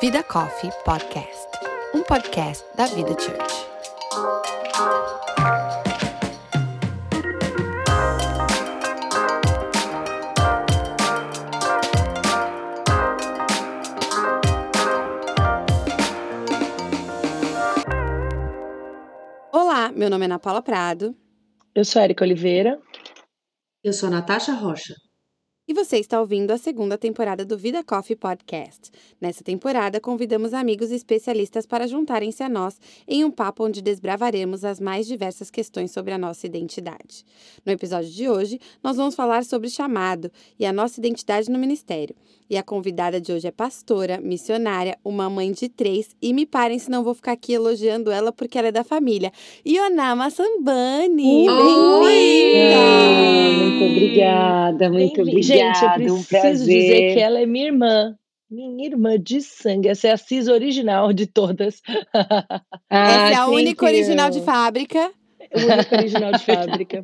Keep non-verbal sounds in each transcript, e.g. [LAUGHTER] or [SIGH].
Vida Coffee Podcast, um podcast da Vida Church. Olá, meu nome é Ana Paula Prado. Eu sou Érica Oliveira. Eu sou Natasha Rocha. E você está ouvindo a segunda temporada do Vida Coffee Podcast. Nessa temporada, convidamos amigos e especialistas para juntarem-se a nós em um papo onde desbravaremos as mais diversas questões sobre a nossa identidade. No episódio de hoje, nós vamos falar sobre chamado e a nossa identidade no ministério. E a convidada de hoje é pastora, missionária, uma mãe de três, e me parem se não vou ficar aqui elogiando ela porque ela é da família. Ionama Sambani! Bem-vinda! Muito obrigada, muito obrigada. Gente, eu um preciso dizer que ela é minha irmã. Minha irmã de sangue. Essa é a Cis original de todas. [LAUGHS] Essa é a única original de fábrica. Única original de fábrica.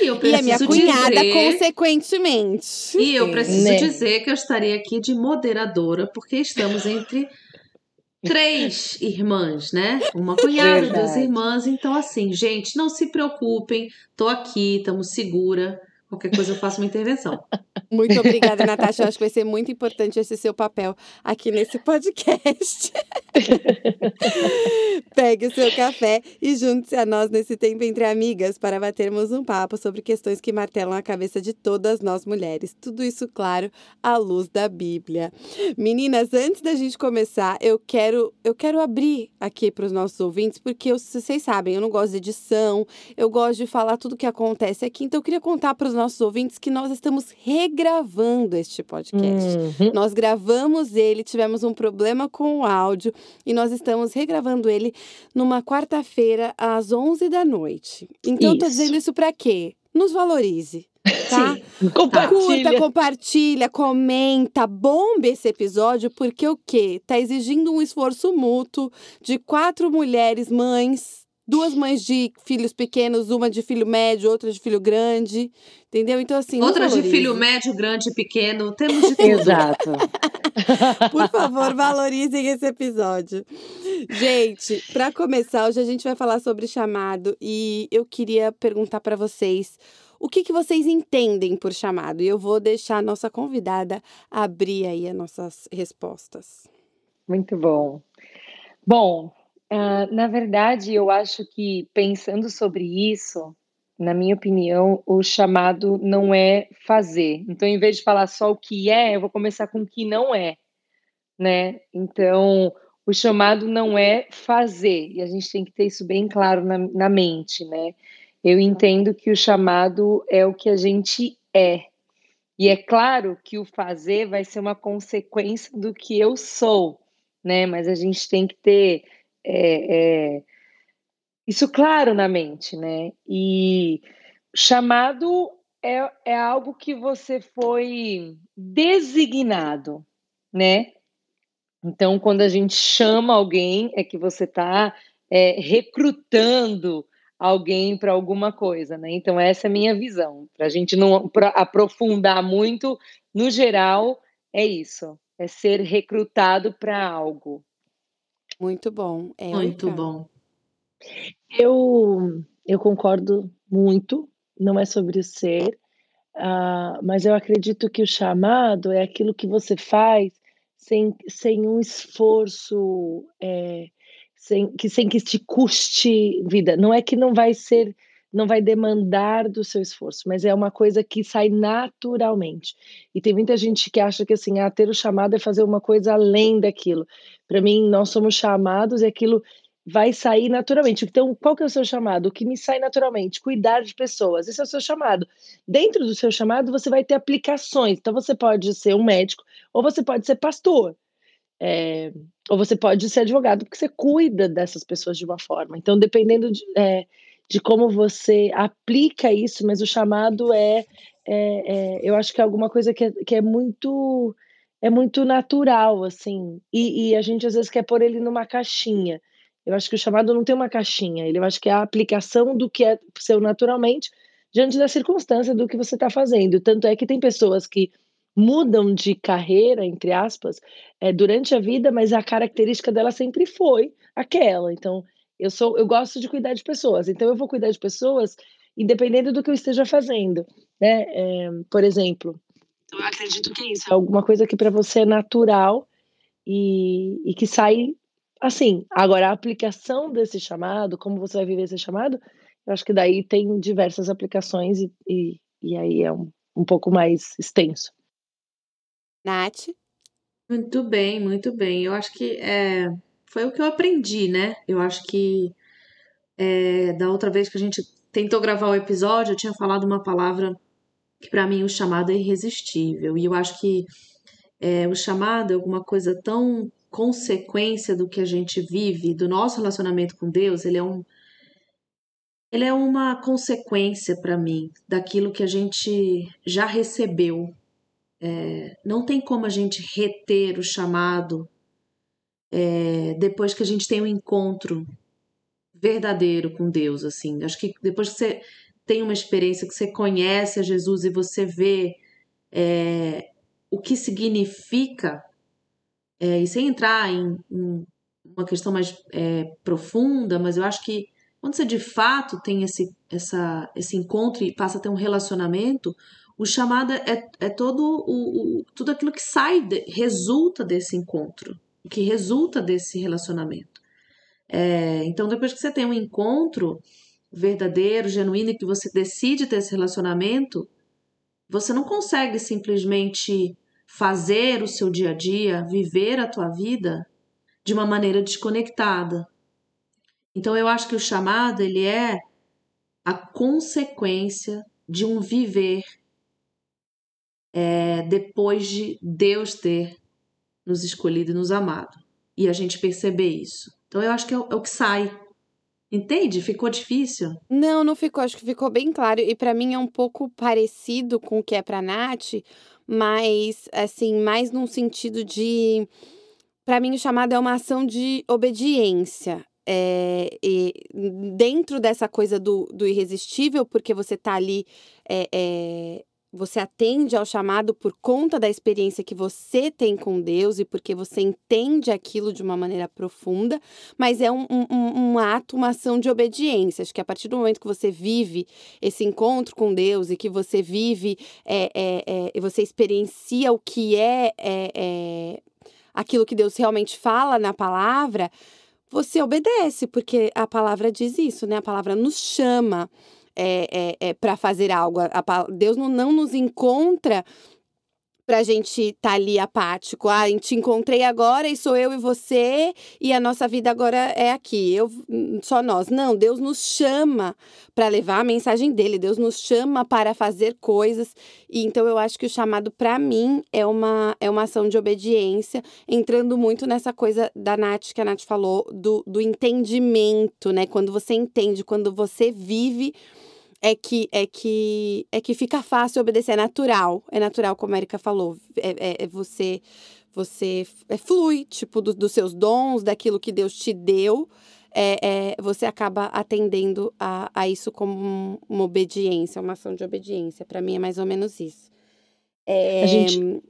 E, eu E a minha preciso cunhada, dizer, consequentemente. e eu preciso Né? dizer que eu estaria aqui de moderadora, porque estamos entre [LAUGHS] três irmãs, né? Uma cunhada, duas Verdade. irmãs. Então, assim, gente, não se preocupem, tô aqui, estamos segura. Qualquer coisa eu faço uma intervenção. [LAUGHS] Muito obrigada, Natasha. Eu acho que vai ser muito importante esse seu papel aqui nesse podcast. [LAUGHS] Pegue o seu café e junte-se a nós nesse tempo entre amigas para batermos um papo sobre questões que martelam a cabeça de todas nós mulheres. Tudo isso, claro, à luz da Bíblia. Meninas, antes da gente começar, eu quero, eu quero abrir aqui para os nossos ouvintes, porque eu- vocês sabem, eu não gosto de edição, eu gosto de falar tudo o que acontece aqui, então eu queria contar para os nossos ouvintes que nós estamos regravando este podcast. Uhum. Nós gravamos ele, tivemos um problema com o áudio e nós estamos regravando ele numa quarta-feira às 11 da noite. Então eu tô dizendo isso para quê? Nos valorize, tá? Sim. Compartilha. Curta, compartilha, comenta, bomba esse episódio, porque o quê? Tá exigindo um esforço mútuo de quatro mulheres mães, duas mães de filhos pequenos, uma de filho médio, outra de filho grande, entendeu? Então, assim, Outra de filho médio, grande, pequeno, temos de tudo. Exato. [LAUGHS] Por favor, valorizem esse episódio. Gente, para começar, hoje a gente vai falar sobre chamado e eu queria perguntar para vocês o que, que vocês entendem por chamado. E eu vou deixar a nossa convidada abrir aí as nossas respostas. Muito bom. Bom, ah, na verdade, eu acho que pensando sobre isso, na minha opinião, o chamado não é fazer. Então, em vez de falar só o que é, eu vou começar com o que não é, né? Então, o chamado não é fazer, e a gente tem que ter isso bem claro na, na mente, né? Eu entendo que o chamado é o que a gente é. E é claro que o fazer vai ser uma consequência do que eu sou, né? Mas a gente tem que ter é, é, isso claro na mente, né? E chamado é, é algo que você foi designado, né? Então, quando a gente chama alguém, é que você está recrutando alguém para alguma coisa, né? Então, essa é a minha visão. Para a gente não aprofundar muito, no geral, é isso: é ser recrutado para algo. Muito bom. É Muito bom. Eu, eu concordo muito, não é sobre o ser, ah, mas eu acredito que o chamado é aquilo que você faz sem, sem um esforço, é, sem, que, sem que te custe vida. Não é que não vai ser, não vai demandar do seu esforço, mas é uma coisa que sai naturalmente. E tem muita gente que acha que assim, ah, ter o chamado é fazer uma coisa além daquilo. Para mim, nós somos chamados e aquilo vai sair naturalmente. Então, qual que é o seu chamado? O que me sai naturalmente? Cuidar de pessoas. Esse é o seu chamado. Dentro do seu chamado, você vai ter aplicações. Então, você pode ser um médico ou você pode ser pastor. É, ou você pode ser advogado, porque você cuida dessas pessoas de uma forma. Então, dependendo de, é, de como você aplica isso, mas o chamado é, é, é eu acho que é alguma coisa que é, que é muito é muito natural, assim, e, e a gente às vezes quer pôr ele numa caixinha. Eu acho que o chamado não tem uma caixinha, ele eu acho que é a aplicação do que é seu naturalmente diante da circunstância do que você está fazendo. Tanto é que tem pessoas que mudam de carreira, entre aspas, é, durante a vida, mas a característica dela sempre foi aquela. Então, eu sou, eu gosto de cuidar de pessoas, então eu vou cuidar de pessoas independente do que eu esteja fazendo, né? É, por exemplo, eu acredito que isso é alguma coisa que para você é natural e, e que sai assim. Agora, a aplicação desse chamado, como você vai viver esse chamado, eu acho que daí tem diversas aplicações e, e, e aí é um, um pouco mais extenso. Nath? Muito bem, muito bem. Eu acho que é, foi o que eu aprendi, né? Eu acho que é, da outra vez que a gente tentou gravar o episódio, eu tinha falado uma palavra que para mim o chamado é irresistível. E eu acho que é, o chamado é alguma coisa tão consequência do que a gente vive, do nosso relacionamento com Deus, ele é um ele é uma consequência para mim daquilo que a gente já recebeu. É, não tem como a gente reter o chamado é, depois que a gente tem um encontro verdadeiro com Deus, assim. Acho que depois que você tem uma experiência que você conhece a Jesus e você vê é, o que significa, é, e sem entrar em, em uma questão mais é, profunda, mas eu acho que quando você de fato tem esse, essa, esse encontro e passa a ter um relacionamento, o chamado é, é todo o, o, tudo aquilo que sai, de, resulta desse encontro, que resulta desse relacionamento. É, então, depois que você tem um encontro verdadeiro, genuíno, e que você decide ter esse relacionamento, você não consegue simplesmente fazer o seu dia a dia, viver a tua vida de uma maneira desconectada. Então eu acho que o chamado ele é a consequência de um viver é, depois de Deus ter nos escolhido e nos amado e a gente perceber isso. Então eu acho que é o, é o que sai. Entende? Ficou difícil? Não, não ficou. Acho que ficou bem claro. E para mim é um pouco parecido com o que é pra Nath, mas, assim, mais num sentido de. Para mim, o chamado é uma ação de obediência. É, dentro dessa coisa do, do irresistível, porque você tá ali é, é, você atende ao chamado por conta da experiência que você tem com Deus e porque você entende aquilo de uma maneira profunda, mas é um, um, um, ato, uma ação de obediência. Acho que a partir do momento que você vive esse encontro com Deus e que você vive, é, é, é, você experiencia o que é, é, é aquilo que Deus realmente fala na palavra, você obedece, porque a palavra diz isso, né? A palavra nos chama é, é, é para fazer algo. A, a, Deus não, não nos encontra pra gente estar tá ali apático. Ah, te encontrei agora e sou eu e você e a nossa vida agora é aqui. Eu só nós. Não, Deus nos chama para levar a mensagem dele. Deus nos chama para fazer coisas. E então eu acho que o chamado para mim é uma é uma ação de obediência, entrando muito nessa coisa da Nath que a Nath falou do, do entendimento, né? Quando você entende, quando você vive é que é que é que fica fácil obedecer, é natural, é natural como a Erika falou, é, é, é você você é, flui tipo do, dos seus dons, daquilo que Deus te deu, é, é você acaba atendendo a, a isso como uma obediência, uma ação de obediência. Para mim é mais ou menos isso. É, a gente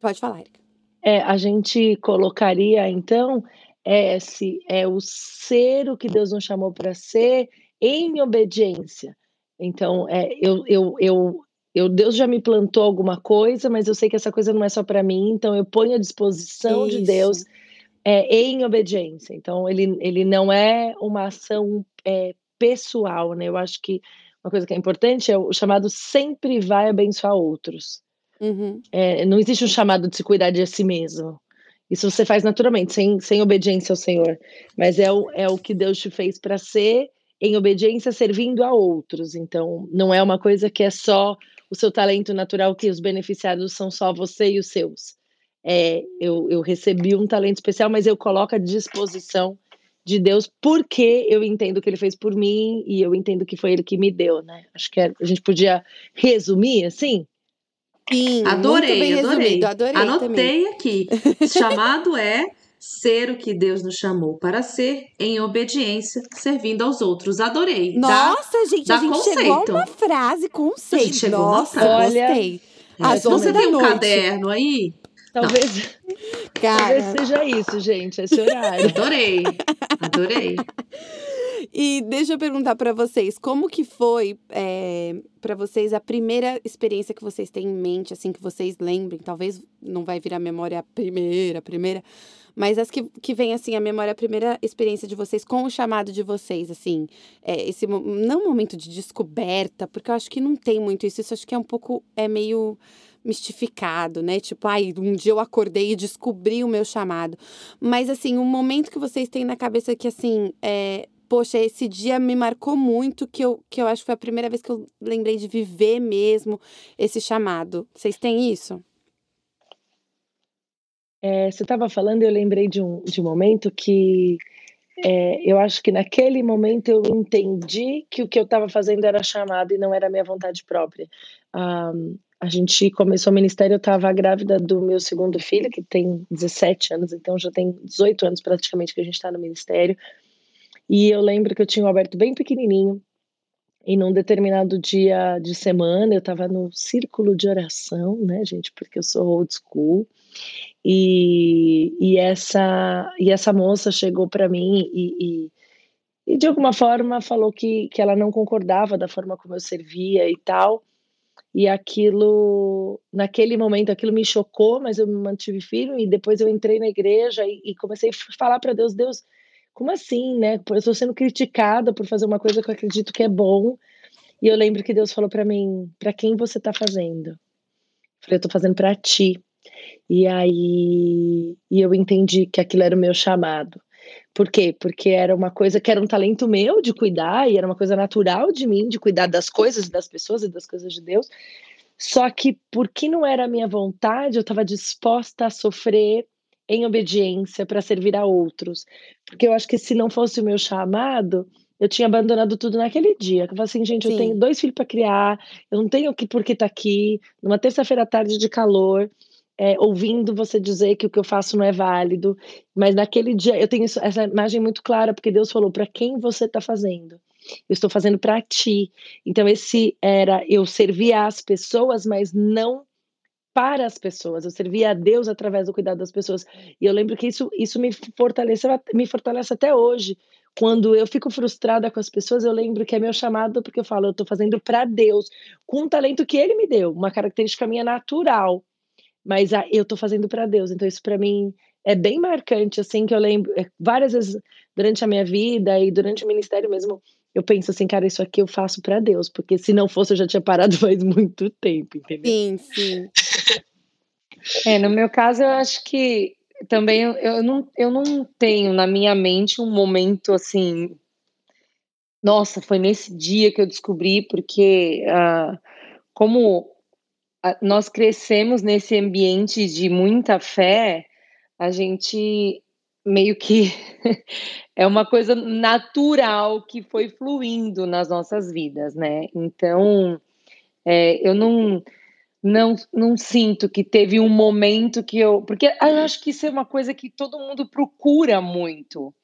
pode falar, Erika. É, a gente colocaria então esse é o ser o que Deus nos chamou para ser em obediência. Então, é, eu, eu, eu, eu, Deus já me plantou alguma coisa, mas eu sei que essa coisa não é só para mim, então eu ponho à disposição Isso. de Deus é, em obediência. Então, ele, ele não é uma ação é, pessoal, né? Eu acho que uma coisa que é importante é o chamado sempre vai abençoar outros. Uhum. É, não existe um chamado de se cuidar de si mesmo. Isso você faz naturalmente, sem, sem obediência ao Senhor. Mas é o, é o que Deus te fez para ser em obediência servindo a outros. Então, não é uma coisa que é só o seu talento natural, que os beneficiados são só você e os seus. É, eu, eu recebi um talento especial, mas eu coloco à disposição de Deus porque eu entendo o que ele fez por mim e eu entendo que foi ele que me deu, né? Acho que é, a gente podia resumir assim. Sim, adorei, adorei. Resumido, adorei Anotei também. aqui. Chamado é ser o que Deus nos chamou para ser, em obediência, servindo aos outros. Adorei. Nossa, dá, gente, dá a gente conceito. chegou a uma frase, conceito. A gente chegou Nossa, uma frase. gostei. Às Você tem um noite. caderno aí? Talvez, talvez seja isso, gente, esse horário. Adorei, adorei. [LAUGHS] E deixa eu perguntar para vocês, como que foi é, para vocês a primeira experiência que vocês têm em mente, assim, que vocês lembrem? Talvez não vai virar memória a primeira, primeira, mas as que, que vem, assim, a memória, a primeira experiência de vocês com o chamado de vocês, assim, é, esse, não momento de descoberta, porque eu acho que não tem muito isso, isso acho que é um pouco, é meio mistificado, né? Tipo, ai, um dia eu acordei e descobri o meu chamado. Mas, assim, um momento que vocês têm na cabeça que, assim, é, poxa, esse dia me marcou muito, que eu, que eu acho que foi a primeira vez que eu lembrei de viver mesmo esse chamado. Vocês têm isso? É, você estava falando e eu lembrei de um, de um momento que é, eu acho que naquele momento eu entendi que o que eu estava fazendo era chamado e não era minha vontade própria. Um, a gente começou o ministério, eu estava grávida do meu segundo filho, que tem 17 anos, então já tem 18 anos praticamente que a gente está no ministério. E eu lembro que eu tinha o Alberto bem pequenininho, e num determinado dia de semana eu estava no círculo de oração, né, gente, porque eu sou old school. E, e, essa, e essa moça chegou para mim e, e, e, de alguma forma falou que, que ela não concordava da forma como eu servia e tal. E aquilo, naquele momento, aquilo me chocou, mas eu me mantive firme. E depois eu entrei na igreja e, e comecei a falar para Deus: Deus, como assim, né? Eu estou sendo criticada por fazer uma coisa que eu acredito que é bom. E eu lembro que Deus falou para mim: para quem você está fazendo? Eu falei: eu estou fazendo para ti. E aí e eu entendi que aquilo era o meu chamado. Por quê? Porque era uma coisa que era um talento meu de cuidar, e era uma coisa natural de mim, de cuidar das coisas, das pessoas e das coisas de Deus. Só que, porque não era a minha vontade, eu estava disposta a sofrer em obediência para servir a outros. Porque eu acho que se não fosse o meu chamado, eu tinha abandonado tudo naquele dia. Eu falei assim, gente, Sim. eu tenho dois filhos para criar, eu não tenho que por que tá aqui, numa terça-feira à tarde de calor é, ouvindo você dizer que o que eu faço não é válido, mas naquele dia eu tenho essa imagem muito clara, porque Deus falou para quem você está fazendo. Eu estou fazendo para ti. Então, esse era eu servia as pessoas, mas não para as pessoas. Eu servia a Deus através do cuidado das pessoas. E eu lembro que isso, isso me, fortalece, me fortalece até hoje. Quando eu fico frustrada com as pessoas, eu lembro que é meu chamado, porque eu falo, eu estou fazendo para Deus, com um talento que Ele me deu, uma característica minha natural mas eu estou fazendo para Deus. Então isso para mim é bem marcante, assim, que eu lembro é, várias vezes durante a minha vida e durante o ministério mesmo, eu penso assim, cara, isso aqui eu faço para Deus, porque se não fosse eu já tinha parado [LAUGHS] faz muito tempo, entendeu? Sim, sim. É, no meu caso eu acho que também eu, não, eu não tenho na minha mente um momento assim, nossa, foi nesse dia que eu descobri, porque uh, como nós crescemos nesse ambiente de muita fé, a gente meio que [LAUGHS] é uma coisa natural que foi fluindo nas nossas vidas, né? Então, é, eu não, não, não sinto que teve um momento que eu. Porque eu acho que isso é uma coisa que todo mundo procura muito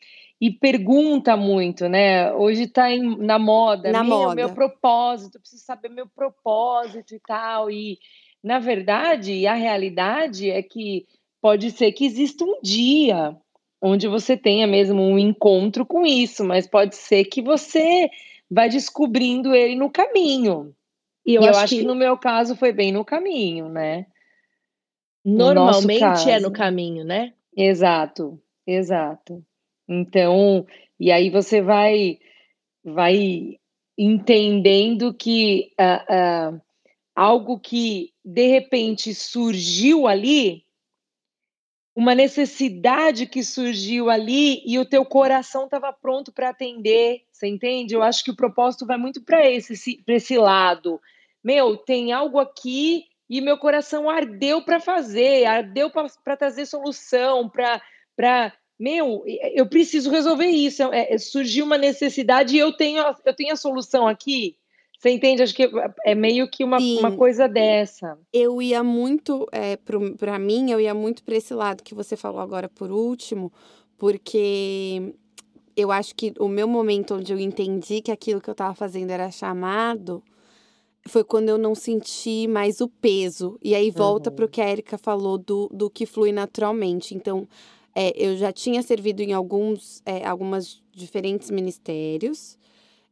e pergunta muito, né? Hoje está na moda, na meu, moda. meu propósito, preciso saber meu propósito e tal. E na verdade, a realidade é que pode ser que exista um dia onde você tenha mesmo um encontro com isso, mas pode ser que você vai descobrindo ele no caminho. E eu, e acho, eu acho que... que... no meu caso foi bem no caminho, né? Normalmente no é no caminho, né? Exato, exato. Então, e aí você vai vai entendendo que uh, uh, algo que de repente surgiu ali, uma necessidade que surgiu ali e o teu coração estava pronto para atender, você entende? Eu acho que o propósito vai muito para esse, esse lado. Meu, tem algo aqui e meu coração ardeu para fazer, ardeu para trazer solução, para meu, eu preciso resolver isso. É, é, surgiu uma necessidade e eu tenho, eu tenho a solução aqui. Você entende? Acho que é meio que uma, uma coisa dessa. Eu ia muito, é, para mim, eu ia muito para esse lado que você falou agora por último, porque eu acho que o meu momento onde eu entendi que aquilo que eu estava fazendo era chamado, foi quando eu não senti mais o peso. E aí volta Uhum. para o que a Erika falou do, do que flui naturalmente. Então, é, eu já tinha servido em alguns, é, algumas diferentes ministérios,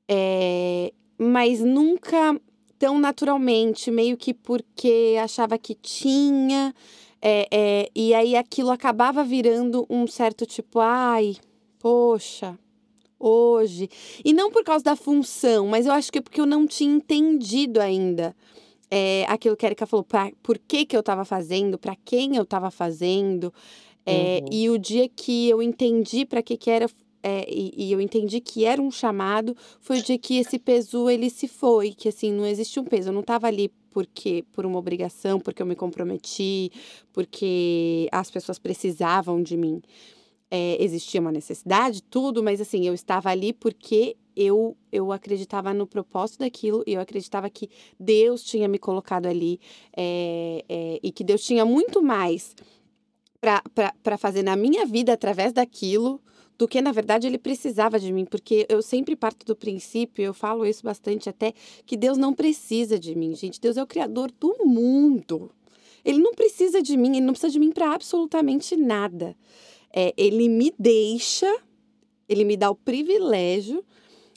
é, mas nunca tão naturalmente, meio que porque achava que tinha. é, é, e aí aquilo acabava virando um certo tipo, ai, poxa, hoje. E não por causa da função, mas eu acho que é porque eu não tinha entendido ainda é, aquilo que a Erika falou, pra, por que, que eu estava fazendo, para quem eu estava fazendo. É, Uhum. E o dia que eu entendi para que, que era. é, e, e eu entendi que era um chamado, foi o dia que esse peso ele se foi, que assim, não existe um peso. Eu não estava ali porque por uma obrigação, porque eu me comprometi, porque as pessoas precisavam de mim é, existia uma necessidade, tudo, mas assim, eu estava ali porque eu, eu acreditava no propósito daquilo e eu acreditava que Deus tinha me colocado ali é, é, e que Deus tinha muito mais para fazer na minha vida através daquilo do que na verdade ele precisava de mim, porque eu sempre parto do princípio, eu falo isso bastante até, que Deus não precisa de mim, gente. Deus é o criador do mundo. Ele não precisa de mim, ele não precisa de mim para absolutamente nada. É, ele me deixa, ele me dá o privilégio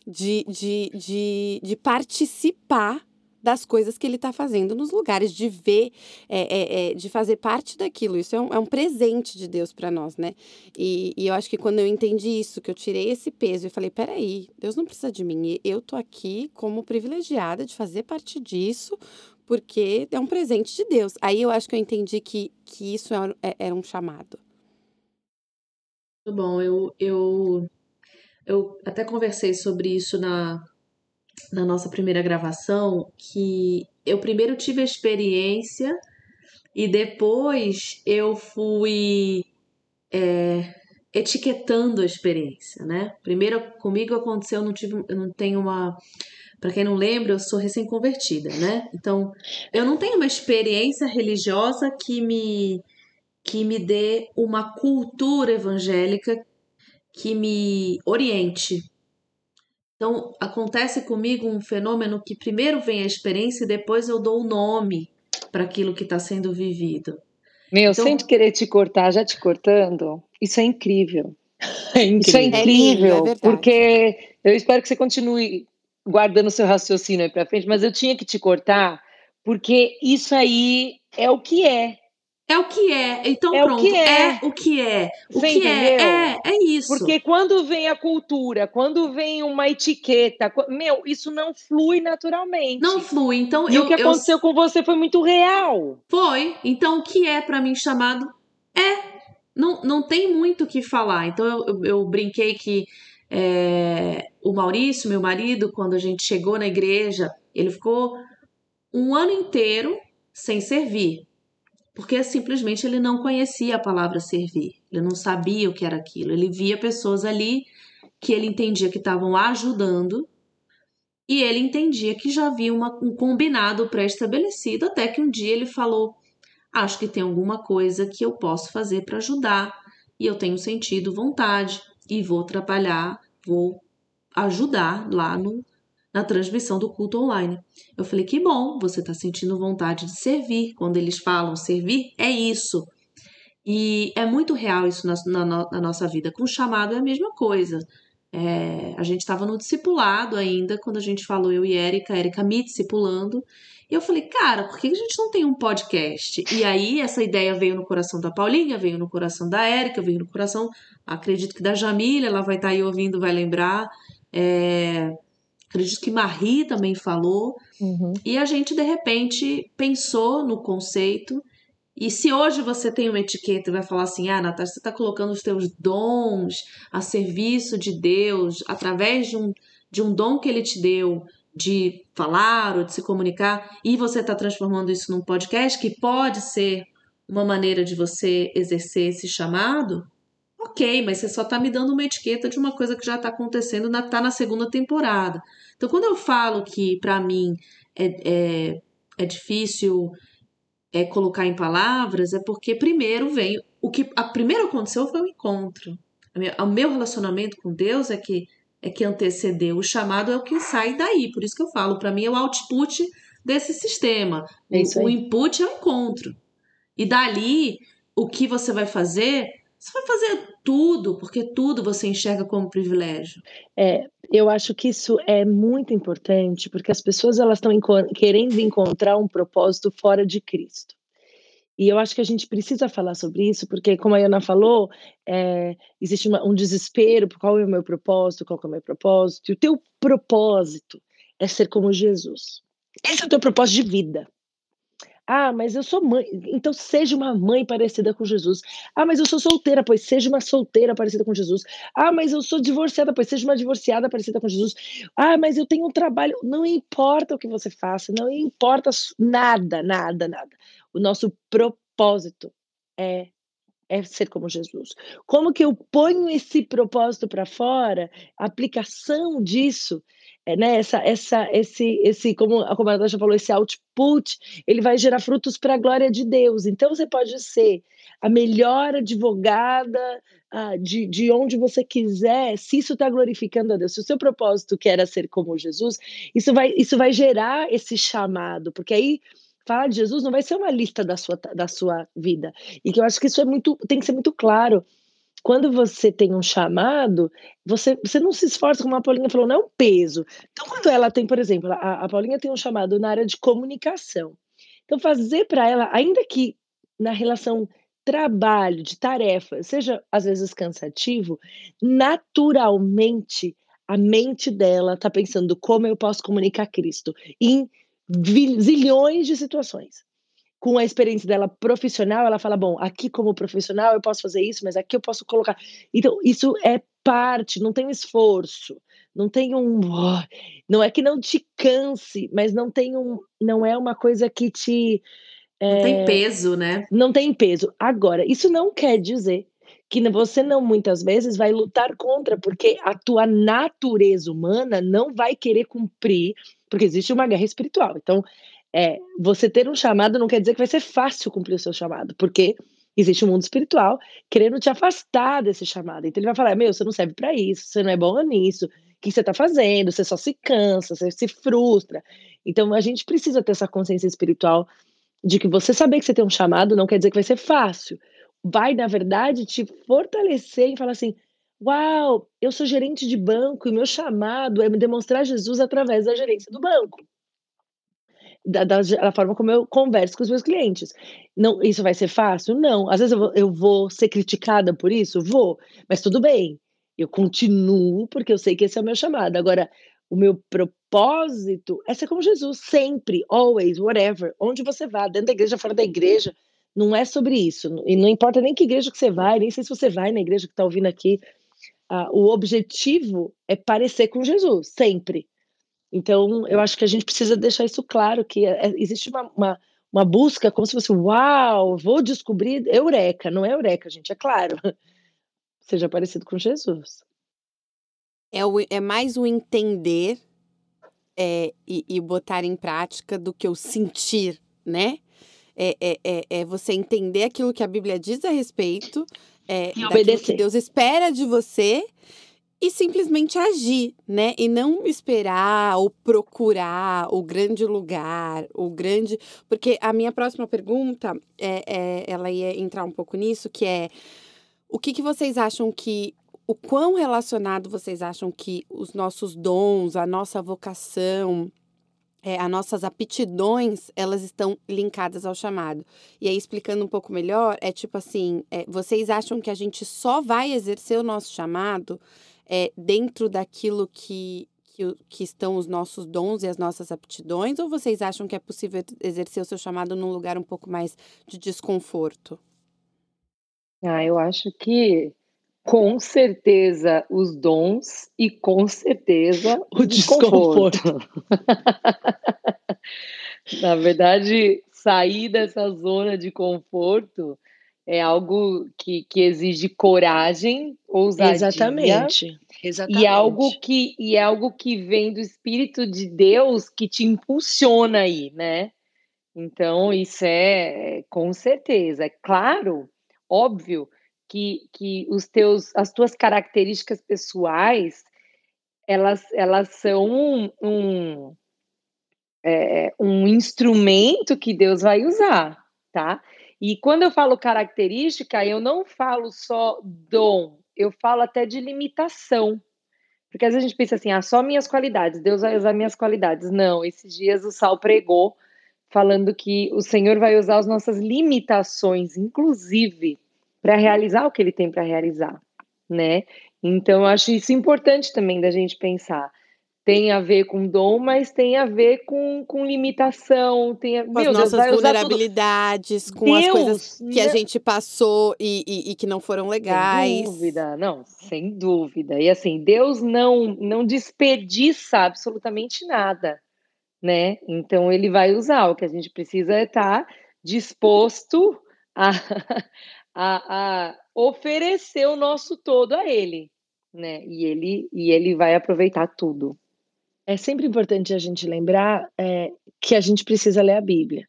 de, de, de, de participar das coisas que ele está fazendo nos lugares, de ver, é, é, é, de fazer parte daquilo. Isso é um, é um presente de Deus para nós, né? E, e eu acho que quando eu entendi isso, que eu tirei esse peso e falei: peraí, Deus não precisa de mim, eu tô aqui como privilegiada de fazer parte disso, porque é um presente de Deus. Aí eu acho que eu entendi que, que isso era, era um chamado. Muito bom. Eu, eu, eu até conversei sobre isso na, na nossa primeira gravação, que eu primeiro tive a experiência e depois eu fui é, etiquetando a experiência, né? Primeiro comigo aconteceu, eu não tive, eu não tenho uma para quem não lembra, eu sou recém-convertida, né? Então, eu não tenho uma experiência religiosa que me que me dê uma cultura evangélica que me oriente. Então, acontece comigo um fenômeno que primeiro vem a experiência e depois eu dou o nome para aquilo que está sendo vivido. Meu, Então- sem querer te cortar, já te cortando, isso é incrível. [LAUGHS] É Isso é incrível. É lindo, é incrível, porque eu espero que você continue guardando seu raciocínio aí para frente, mas eu tinha que te cortar, porque isso aí é o que é. É o que é. Então, É o pronto. que é. é o que é. O Você que é, entendeu? é, é isso. Porque quando vem a cultura, quando vem uma etiqueta, qu- meu, isso não flui naturalmente. não flui. Então, e eu, o que eu- aconteceu com você foi muito real. Foi. Então, o que é para mim chamado é. Não, não tem muito o que falar. Então, eu, eu, eu brinquei que é, o Maurício, meu marido, quando a gente chegou na igreja, ele ficou um ano inteiro sem servir. Porque simplesmente ele não conhecia a palavra servir. Ele não sabia o que era aquilo. Ele via pessoas ali que ele entendia que estavam ajudando e ele entendia que já havia uma- um combinado pré-estabelecido, até que um dia ele falou: Acho que tem alguma coisa que eu posso fazer para ajudar, e eu tenho sentido vontade, e vou trabalhar, vou ajudar lá no, na transmissão do culto online. Eu falei: Que bom, você está sentindo vontade de servir. Quando eles falam servir, é isso. E é muito real isso na, na na nossa vida. Com o chamado é a mesma coisa. É, a gente estava no discipulado ainda, quando a gente falou, eu e Érica, Érica me discipulando. E eu falei, cara, por que a gente não tem um podcast? E aí essa ideia veio no coração da Paulinha, veio no coração da Érica, veio no coração, acredito que da Jamília, ela vai estar aí ouvindo, vai lembrar. É, acredito que Marie também falou. E a gente, de repente, pensou no conceito. E se hoje você tem uma etiqueta e vai falar assim, ah, Natasha, você está colocando os teus dons a serviço de Deus através de um, de um dom que Ele te deu de falar ou de se comunicar, e você está transformando isso num podcast, que pode ser uma maneira de você exercer esse chamado, ok, mas você só está me dando uma etiqueta de uma coisa que já está acontecendo, na, tá na segunda temporada. Então, quando eu falo que, para mim, é, é, é difícil é, colocar em palavras, é porque primeiro vem o que a primeiro aconteceu foi o encontro. O meu relacionamento com Deus é que é que antecedeu o chamado é o que sai daí. Por isso que eu falo, para mim é o output desse sistema. É o, input é o encontro. E dali, o que você vai fazer? Você vai fazer tudo, porque tudo você enxerga como privilégio. É, eu acho que isso é muito importante, porque as pessoas elas estão querendo encontrar um propósito fora de Cristo. E eu acho que a gente precisa falar sobre isso, porque, como a Ana falou, é, existe uma- um desespero por qual é o meu propósito, qual é o meu propósito. E o teu propósito é ser como Jesus. Esse é o teu propósito de vida. Ah, mas eu sou mãe. Então seja uma mãe parecida com Jesus. Ah, mas eu sou solteira, pois seja uma solteira parecida com Jesus. Ah, mas eu sou divorciada, pois seja uma divorciada parecida com Jesus. Ah, mas eu tenho um trabalho. Não importa o que você faça, não importa nada, nada, nada. O nosso propósito é é ser como Jesus. Como que eu ponho esse propósito para fora? A aplicação disso, é, né? Essa, essa, esse, esse, como a comandante falou, esse output, ele vai gerar frutos para a glória de Deus. Então você pode ser a melhor advogada ah, de, de onde você quiser, se isso está glorificando a Deus, se o seu propósito que era ser como Jesus, isso vai, isso vai gerar esse chamado, porque aí falar de Jesus não vai ser uma lista da sua, da sua vida. E que eu acho que isso é muito, tem que ser muito claro. Quando você tem um chamado, você, você não se esforça, como a Paulinha falou, não é um peso. Então, quando ela tem, por exemplo, a, a Paulinha tem um chamado na área de comunicação. Então, fazer para ela, ainda que na relação trabalho, de tarefa, seja às vezes cansativo, naturalmente a mente dela está pensando como eu posso comunicar Cristo em zilhões de situações. Com a experiência dela profissional, ela fala: bom, aqui como profissional eu posso fazer isso, mas aqui eu posso colocar. Então, isso é parte, não tem um esforço, não tem um. Não é que não te canse, mas não tem um. Não é uma coisa que te. É, não tem peso, né? Não tem peso. Agora, isso não quer dizer que você não muitas vezes vai lutar contra, porque a tua natureza humana não vai querer cumprir porque existe uma guerra espiritual. Então, é, você ter um chamado não quer dizer que vai ser fácil cumprir o seu chamado, porque existe um mundo espiritual querendo te afastar desse chamado. Então, ele vai falar: meu, você não serve para isso, você não é bom nisso, o que você está fazendo? Você só se cansa, você se frustra. Então, a gente precisa ter essa consciência espiritual de que você saber que você tem um chamado não quer dizer que vai ser fácil. Vai, na verdade, te fortalecer e falar assim: Uau, eu sou gerente de banco e meu chamado é me demonstrar Jesus através da gerência do banco. Da, da, da, forma como eu converso com os meus clientes. Não, isso vai ser fácil? Não. Às vezes eu vou, eu vou ser criticada por isso? Vou, mas tudo bem. Eu continuo porque eu sei que esse é o meu chamado. Agora, o meu propósito é ser como Jesus, sempre, always, whatever, onde você vá, dentro da igreja, fora da igreja. Não é sobre isso. E não importa nem que igreja que você vai, nem sei se você vai na igreja que está ouvindo aqui. Uh, o objetivo é parecer com Jesus, sempre. Então, eu acho que a gente precisa deixar isso claro, que é, existe uma, uma, uma, busca como se fosse, uau, vou descobrir eureka. Não é eureka, gente, é claro. [LAUGHS] Seja parecido com Jesus. É, o, é mais o entender é, e, e botar em prática do que o sentir, né? É, é, é, é você entender aquilo que a Bíblia diz a respeito é, obedecer. que Deus espera de você e simplesmente agir, né? E não esperar ou procurar o grande lugar, o grande. Porque a minha próxima pergunta, é, é, ela ia entrar um pouco nisso, que é o que, que vocês acham que. O quão relacionado vocês acham que os nossos dons, a nossa vocação, é, as nossas aptidões, elas estão linkadas ao chamado. E aí, explicando um pouco melhor, é tipo assim, é, vocês acham que a gente só vai exercer o nosso chamado é, dentro daquilo que, que, que, estão os nossos dons e as nossas aptidões? Ou vocês acham que é possível exercer o seu chamado num lugar um pouco mais de desconforto? Ah, eu acho que com certeza os dons e com certeza o, o desconforto. desconforto. [LAUGHS] Na verdade, sair dessa zona de conforto é algo que, que exige coragem, ousadia. Exatamente. Exatamente. E algo que e é algo que vem do Espírito de Deus que te impulsiona aí, né? Então, isso é com certeza. É claro, óbvio que, que os teus, as tuas características pessoais, elas, elas são um, um é, um instrumento que Deus vai usar, tá? E quando eu falo característica, eu não falo só dom, eu falo até de limitação. Porque às vezes a gente pensa assim, ah, só minhas qualidades, Deus vai usar minhas qualidades. Não, esses dias o Sal pregou falando que o Senhor vai usar as nossas limitações, inclusive, para realizar o que ele tem para realizar, né? Então, eu acho isso importante também da gente pensar tem a ver com dom, mas tem a ver com, com limitação, tem a, com meu, as nossas vulnerabilidades, com Deus, as coisas que a gente passou e, e, e, que não foram legais. Sem dúvida, não, sem dúvida. E assim, Deus não não desperdiça absolutamente nada, né? Então ele vai usar. O que a gente precisa é estar tá disposto a, [LAUGHS] a, a oferecer o nosso todo a ele, né? E ele e ele vai aproveitar tudo. É sempre importante a gente lembrar é, que a gente precisa ler a Bíblia.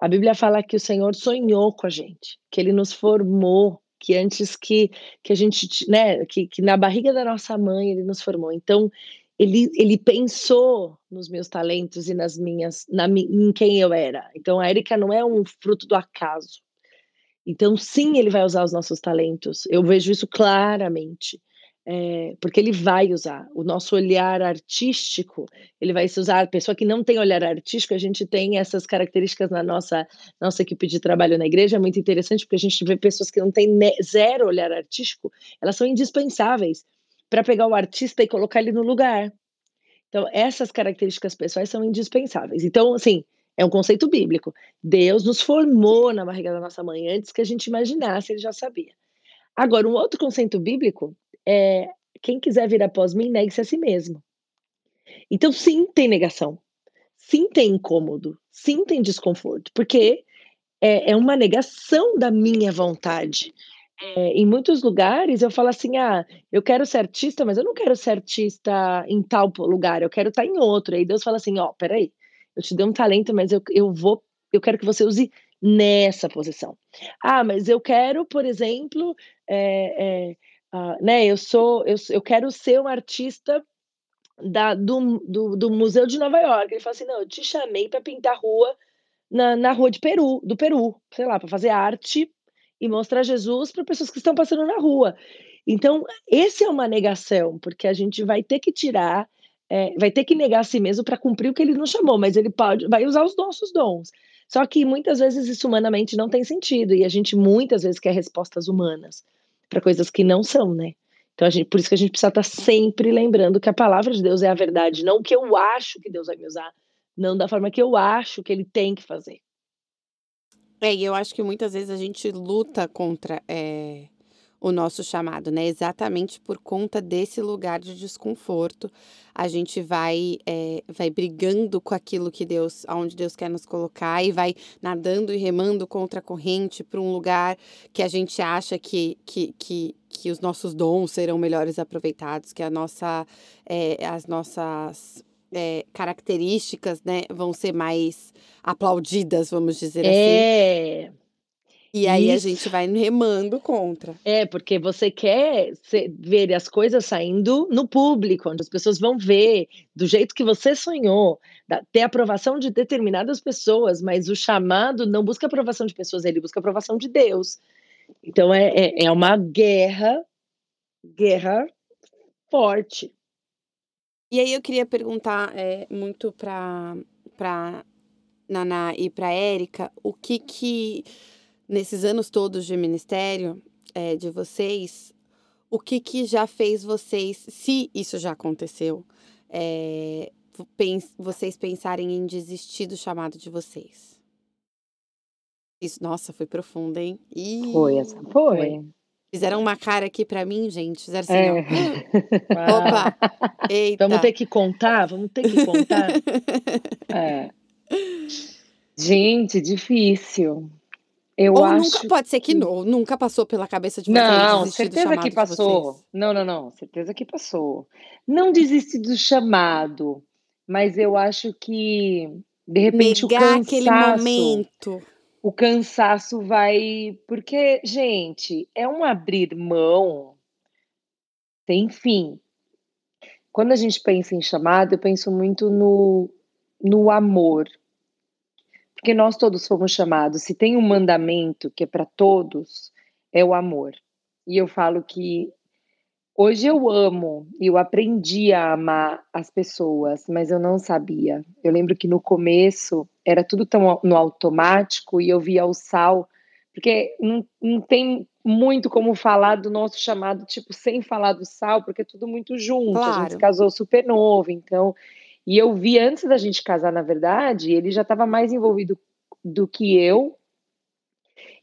A Bíblia fala que o Senhor sonhou com a gente, que Ele nos formou, que antes que, que a gente, né, que, que na barriga da nossa mãe Ele nos formou. Então, ele, ele pensou nos meus talentos e nas minhas, na, em quem eu era. Então, a Erika não é um fruto do acaso. Então, sim, ele vai usar os nossos talentos. Eu vejo isso claramente é, porque ele vai usar o nosso olhar artístico, ele vai se usar. A pessoa que não tem olhar artístico, a gente tem essas características na nossa, nossa equipe de trabalho na igreja, é muito interessante, porque a gente vê pessoas que não têm zero olhar artístico, elas são indispensáveis para pegar o artista e colocar ele no lugar. Então, essas características pessoais são indispensáveis. Então, assim, é um conceito bíblico. Deus nos formou na barriga da nossa mãe antes que a gente imaginasse, ele já sabia. Agora, um outro conceito bíblico é, quem quiser vir após mim, negue-se a si mesmo. Então, sim, tem negação. Sim, tem incômodo. Sim, tem desconforto. Porque é, é uma negação da minha vontade. É, em muitos lugares eu falo assim: ah, eu quero ser artista, mas eu não quero ser artista em tal lugar, eu quero estar em outro. Aí Deus fala assim: ó, oh, peraí, eu te dei um talento, mas eu, eu vou, eu quero que você use nessa posição. Ah, mas eu quero, por exemplo, é, é, Uh, né, eu sou, eu, eu quero ser um artista da, do, do, do, Museu de Nova York. Ele fala assim: não, eu te chamei para pintar rua na, na rua de Peru, do Peru, sei lá, para fazer arte e mostrar Jesus para pessoas que estão passando na rua. Então, esse é uma negação, porque a gente vai ter que tirar, é, vai ter que negar a si mesmo para cumprir o que ele nos chamou, mas ele pode, vai usar os nossos dons. Só que muitas vezes isso humanamente não tem sentido e a gente muitas vezes quer respostas humanas para coisas que não são, né? Então, a gente, por isso que a gente precisa estar tá sempre lembrando que a palavra de Deus é a verdade, não o que eu acho que Deus vai me usar, não da forma que eu acho que ele tem que fazer. É, e eu acho que muitas vezes a gente luta contra é, o nosso chamado, né? Exatamente por conta desse lugar de desconforto, a gente vai é, vai brigando com aquilo que Deus, aonde Deus quer nos colocar e vai nadando e remando contra a corrente para um lugar que a gente acha que, que, que, que os nossos dons serão melhores aproveitados, que a nossa, é, as nossas é, características, né, vão ser mais aplaudidas, vamos dizer é. assim. E aí Isso. a gente vai remando contra. É, porque você quer ver as coisas saindo no público, onde as pessoas vão ver do jeito que você sonhou, ter aprovação de determinadas pessoas, mas o chamado não busca aprovação de pessoas, ele busca aprovação de Deus. Então é, é, é uma guerra, guerra forte. E aí eu queria perguntar é, muito para para Naná e para Érica, o que que nesses anos todos de ministério é, de vocês, o que, que já fez vocês, se isso já aconteceu, é, pens vocês pensarem em desistir do chamado de vocês? Isso, nossa, foi profundo, hein? Ih, foi, essa foi. Fizeram uma cara aqui para mim, gente. Fizeram assim, é. ó. [LAUGHS] Opa! Eita. Vamos ter que contar? Vamos ter que contar? [LAUGHS] é. Gente, difícil. Eu Ou acho nunca pode ser que, não, nunca passou pela cabeça de vocês Não, certeza que passou. Não, não, não, certeza que passou. Não desistir do chamado, mas eu acho que de repente Negar o cansaço, aquele momento. O cansaço vai, porque gente, é um abrir mão sem fim. Quando a gente pensa em chamado, eu penso muito no no amor. Porque nós todos fomos chamados, se tem um mandamento que é para todos, é o amor. E eu falo que hoje eu amo, eu aprendi a amar as pessoas, mas eu não sabia. Eu lembro que no começo era tudo tão no automático e eu via o sal, porque não, não tem muito como falar do nosso chamado, tipo, sem falar do sal, porque é tudo muito junto. Claro. A gente se casou super novo, então. E eu vi antes da gente casar, na verdade, ele já estava mais envolvido do que eu.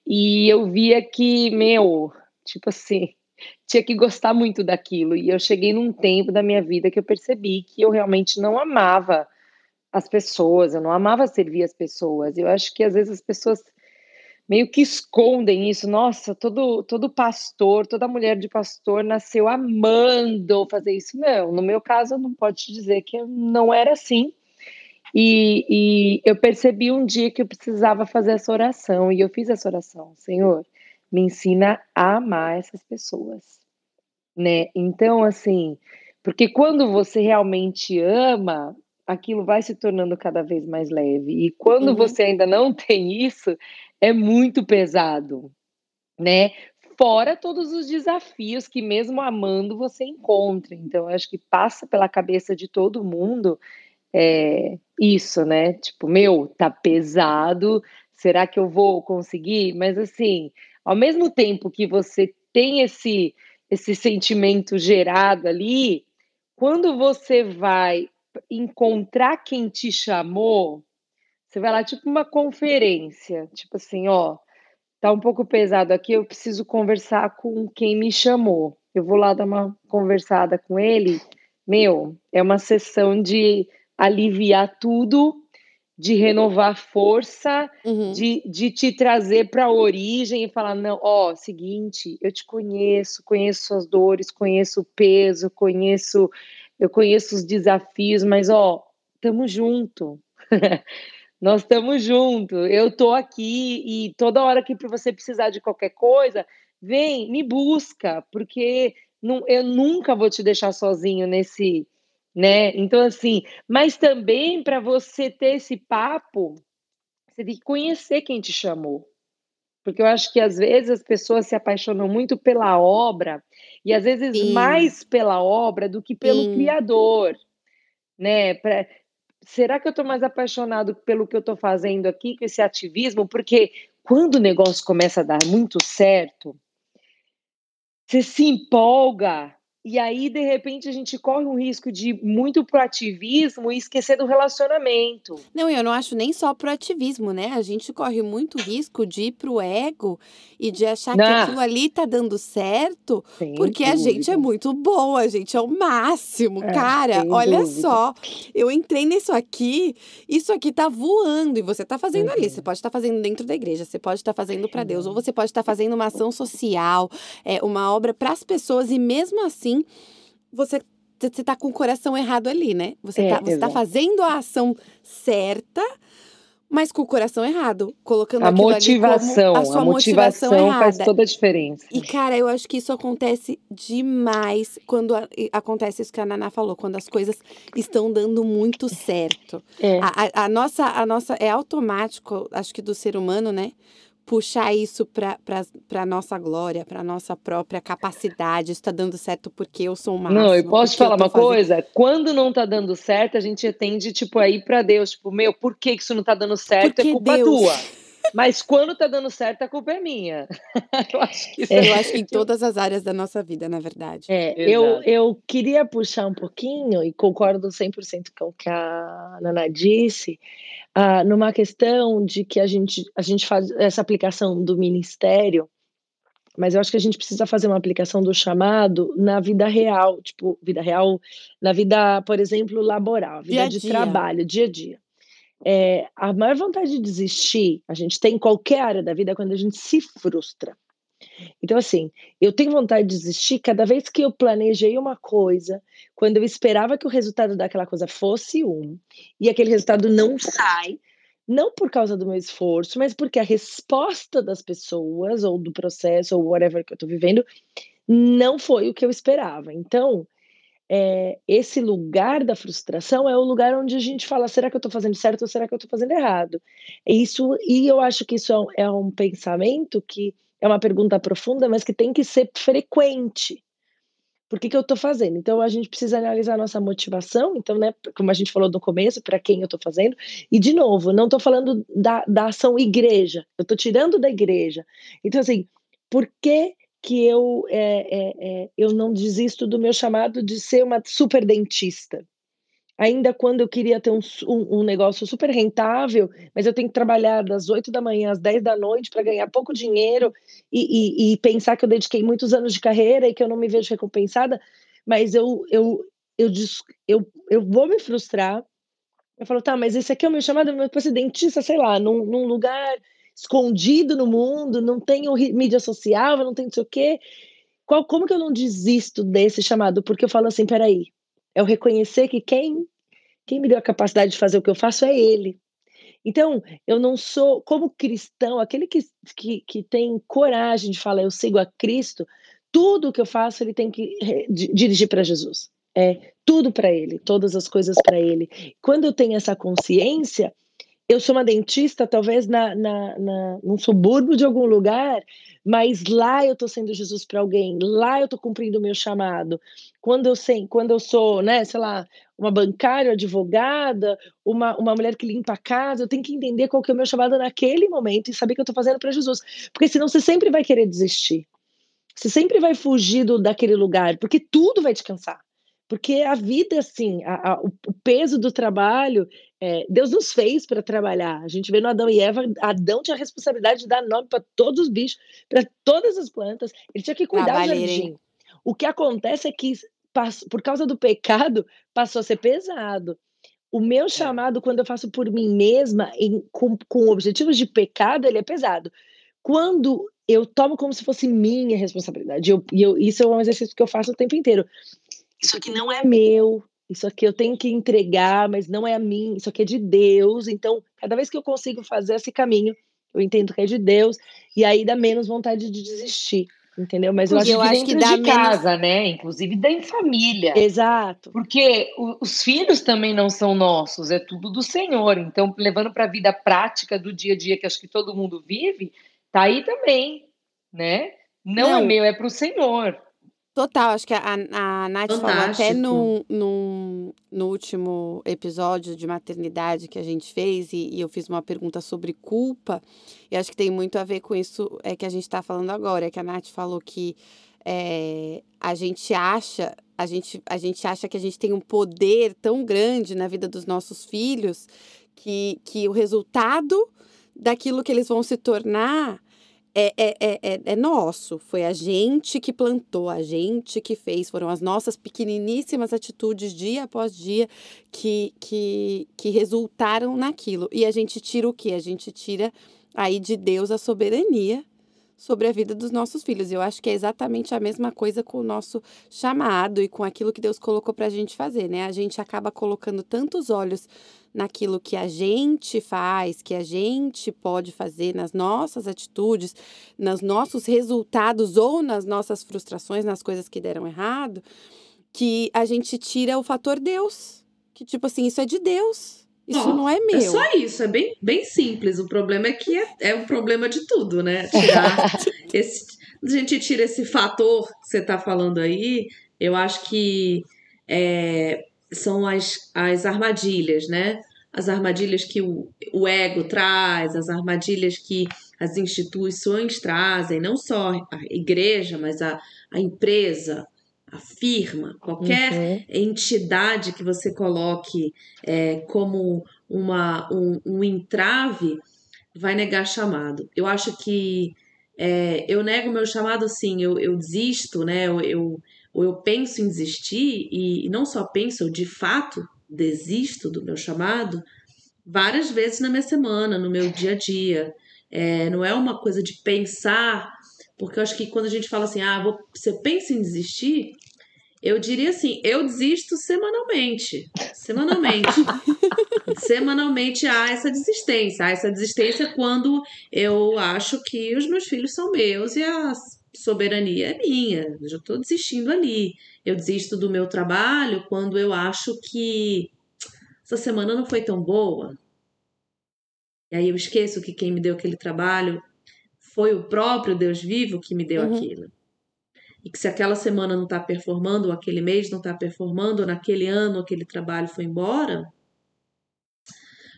E eu via que, meu, tipo assim, [LAUGHS] tinha que gostar muito daquilo. E eu cheguei num tempo da minha vida que eu percebi que eu realmente não amava as pessoas, eu não amava servir as pessoas. Eu acho que às vezes as pessoas meio que escondem isso. Nossa, todo, todo pastor, toda mulher de pastor nasceu amando fazer isso. Não, no meu caso, não pode dizer que não era assim. E, e, eu percebi um dia que eu precisava fazer essa oração, e eu fiz essa oração, Senhor, me ensina a amar essas pessoas, né? Então, assim, porque quando você realmente ama, aquilo vai se tornando cada vez mais leve, e quando uhum. você ainda não [LAUGHS] tem isso, é muito pesado, né? Fora todos os desafios que, mesmo amando, você encontra. Então, acho que passa pela cabeça de todo mundo é, isso, né? Tipo, meu, tá pesado, será que eu vou conseguir? Mas assim, ao mesmo tempo que você tem esse esse sentimento gerado ali, quando você vai encontrar quem te chamou, você vai lá tipo uma conferência, tipo assim, ó, tá um pouco pesado aqui, eu preciso conversar com quem me chamou. Eu vou lá dar uma conversada com ele. Meu, é uma sessão de aliviar tudo, de renovar força, uhum. de, de te trazer para a origem e falar: não, ó, seguinte, eu te conheço, conheço suas dores, conheço o peso, conheço, eu conheço os desafios, mas ó, estamos junto. [LAUGHS] Nós estamos juntos. Eu estou aqui e toda hora que você precisar de qualquer coisa, vem, me busca, porque não, eu nunca vou te deixar sozinho nesse né? Então, assim, mas também para você ter esse papo, você tem que conhecer quem te chamou. Porque eu acho que às vezes as pessoas se apaixonam muito pela obra, e às vezes Sim. mais pela obra do que pelo Sim. Criador, né? Pra, será que eu estou mais apaixonado pelo que eu estou fazendo aqui, com esse ativismo? Porque quando o negócio começa a dar muito certo, você se empolga, e aí, de repente, a gente corre um risco de muito proativismo e esquecer do relacionamento. Não, eu não acho nem só proativismo, né? A gente corre muito risco de ir pro ego e de achar não. que aquilo ali tá dando certo, sem porque dúvida. a gente é muito boa, a gente é o máximo. É, Cara, olha dúvida. só, eu entrei nisso aqui, isso aqui tá voando e você tá fazendo uhum. ali. Você pode estar tá fazendo dentro da igreja, você pode estar tá fazendo para Deus, ou você pode estar tá fazendo uma ação social, é, uma obra para as pessoas e mesmo assim assim, você você tá com o coração errado ali, né? Você, é, tá, você tá fazendo a ação certa, mas com o coração errado, colocando a motivação, a sua a motivação, motivação faz toda a diferença. E cara, eu acho que isso acontece demais quando a, acontece isso que a Naná falou, quando as coisas estão dando muito certo. É. A, a, a, nossa, a nossa é automático, acho que do ser humano, né? Puxar isso para a nossa glória, para nossa própria capacidade. Está dando certo porque eu sou uma. Não, eu posso te falar uma fazendo... coisa? Quando não está dando certo, a gente tende tipo aí para Deus, tipo, meu, por que isso não está dando certo? É porque é culpa Deus... tua. Mas quando tá dando certo, a culpa é minha. [LAUGHS] eu acho que é, eu acho que em todas as áreas da nossa vida, na verdade. É, eu, eu queria puxar um pouquinho, e concordo 100% com o que a Nana disse, uh, numa questão de que a gente, a gente faz essa aplicação do ministério, mas eu acho que a gente precisa fazer uma aplicação do chamado na vida real, tipo, vida real, na vida, por exemplo, laboral, vida dia de dia. trabalho, dia a dia. É, a maior vontade de desistir, a gente tem em qualquer área da vida, é quando a gente se frustra. Então, assim, eu tenho vontade de desistir cada vez que eu planejei uma coisa, quando eu esperava que o resultado daquela coisa fosse um, e aquele resultado não sai, não por causa do meu esforço, mas porque a resposta das pessoas, ou do processo, ou whatever que eu tô vivendo, não foi o que eu esperava. Então, é, esse lugar da frustração é o lugar onde a gente fala: será que eu estou fazendo certo ou será que eu estou fazendo errado? Isso, e eu acho que isso é, é um pensamento que é uma pergunta profunda, mas que tem que ser frequente. Por que, que eu estou fazendo? Então a gente precisa analisar a nossa motivação, então, né, como a gente falou no começo, para quem eu estou fazendo, e de novo, não estou falando da, da ação igreja, eu estou tirando da igreja. Então, assim, por que que eu, é, é, é, eu não desisto do meu chamado de ser uma super dentista. Ainda quando eu queria ter um, um, um negócio super rentável, mas eu tenho que trabalhar das 8 da manhã às 10 da noite para ganhar pouco dinheiro e, e, e, pensar que eu dediquei muitos anos de carreira e que eu não me vejo recompensada, mas eu, eu, eu, eu, eu vou me frustrar. Eu falo, tá, mas esse aqui é o meu chamado, vou ser dentista, sei lá, num, num lugar escondido no mundo, não tenho mídia social, não tenho não sei o quê. Qual, como que eu não desisto desse chamado? Porque eu falo assim, peraí, é o reconhecer que quem, quem me deu a capacidade de fazer o que eu faço é ele. Então, eu não sou, como cristão, aquele que, que, que tem coragem de falar, eu sigo a Cristo, tudo que eu faço, ele tem que dirigir para Jesus. É tudo para ele, todas as coisas para ele. Quando eu tenho essa consciência, eu sou uma dentista, talvez na, na, na, num subúrbio de algum lugar, mas lá eu estou sendo Jesus para alguém, lá eu estou cumprindo o meu chamado. Quando eu sei, quando eu sou, né, sei lá, uma bancária, advogada, uma, uma mulher que limpa a casa, eu tenho que entender qual que é o meu chamado naquele momento e saber que eu estou fazendo para Jesus, porque senão você sempre vai querer desistir. Você sempre vai fugir do, daquele lugar, porque tudo vai te cansar. Porque a vida, assim, a, a, o peso do trabalho, é, Deus nos fez para trabalhar. A gente vê no Adão e Eva, Adão tinha a responsabilidade de dar nome para todos os bichos, para todas as plantas. Ele tinha que cuidar do jardim. O que acontece é que, por causa do pecado, passou a ser pesado. O meu é. chamado, quando eu faço por mim mesma, em, com, com objetivos de pecado, ele é pesado. Quando eu tomo como se fosse minha responsabilidade, eu, eu, isso é um exercício que eu faço o tempo inteiro isso aqui não é meu, isso aqui eu tenho que entregar, mas não é a mim, isso aqui é de Deus. Então, cada vez que eu consigo fazer esse caminho, eu entendo que é de Deus, e aí dá menos vontade de desistir. Entendeu? Mas eu acho, eu acho que dá de casa, menos... né? Inclusive da em família. Exato. Porque os filhos também não são nossos, é tudo do Senhor. Então, levando para a vida prática do dia a dia que acho que todo mundo vive, tá aí também, né? Não, é não. é meu, é para o Senhor. Total, acho que a, a Nath falou até no, no, no último episódio de maternidade que a gente fez, e, e eu fiz uma pergunta sobre culpa, e acho que tem muito a ver com isso é que a gente está falando agora, é que a Nath falou que é, a gente acha, a gente, a gente acha que a gente tem um poder tão grande na vida dos nossos filhos que, que o resultado daquilo que eles vão se tornar é, é, é, é, é nosso. Foi a gente que plantou, a gente que fez. Foram as nossas pequeniníssimas atitudes, dia após dia, que, que, que resultaram naquilo. E a gente tira o quê? A gente tira aí de Deus a soberania sobre a vida dos nossos filhos. Eu acho que é exatamente a mesma coisa com o nosso chamado e com aquilo que Deus colocou para a gente fazer, né? A gente acaba colocando tantos olhos naquilo que a gente faz, que a gente pode fazer, nas nossas atitudes, nos nossos resultados ou nas nossas frustrações, nas coisas que deram errado, que a gente tira o fator Deus. Que tipo assim, isso é de Deus. Isso não, não é, é meu. É só isso, é bem, bem simples. O problema é que é, é o problema de tudo, né? Tirar [LAUGHS] esse, a gente tira esse fator que você está falando aí, eu acho que é, são as, as armadilhas, né? As armadilhas que o, o ego traz, as armadilhas que as instituições trazem, não só a igreja, mas a, a empresa, a firma, qualquer uhum. entidade que você coloque é, como uma, um, um, entrave, vai negar chamado. Eu acho que é, eu nego meu chamado sim, eu, eu desisto, né? Eu, eu, eu penso em desistir, e, e não só penso, eu de fato desisto do meu chamado várias vezes na minha semana, no meu dia a dia. É, não é uma coisa de pensar porque eu acho que quando a gente fala assim, ah, vou, você pensa em desistir, eu diria assim, eu desisto semanalmente. Semanalmente. [LAUGHS] semanalmente há essa desistência. Há essa desistência quando eu acho que os meus filhos são meus e as soberania é minha, eu já estou desistindo ali. Eu desisto do meu trabalho quando eu acho que essa semana não foi tão boa. E aí eu esqueço que quem me deu aquele trabalho foi o próprio Deus vivo que me deu uhum. aquilo. E que se aquela semana não está performando, ou aquele mês não está performando, ou naquele ano aquele trabalho foi embora,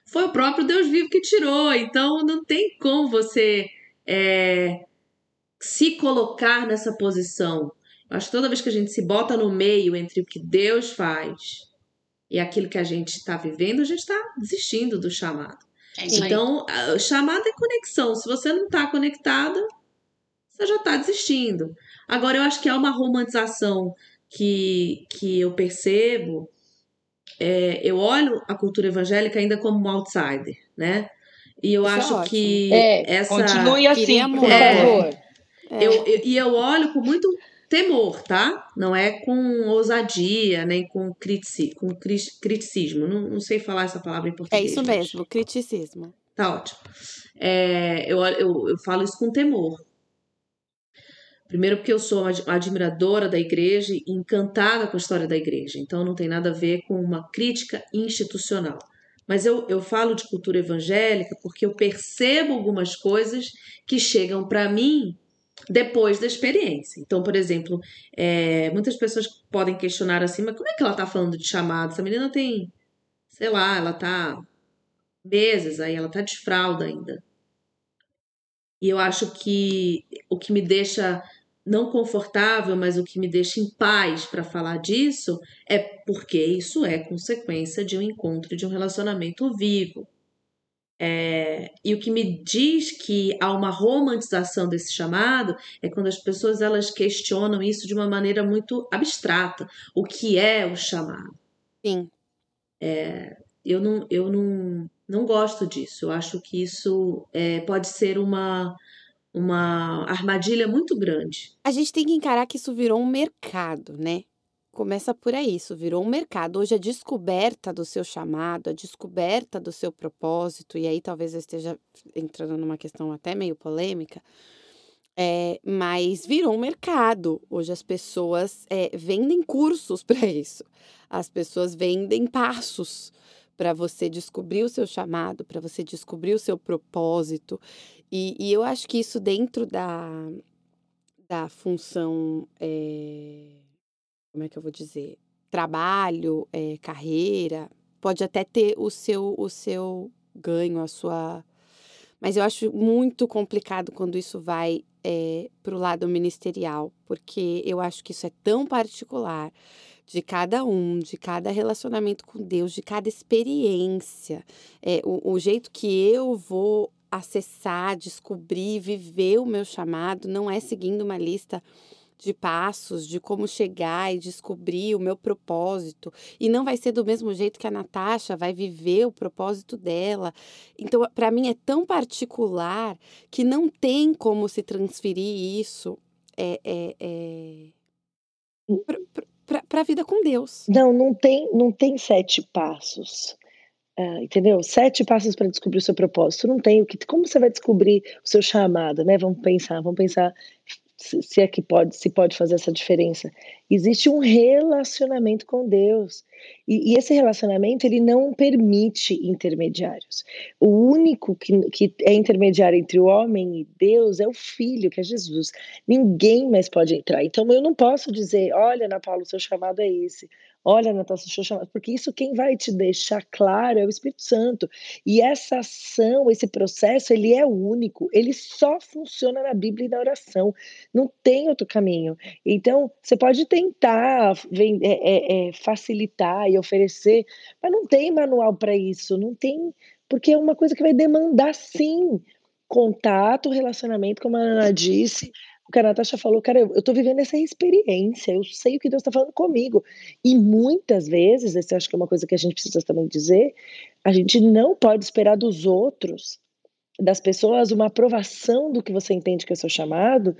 foi o próprio Deus vivo que tirou. Então não tem como você é, se colocar nessa posição. Eu acho que toda vez que a gente se bota no meio entre o que Deus faz e aquilo que a gente está vivendo, a gente está desistindo do chamado. É então, o chamado é conexão. Se você não está conectada, você já está desistindo. Agora, eu acho que há uma romantização que, que eu percebo. É, eu olho a cultura evangélica ainda como um outsider, né? E eu Isso é acho é que é, essa. Continue assim, por é, favor. Eu, eu, e eu olho com muito temor, tá? Não é com ousadia, nem com, critici com criticismo. Não, não sei falar essa palavra em português. É isso mesmo, criticismo. Tá ótimo. É, eu, eu, eu falo isso com temor. Primeiro, porque eu sou admiradora da igreja e encantada com a história da igreja. Então, não tem nada a ver com uma crítica institucional. Mas eu, eu falo de cultura evangélica porque eu percebo algumas coisas que chegam para mim depois da experiência. Então, por exemplo, é, muitas pessoas podem questionar assim, mas como é que ela tá falando de chamado? Essa menina tem, sei lá, ela tá meses aí, ela tá de fralda ainda. E eu acho que o que me deixa não confortável, mas o que me deixa em paz para falar disso é porque isso é consequência de um encontro, de um relacionamento vivo. É, e o que me diz que há uma romantização desse chamado é quando as pessoas elas questionam isso de uma maneira muito abstrata. O que é o chamado? Sim. É, eu não, eu não, não gosto disso. Eu acho que isso é, pode ser uma, uma armadilha muito grande. A gente tem que encarar que isso virou um mercado, né? Começa por aí, isso virou um mercado. Hoje a descoberta do seu chamado, a descoberta do seu propósito, e aí talvez eu esteja entrando numa questão até meio polêmica, é, mas virou um mercado. Hoje as pessoas é, vendem cursos [LAUGHS] para isso, as pessoas vendem passos para você descobrir o seu chamado, para você descobrir o seu propósito. E, e, eu acho que isso dentro da, da função. É como é que eu vou dizer, trabalho, é, carreira, pode até ter o seu, o seu ganho, a sua. Mas eu acho muito complicado quando isso vai é, para o lado ministerial, porque eu acho que isso é tão particular de cada um, de cada relacionamento com Deus, de cada experiência. É, o, o jeito que eu vou acessar, descobrir, viver o meu chamado não é seguindo uma lista de passos, de como chegar e descobrir o meu propósito. E não vai ser do mesmo jeito que a Natasha vai viver o propósito dela. Então, para mim é tão particular que não tem como se transferir isso é, é, é para a vida com Deus. Não, não tem, não tem sete passos. Uh, entendeu? Sete passos para descobrir o seu propósito. Não tem o que. Como você vai descobrir o seu chamado, né? Vamos pensar, vamos pensar se é que pode, se pode fazer essa diferença. Existe um relacionamento com Deus. E, e, esse relacionamento ele não permite intermediários. O único que, que é intermediário entre o homem e Deus é o Filho, que é Jesus. Ninguém mais pode entrar. Então eu não posso dizer, olha, Ana Paula, o seu chamado é esse. Olha, Natasha, deixa eu chamar, porque isso quem vai te deixar claro é o Espírito Santo. E essa ação, esse processo, ele é único, ele só funciona na Bíblia e na oração. Não tem outro caminho. Então, você pode tentar é, é, é, facilitar e oferecer, mas não tem manual para isso, não tem, porque é uma coisa que vai demandar sim contato, relacionamento, como a Ana disse, que a Natasha falou, cara, eu, estou vivendo essa experiência, eu sei o que Deus está falando comigo. E muitas vezes, essa acho que é uma coisa que a gente precisa também dizer, a gente não pode esperar dos outros, das pessoas, uma aprovação do que você entende que é seu chamado,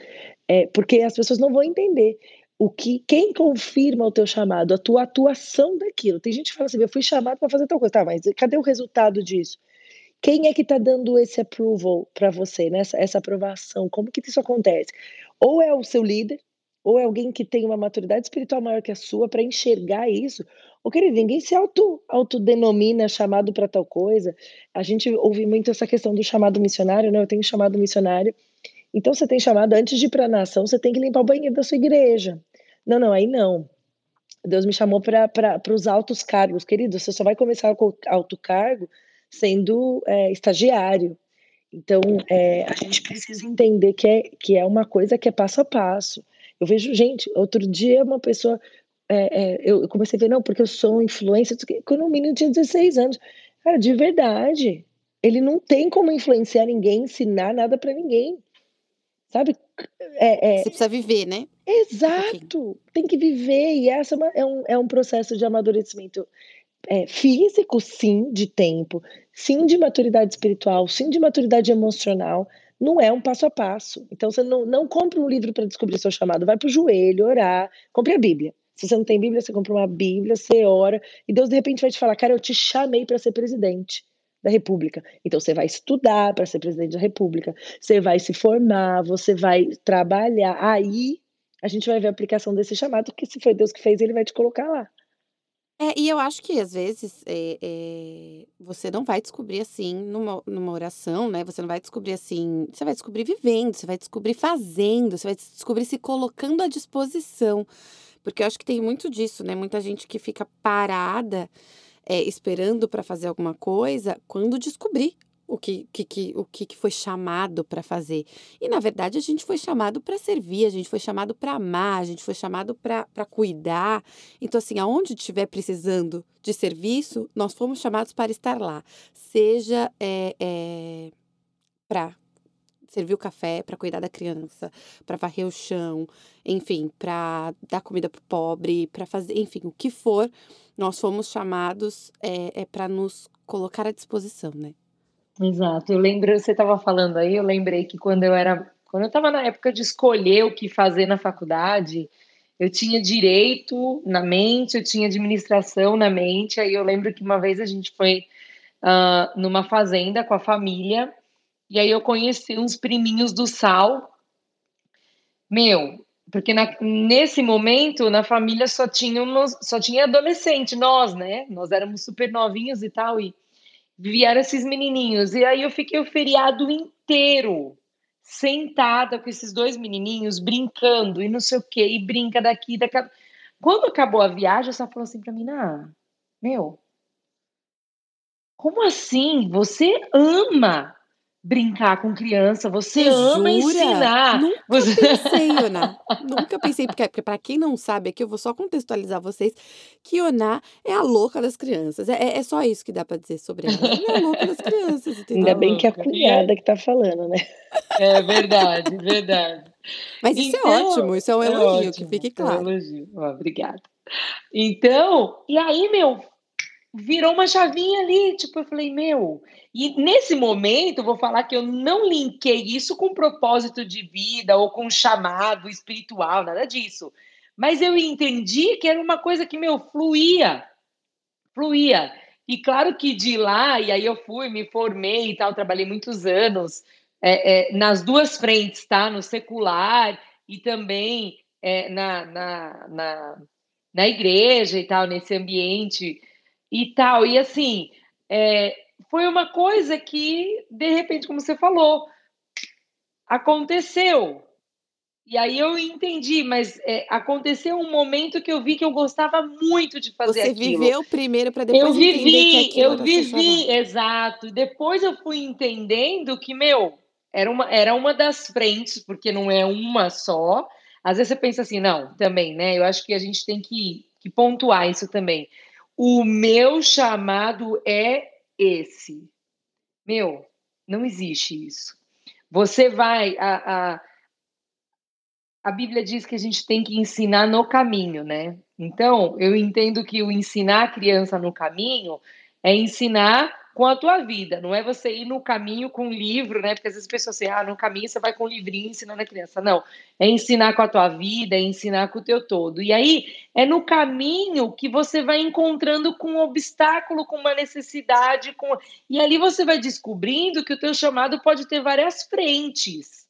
é, porque as pessoas não vão entender. O que quem confirma o teu chamado, a tua atuação daquilo. Tem gente que fala assim: "Eu fui chamado para fazer tal coisa". Tá, mas cadê o resultado disso? Quem é que está dando esse approval para você, né? essa, essa aprovação? Como que isso acontece? Ou é o seu líder, ou é alguém que tem uma maturidade espiritual maior que a sua para enxergar isso. Ou, querido, ninguém se auto, autodenomina chamado para tal coisa. A gente ouve muito essa questão do chamado missionário, né? Eu tenho chamado missionário. Então, você tem chamado, antes de ir para a nação, você tem que limpar o banheiro da sua igreja. Não, não, aí não. Deus me chamou para os altos cargos. Querido, você só vai começar com alto cargo sendo é, estagiário. Então, é, a gente precisa entender que é, que é uma coisa que é passo a passo. Eu vejo, gente, outro dia uma pessoa. É, é, eu comecei a ver, não, porque eu sou influência. Quando o menino tinha 16 anos. Cara, de verdade. Ele não tem como influenciar ninguém, ensinar nada para ninguém. Sabe? É, é Você precisa viver, né? Exato. Tem que viver. E essa é um, é um processo de amadurecimento é, físico, sim, de tempo, sim, de maturidade espiritual, sim, de maturidade emocional, não é um passo a passo. Então, você não, não compra um livro para descobrir seu chamado, vai para o joelho, orar, compre a Bíblia. Se você não tem Bíblia, você compra uma Bíblia, você ora, e Deus de repente vai te falar: Cara, eu te chamei para ser presidente da República. Então você vai estudar para ser presidente da República, você vai se formar, você vai trabalhar. Aí a gente vai ver a aplicação desse chamado, que se foi Deus que fez, ele vai te colocar lá. É, e eu acho que às vezes é, é, você não vai descobrir assim numa, numa oração, né? Você não vai descobrir assim. Você vai descobrir vivendo, você vai descobrir fazendo, você vai descobrir se colocando à disposição. Porque eu acho que tem muito disso, né? Muita gente que fica parada é, esperando para fazer alguma coisa quando descobrir o que, que, que, o que, que foi chamado para fazer. E, na verdade, a gente foi chamado para servir, a gente foi chamado para amar, a gente foi chamado para cuidar. Então, assim, aonde estiver precisando de serviço, nós fomos chamados para estar lá. Seja é, é, para servir o café, para cuidar da criança, para varrer o chão, enfim, para dar comida para o pobre, para fazer, enfim, o que for, nós fomos chamados é, é para nos colocar à disposição, né? Exato. Eu lembro, você estava falando aí, eu lembrei que quando eu era, quando eu estava na época de escolher o que fazer na faculdade, eu tinha direito na mente, eu tinha administração na mente. Aí eu lembro que uma vez a gente foi uh, numa fazenda com a família, e aí eu conheci uns priminhos do sal. Meu, porque na, nesse momento na família só tinha, só tinha adolescente, nós, né? Nós éramos super novinhos e tal, e vieram esses menininhos. E aí eu fiquei o feriado inteiro sentada com esses dois menininhos, brincando e não sei o quê, e brinca daqui, daqui. Quando acabou a viagem, ela falou assim para mim: ah, meu, como assim? Você ama brincar com criança, você, você ama jura? ensinar. Nunca você... pensei, Ana. Nunca pensei, porque, porque para quem não sabe, aqui eu vou só contextualizar vocês, que Oná é a louca das crianças. É, é só isso que dá para dizer sobre ela. Ela é a louca das crianças, entendeu? [LAUGHS] Ainda bem que é a cunhada que tá falando, né? É verdade, verdade. Mas isso é então, é ótimo, isso é um elogio, é ótimo, que fique claro. É um elogio. Obrigada. Então, e aí, meu, virou uma chavinha ali, tipo, eu falei, meu, e nesse momento, vou falar que eu não linkei isso com propósito de vida ou com chamado espiritual, nada disso. Mas eu entendi que era uma coisa que, meu, fluía. Fluía. E claro que de lá, e aí eu fui, me formei e tal, trabalhei muitos anos é, é, nas duas frentes, tá? No secular e também é, na, na, na, na igreja e tal, nesse ambiente e tal. E assim, é, foi uma coisa que, de repente, como você falou, aconteceu. E aí eu entendi, mas é, aconteceu um momento que eu vi que eu gostava muito de fazer Você aquilo. Você viveu primeiro para depois eu vivi, entender que Eu vivi, exato. Depois eu fui entendendo que, meu, era uma, era uma das frentes, porque não é uma só. Às vezes você pensa assim, não, também, né? Eu acho que a gente tem que, que pontuar isso também. O meu chamado é esse. Meu, não existe isso. Você vai. A, a, a Bíblia diz que a gente tem que ensinar no caminho, né? Então, eu entendo que o ensinar a criança no caminho é ensinar com a tua vida, não é você ir no caminho com um livro, né? Porque às vezes as pessoas assim, ah, no caminho você vai com um livrinho ensinando a criança. Não, é ensinar com a tua vida, é ensinar com o teu todo. E aí é no caminho que você vai encontrando com um obstáculo, com uma necessidade, com e ali você vai descobrindo que o teu chamado pode ter várias frentes.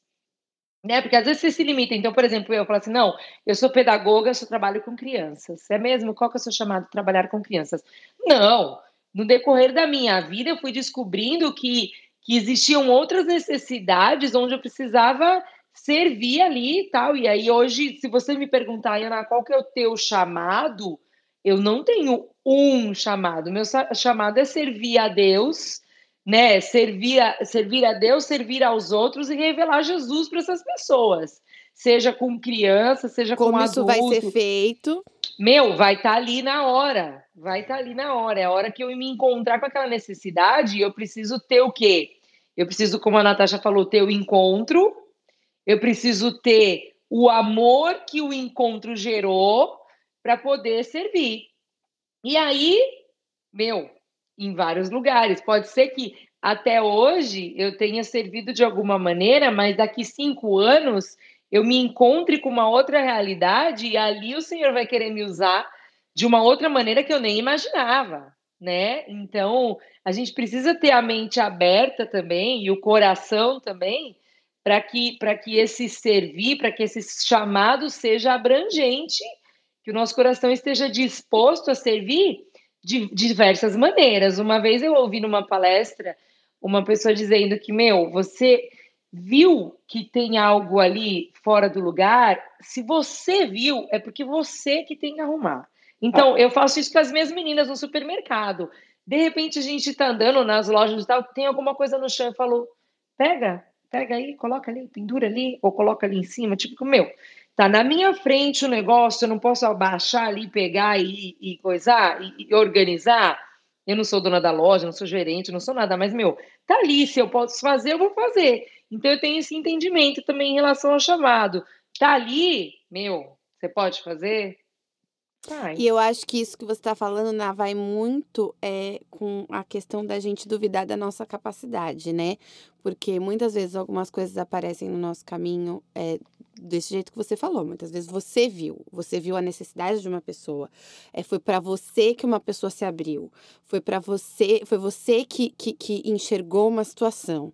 Né? Porque às vezes você se limita. Então, por exemplo, eu falo assim: não, eu sou pedagoga, eu só trabalho com crianças. É mesmo? Qual que é o seu chamado? Trabalhar com crianças. Não, no decorrer da minha vida, eu fui descobrindo que, que existiam outras necessidades onde eu precisava servir ali e tal. E aí, hoje, se você me perguntar, Ana, qual que é o teu chamado? Eu não tenho um chamado. Meu chamado é servir a Deus, né? Servir a, servir a Deus, servir aos outros e revelar Jesus para essas pessoas. Seja com criança, seja Como com isso adulto. vai ser feito? Meu, vai estar tá ali na hora. Vai estar tá ali na hora. É a hora que eu me encontrar com aquela necessidade, eu preciso ter o quê? Eu preciso, como a Natasha falou, ter o encontro. Eu preciso ter o amor que o encontro gerou para poder servir. E aí, meu, em vários lugares. Pode ser que até hoje eu tenha servido de alguma maneira, mas daqui cinco anos eu me encontre com uma outra realidade e ali o Senhor vai querer me usar de uma outra maneira que eu nem imaginava, né? Então, a gente precisa ter a mente aberta também e o coração também para que para que esse servir, para que esse chamado seja abrangente, que o nosso coração esteja disposto a servir de diversas maneiras. Uma vez eu ouvi numa palestra uma pessoa dizendo que, meu, você viu que tem algo ali fora do lugar, se você viu, é porque você que tem que arrumar. Então, eu faço isso com as minhas meninas no supermercado. De repente, a gente está andando nas lojas e tal, tem alguma coisa no chão e falou: pega, pega aí, coloca ali, pendura ali, ou coloca ali em cima. Tipo, meu, tá na minha frente o negócio, eu não posso abaixar ali, pegar e, e coisar, e, e organizar. Eu não sou dona da loja, não sou gerente, não sou nada, mas, meu, tá ali, se eu posso fazer, eu vou fazer. Então eu tenho esse entendimento também em relação ao chamado. Tá ali, meu, você pode fazer? Vai. E eu acho que isso que você está falando, Ná, vai muito é, com a questão da gente duvidar da nossa capacidade, né? Porque muitas vezes algumas coisas aparecem no nosso caminho é, desse jeito que você falou. Muitas vezes você viu, você viu a necessidade de uma pessoa. É, foi para você que uma pessoa se abriu. Foi para você, foi você que, que, que enxergou uma situação.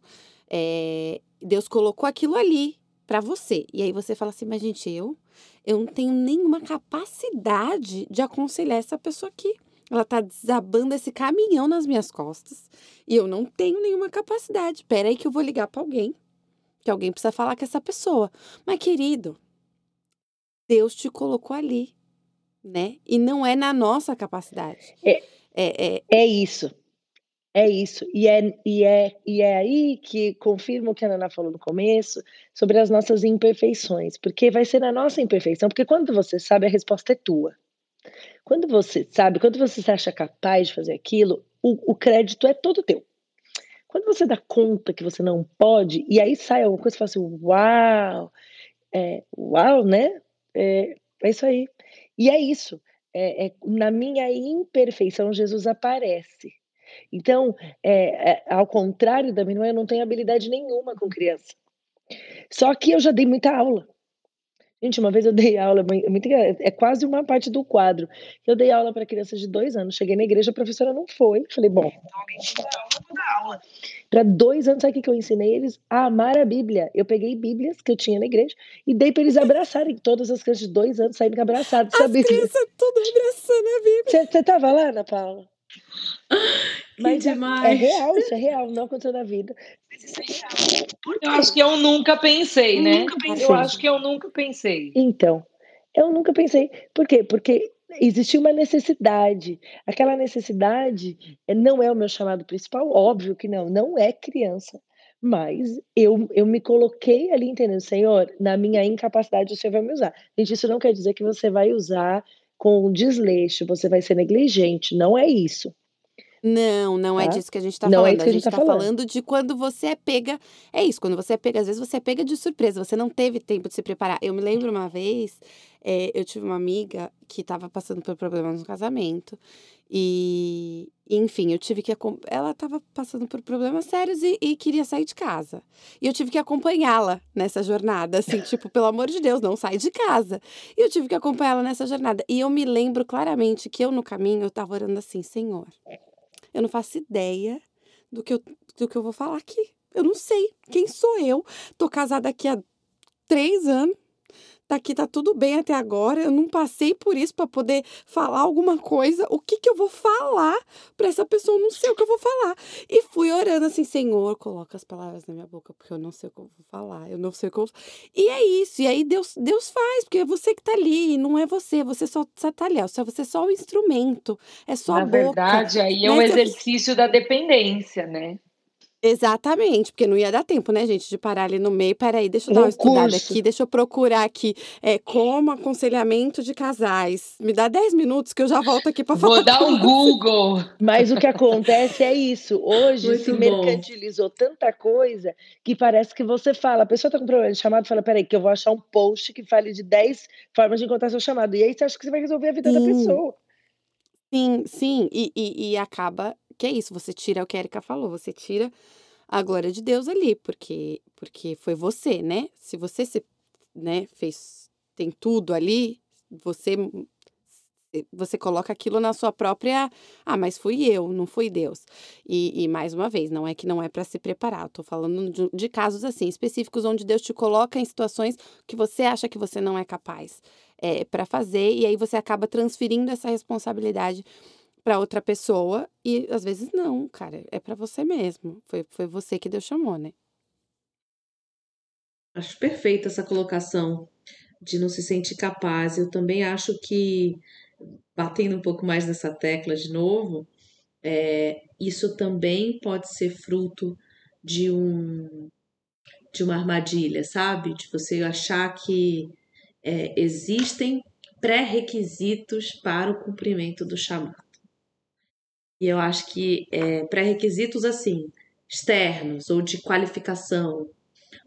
É, Deus colocou aquilo ali para você. E aí você fala assim, mas gente, eu, eu não tenho nenhuma capacidade de aconselhar essa pessoa aqui. Ela tá desabando esse caminhão nas minhas costas e eu não tenho nenhuma capacidade. Pera aí que eu vou ligar para alguém. Que alguém precisa falar com essa pessoa. Mas querido, Deus te colocou ali, né? E não é na nossa capacidade. É, é, é, é isso. É isso. E é, e, é, e é aí que confirma o que a Nana falou no começo sobre as nossas imperfeições. Porque vai ser na nossa imperfeição. Porque quando você sabe, a resposta é tua. Quando você sabe, quando você se acha capaz de fazer aquilo, o, o crédito é todo teu. Quando você dá conta que você não pode, e aí sai alguma coisa e fala assim: uau, é, uau, né? É, é isso aí. E é isso. É, é, na minha imperfeição, Jesus aparece. Então, é, é, ao contrário da minha eu não tenho habilidade nenhuma com criança. Só que eu já dei muita aula. Gente, uma vez eu dei aula, é, é quase uma parte do quadro. Eu dei aula para crianças de dois anos. Cheguei na igreja, a professora não foi. Falei, bom, então alguém te dá aula, vou dar aula. Para dois anos, sabe o que eu ensinei eles? A amar a Bíblia. Eu peguei Bíblias que eu tinha na igreja e dei para eles abraçarem. Todas as crianças de dois anos saíram abraçadas. As crianças tudo abraçando a Bíblia. Você estava lá, Ana Paula? Mas é, é, real, isso é real, não aconteceu na vida. Mas isso é real. Eu acho que eu nunca pensei, eu né? Nunca pensei. Eu acho que eu nunca pensei. Então, eu nunca pensei. Por quê? Porque existia uma necessidade. Aquela necessidade não é o meu chamado principal, óbvio que não, não é criança. Mas eu, eu me coloquei ali entendendo, Senhor, na minha incapacidade o Senhor vai me usar. Gente, isso não quer dizer que você vai usar com desleixo, você vai ser negligente, não é isso. Não, não é tá? disso que a gente está falando. É a gente, a gente tá, tá falando. falando de quando você é pega. É isso, quando você é pega, às vezes você é pega de surpresa, você não teve tempo de se preparar. Eu me lembro uma vez, é, eu tive uma amiga que estava passando por problemas no casamento. E, enfim, eu tive que. Ela estava passando por problemas sérios e, e, queria sair de casa. E eu tive que acompanhá-la nessa jornada, assim, [LAUGHS] tipo, pelo amor de Deus, não sai de casa. E eu tive que acompanhá-la nessa jornada. E eu me lembro claramente que eu, no caminho, eu estava orando assim: Senhor, eu não faço ideia do que eu, do que eu vou falar aqui. Eu não sei quem sou eu. Tô casada aqui há três anos tá aqui, tá tudo bem até agora, eu não passei por isso para poder falar alguma coisa, o que que eu vou falar para essa pessoa, eu não sei o que eu vou falar. E fui orando assim, Senhor, coloca as palavras na minha boca, porque eu não sei o que eu vou falar, eu não sei o que eu vou... E é isso, e aí Deus, Deus faz, porque é você que tá ali, não é você, você só, só tá ali, você é só o instrumento, é só na a boca. Na verdade, aí é um exercício da dependência, né? Exatamente, porque não ia dar tempo, né, gente, de parar ali no meio. Peraí, deixa eu dar uma estudada aqui, deixa eu procurar aqui é, como aconselhamento de casais. Me dá 10 minutos que eu já volto aqui para falar. Vou dar um Google. Mas o que acontece é isso. Hoje Muito se bom. mercantilizou tanta coisa que parece que você fala, a pessoa tá com problema de chamado, fala, peraí, que eu vou achar um post que fale de 10 formas de encontrar seu chamado. E aí você acha que você vai resolver a vida sim. da pessoa. Sim, sim, e, e, e acaba que é isso, você tira é o que a Erika falou, você tira a glória de Deus ali, porque porque foi você, né? Se você se, né, fez tem tudo ali, você você coloca aquilo na sua própria. Ah, mas fui eu, não fui Deus. E, e mais uma vez, não é que não é para se preparar. Eu tô falando de, de, casos assim, específicos, onde Deus te coloca em situações que você acha que você não é capaz é, para fazer, e aí você acaba transferindo essa responsabilidade para outra pessoa e às vezes não, cara, é para você mesmo. Foi, foi você que Deus chamou, né? Acho perfeita essa colocação de não se sentir capaz. Eu também acho que, batendo um pouco mais nessa tecla de novo, é, isso também pode ser fruto de um de uma armadilha, sabe? De você achar que é, existem pré-requisitos para o cumprimento do chamado. E eu acho que é, pré-requisitos assim, externos, ou de qualificação,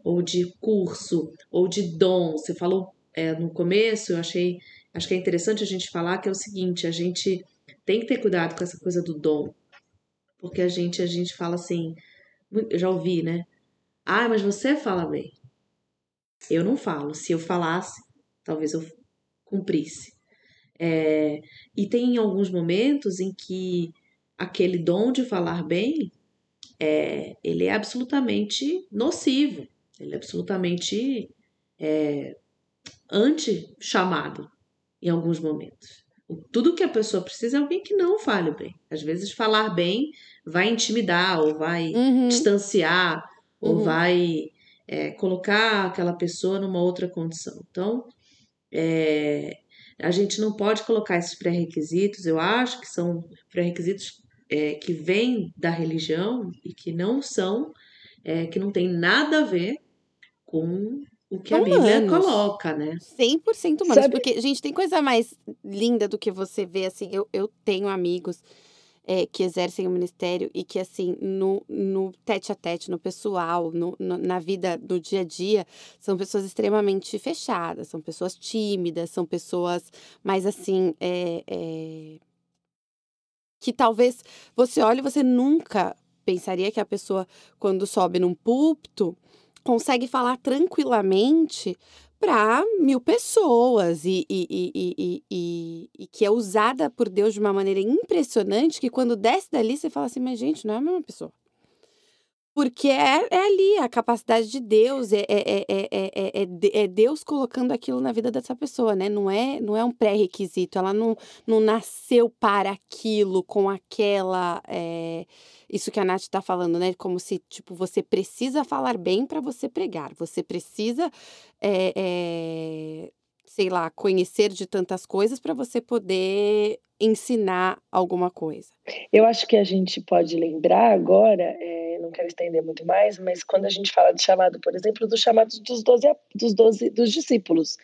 ou de curso, ou de dom. Você falou é, no começo, eu achei, acho que é interessante a gente falar que é o seguinte, a gente tem que ter cuidado com essa coisa do dom. Porque a gente, a gente fala assim, eu já ouvi, né? Ah, mas você fala bem. Eu não falo. Se eu falasse, talvez eu cumprisse. É, e tem alguns momentos em que aquele dom de falar bem, é, ele é absolutamente nocivo, ele é absolutamente é, anti-chamado em alguns momentos. Tudo que a pessoa precisa é alguém que não fale bem. Às vezes, falar bem vai intimidar, ou vai uhum. distanciar, uhum. ou vai é, colocar aquela pessoa numa outra condição. Então, é, a gente não pode colocar esses pré-requisitos, eu acho que são pré-requisitos é, que vêm da religião e que não são, é, que não tem nada a ver com o que humanos. a Bíblia coloca, né? 100% humanos. Sabe? Porque, gente, tem coisa mais linda do que você ver, assim, eu, eu tenho amigos é, que exercem o ministério e que, assim, no, no tete a tete, no pessoal, no, no, na vida do dia a dia, são pessoas extremamente fechadas, são pessoas tímidas, são pessoas mais, assim, é, é que talvez você olhe e você nunca pensaria que a pessoa, quando sobe num púlpito, consegue falar tranquilamente para mil pessoas e, e, e, e, que é usada por Deus de uma maneira impressionante que quando desce dali você fala assim, mas gente, não é a mesma pessoa. Porque é, é ali a capacidade de Deus, é, é, é, é, é, Deus colocando aquilo na vida dessa pessoa, né? Não é, não é um pré-requisito, ela não, não nasceu para aquilo, com aquela. isso que a Nath está falando, né? Como se, tipo, você precisa falar bem para você pregar, você precisa sei lá, conhecer de tantas coisas para você poder ensinar alguma coisa. Eu acho que a gente pode lembrar agora, é, não quero estender muito mais, mas quando a gente fala de chamado, por exemplo, do chamado dos doze, dos doze dos discípulos,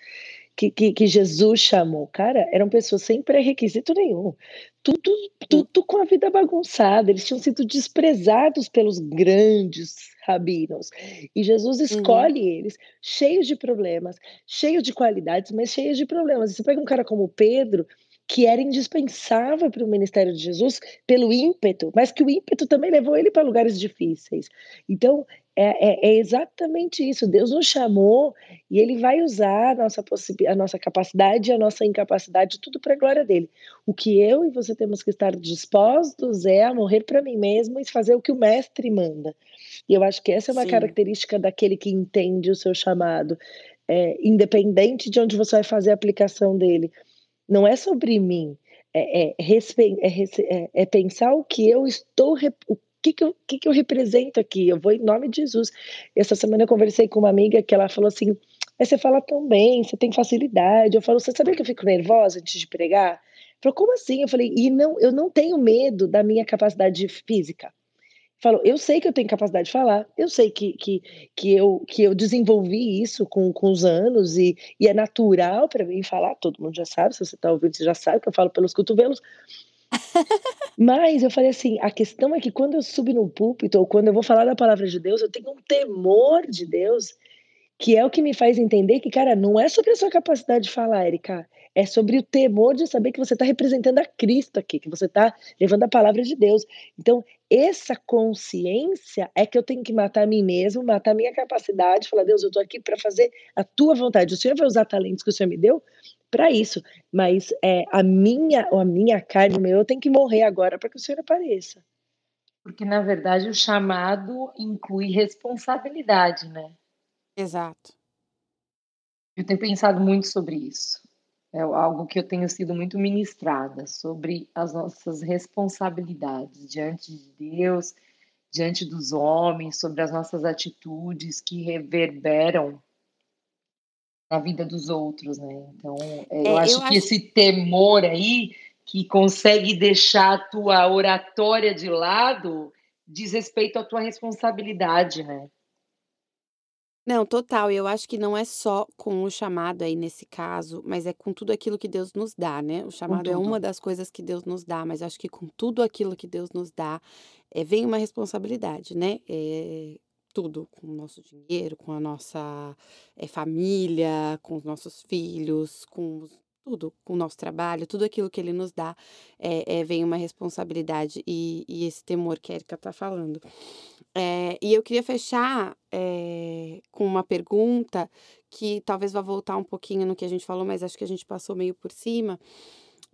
que, que, que, Jesus chamou, cara, eram pessoas sem pré-requisito nenhum, tudo, tudo com a vida bagunçada, eles tinham sido desprezados pelos grandes rabinos, e Jesus uhum. escolhe uhum. eles, cheios de problemas, cheios de qualidades, mas cheios de problemas. Você pega um cara como Pedro, que era indispensável para o ministério de Jesus pelo ímpeto, mas que o ímpeto também levou ele para lugares difíceis. Então, é, é, é, exatamente isso. Deus nos chamou e Ele vai usar a nossa, a nossa capacidade e a nossa incapacidade, tudo para a glória dele. O que eu e você temos que estar dispostos é a morrer para mim mesmo e fazer o que o Mestre manda. E eu acho que essa é uma Sim. característica daquele que entende o seu chamado, é, independente de onde você vai fazer a aplicação dele. Não é sobre mim, é, é, é, é pensar o que eu estou, o que, que, eu, que, que eu represento aqui? Eu vou em nome de Jesus. Essa semana eu conversei com uma amiga que ela falou assim: você fala tão bem, você tem facilidade. Eu falo, você sabia que eu fico nervosa antes de pregar? Falou, como assim? Eu falei, e não, eu não tenho medo da minha capacidade física. Falou, eu sei que eu tenho capacidade de falar, eu sei que, que, que, eu, que eu desenvolvi isso com, com os anos e, e é natural para mim falar, todo mundo já sabe, se você está ouvindo, você já sabe que eu falo pelos cotovelos, mas eu falei assim: a questão é que quando eu subo no púlpito ou quando eu vou falar da palavra de Deus, eu tenho um temor de Deus, que é o que me faz entender que, cara, não é sobre a sua capacidade de falar, Erika. É sobre o temor de saber que você está representando a Cristo aqui, que você está levando a palavra de Deus. Então, essa consciência é que eu tenho que matar a mim mesmo, matar a minha capacidade, falar, Deus, eu estou aqui para fazer a tua vontade. O Senhor vai usar talentos que o Senhor me deu para isso. Mas é, a minha, a minha carne, o meu, eu tenho que morrer agora para que o Senhor apareça. Porque, na verdade, o chamado inclui responsabilidade, né? Exato. Eu tenho pensado muito sobre isso. É algo que eu tenho sido muito ministrada sobre as nossas responsabilidades diante de Deus, diante dos homens, sobre as nossas atitudes que reverberam na vida dos outros, né? Então, é, eu, é, acho eu que acho... esse temor aí que consegue deixar a tua oratória de lado diz respeito à tua responsabilidade, né? Não, total. Eu acho que não é só com o chamado aí nesse caso, mas é com tudo aquilo que Deus nos dá, né? O chamado é uma das coisas que Deus nos dá, mas acho que com tudo aquilo que Deus nos dá, é, vem uma responsabilidade, né? É, tudo, com o nosso dinheiro, com a nossa é, família, com os nossos filhos, com tudo, com o nosso trabalho, tudo aquilo que ele nos dá, é, é vem uma responsabilidade e, e, esse temor que a Erika está falando. É, e eu queria fechar com uma pergunta que talvez vá voltar um pouquinho no que a gente falou, mas acho que a gente passou meio por cima,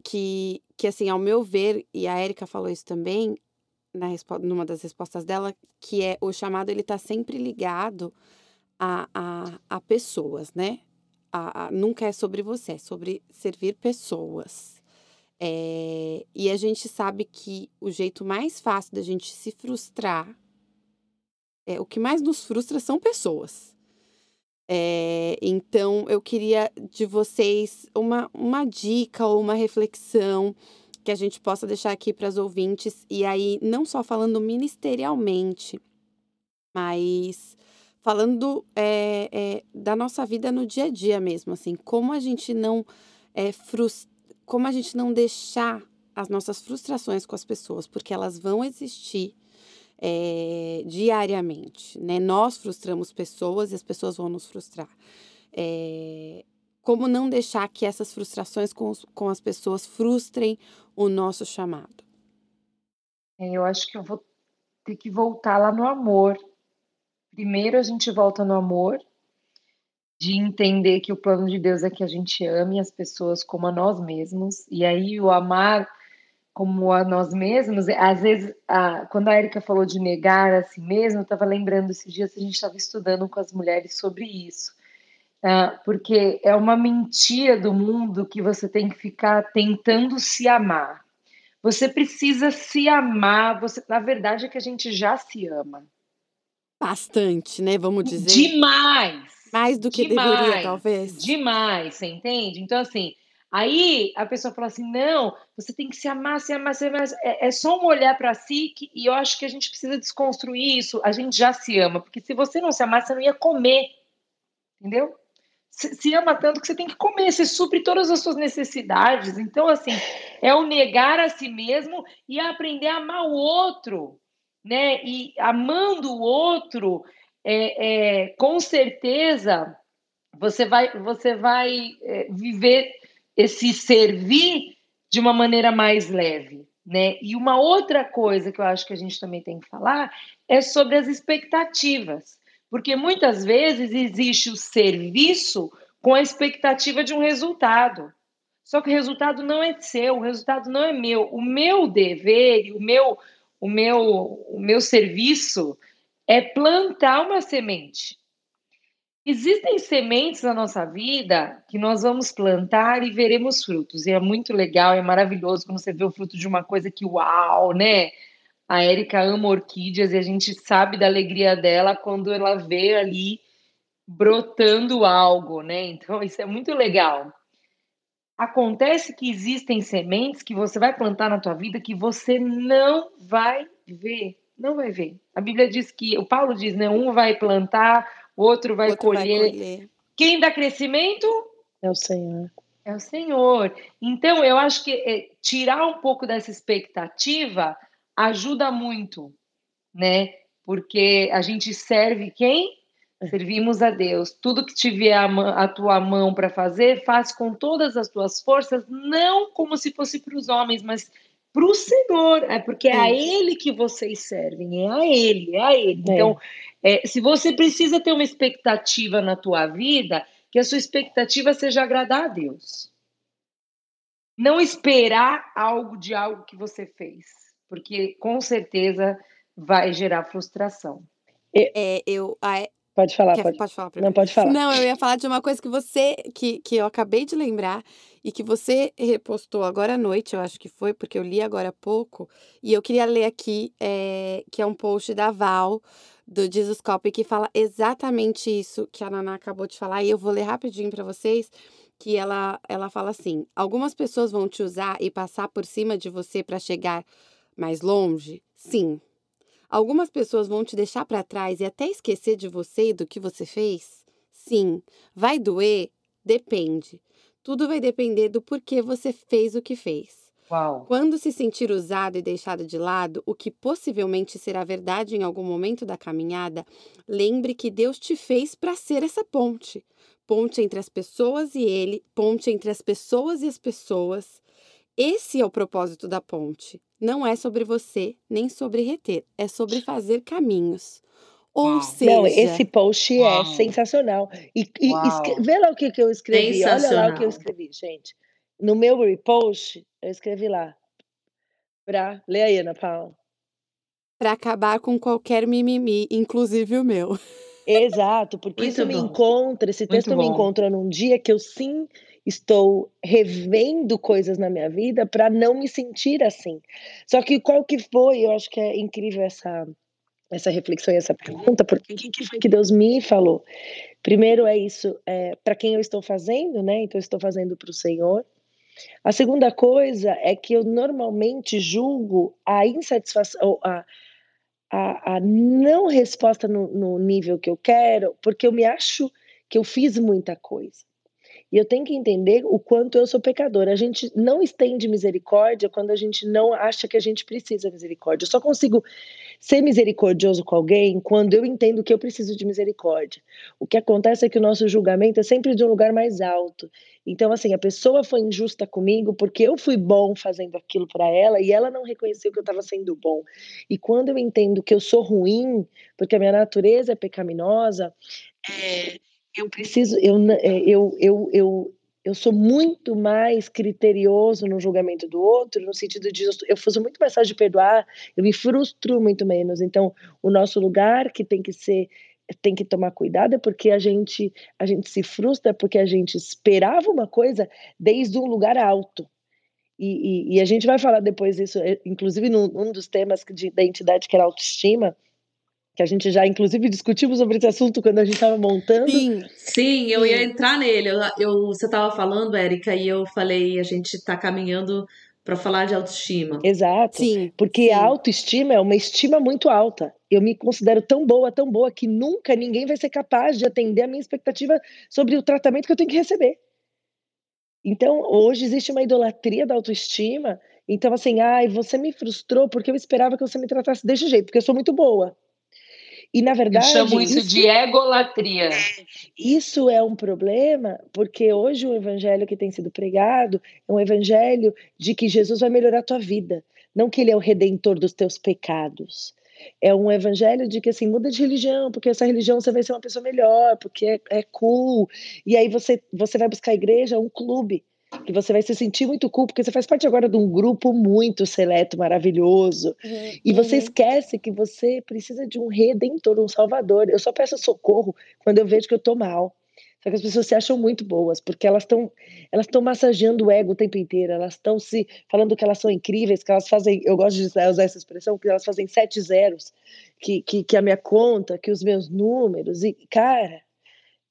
que, que assim, ao meu ver, e a Erika falou isso também, na numa das respostas dela, que é o chamado ele está sempre ligado a, a, a pessoas, né? A, a, nunca é sobre você, é sobre servir pessoas. É, e a gente sabe que o jeito mais fácil da gente se frustrar, é, o que mais nos frustra são pessoas. É, então, eu queria de vocês uma, uma dica ou uma reflexão que a gente possa deixar aqui para as ouvintes, e aí não só falando ministerialmente, mas falando é, é, da nossa vida no dia a dia mesmo, assim, como a gente não é, frust... como a gente não deixar as nossas frustrações com as pessoas, porque elas vão existir é, diariamente, né? Nós frustramos pessoas e as pessoas vão nos frustrar. É, como não deixar que essas frustrações com, com as pessoas frustrem o nosso chamado? É, eu acho que eu vou ter que voltar lá no amor. Primeiro a gente volta no amor, de entender que o plano de Deus é que a gente ame as pessoas como a nós mesmos. E aí o amar como a nós mesmos, às vezes, a, quando a Erika falou de negar a si mesmo, eu estava lembrando esses dias que a gente estava estudando com as mulheres sobre isso porque é uma mentira do mundo que você tem que ficar tentando se amar. Você precisa se amar. Você, na verdade, é que a gente já se ama. Bastante, né? Vamos dizer. Demais. Mais do que demais, deveria, talvez. Demais, você entende? Então, assim, aí a pessoa fala assim: não, você tem que se amar, se amar, se amar. É, é só um olhar para si que, e eu acho que a gente precisa desconstruir isso. A gente já se ama, porque se você não se amar, você não ia comer. Entendeu? Se ama tanto que você tem que comer, você supre todas as suas necessidades. Então, assim, é o negar a si mesmo e aprender a amar o outro, né? E amando o outro, é, é com certeza você vai, você vai é, viver esse servir de uma maneira mais leve, né? E uma outra coisa que eu acho que a gente também tem que falar é sobre as expectativas, porque muitas vezes existe o serviço com a expectativa de um resultado. Só que o resultado não é seu, o resultado não é meu. O meu dever, o meu, o meu, o meu serviço é plantar uma semente. Existem sementes na nossa vida que nós vamos plantar e veremos frutos. E é muito legal, é maravilhoso quando você vê o fruto de uma coisa que, uau, né? A Érica ama orquídeas e a gente sabe da alegria dela quando ela vê ali brotando algo, né? Então, isso é muito legal. Acontece que existem sementes que você vai plantar na tua vida que você não vai ver, não vai ver. A Bíblia diz que, o Paulo diz, né? Um vai plantar, o outro vai, outro colher. vai colher. Quem dá crescimento? É o Senhor. É o Senhor. Então, eu acho que é, tirar um pouco dessa expectativa ajuda muito, né? Porque a gente serve quem? É. Servimos a Deus. Tudo que tiver a, a tua mão para fazer, faz com todas as tuas forças, não como se fosse para os homens, mas para o Senhor. É porque é a Ele que vocês servem, é a Ele, é a Ele. É. Então, é, se você precisa ter uma expectativa na tua vida, que a sua expectativa seja agradar a Deus. Não esperar algo de algo que você fez, porque com certeza vai gerar frustração. É, eu, a, Pode falar, Quer, pode. pode falar Não, pode falar. Não, eu ia falar de uma coisa que você, que, que eu acabei de lembrar e que você repostou agora à noite, eu acho que foi, porque eu li agora há pouco, e eu queria ler aqui, é, que é um post da Val, do Jesus Copy que fala exatamente isso que a Naná acabou de falar, e eu vou ler rapidinho para vocês, que ela, ela fala assim: algumas pessoas vão te usar e passar por cima de você para chegar mais longe? Sim. Algumas pessoas vão te deixar para trás e até esquecer de você e do que você fez? Sim. Vai doer? Depende. Tudo vai depender do porquê você fez o que fez. Uau. Quando se sentir usado e deixado de lado, o que possivelmente será verdade em algum momento da caminhada, lembre que Deus te fez para ser essa ponte. Ponte entre as pessoas e Ele, ponte entre as pessoas e as pessoas. Esse é o propósito da ponte. Não é sobre você, nem sobre reter, é sobre fazer caminhos. Ou Uau. seja. Não, esse post é Uau. é sensacional. E, e escre... vê lá o que, que eu escrevi. Olha lá o que eu escrevi, gente. No meu repost, eu escrevi lá. Pra. Lê aí, Ana Paula. Pra acabar com qualquer mimimi, inclusive o meu. [LAUGHS] Exato, porque Muito isso bom. me encontra, esse texto me encontra num dia que eu sim estou revendo coisas na minha vida para não me sentir assim. Só que qual que foi? Eu acho que é incrível essa essa reflexão e essa pergunta, porque o que foi que Deus me falou? Primeiro é isso, é, para quem eu estou fazendo, né? Então eu estou fazendo para o Senhor. A segunda coisa é que eu normalmente julgo a insatisfação, a, a, a não resposta no, no nível que eu quero, porque eu me acho que eu fiz muita coisa. E eu tenho que entender o quanto eu sou pecadora. A gente não estende misericórdia quando a gente não acha que a gente precisa de misericórdia. Eu só consigo ser misericordioso com alguém quando eu entendo que eu preciso de misericórdia. O que acontece é que o nosso julgamento é sempre de um lugar mais alto. Então, assim, a pessoa foi injusta comigo porque eu fui bom fazendo aquilo para ela e ela não reconheceu que eu estava sendo bom. E quando eu entendo que eu sou ruim, porque a minha natureza é pecaminosa, é, eu preciso, eu, é, eu, eu, eu, eu sou muito mais criterioso no julgamento do outro, no sentido de eu faço muito mais fácil de perdoar, eu me frustro muito menos. Então, o nosso lugar que tem que ser tem que tomar cuidado é porque a gente a gente se frustra porque a gente esperava uma coisa desde um lugar alto. E, e, e a gente vai falar depois disso, é, inclusive num, num dos temas de, da entidade que era autoestima, que a gente já inclusive discutimos sobre esse assunto quando a gente estava montando. Sim, sim, eu ia entrar nele. Eu, eu você estava falando, Érica, e eu falei, a gente está caminhando para falar de autoestima. Exato. Sim. Porque sim. a autoestima é uma estima muito alta. Eu me considero tão boa, tão boa que nunca ninguém vai ser capaz de atender a minha expectativa sobre o tratamento que eu tenho que receber. Então, hoje existe uma idolatria da autoestima. Então, assim, ai, você me frustrou porque eu esperava que você me tratasse desse jeito, porque eu sou muito boa. E, na verdade. Eu chamo isso, isso de egolatria. Isso é um problema, porque hoje o evangelho que tem sido pregado é um evangelho de que Jesus vai melhorar a tua vida, não que ele é o redentor dos teus pecados. É um evangelho de que assim, muda de religião, porque essa religião você vai ser uma pessoa melhor, porque é, é cool. E aí você, você vai buscar a igreja, um clube que você vai se sentir muito cool, porque você faz parte agora de um grupo muito seleto, maravilhoso, uhum. e você uhum. esquece que você precisa de um redentor, um salvador. Eu só peço socorro quando eu vejo que eu tô mal. Só que as pessoas se acham muito boas, porque elas estão elas estão massageando o ego o tempo inteiro, elas estão se falando que elas são incríveis, que elas fazem, eu gosto de usar essa expressão, que elas fazem sete zeros, que, que, que a minha conta, que os meus números, e cara,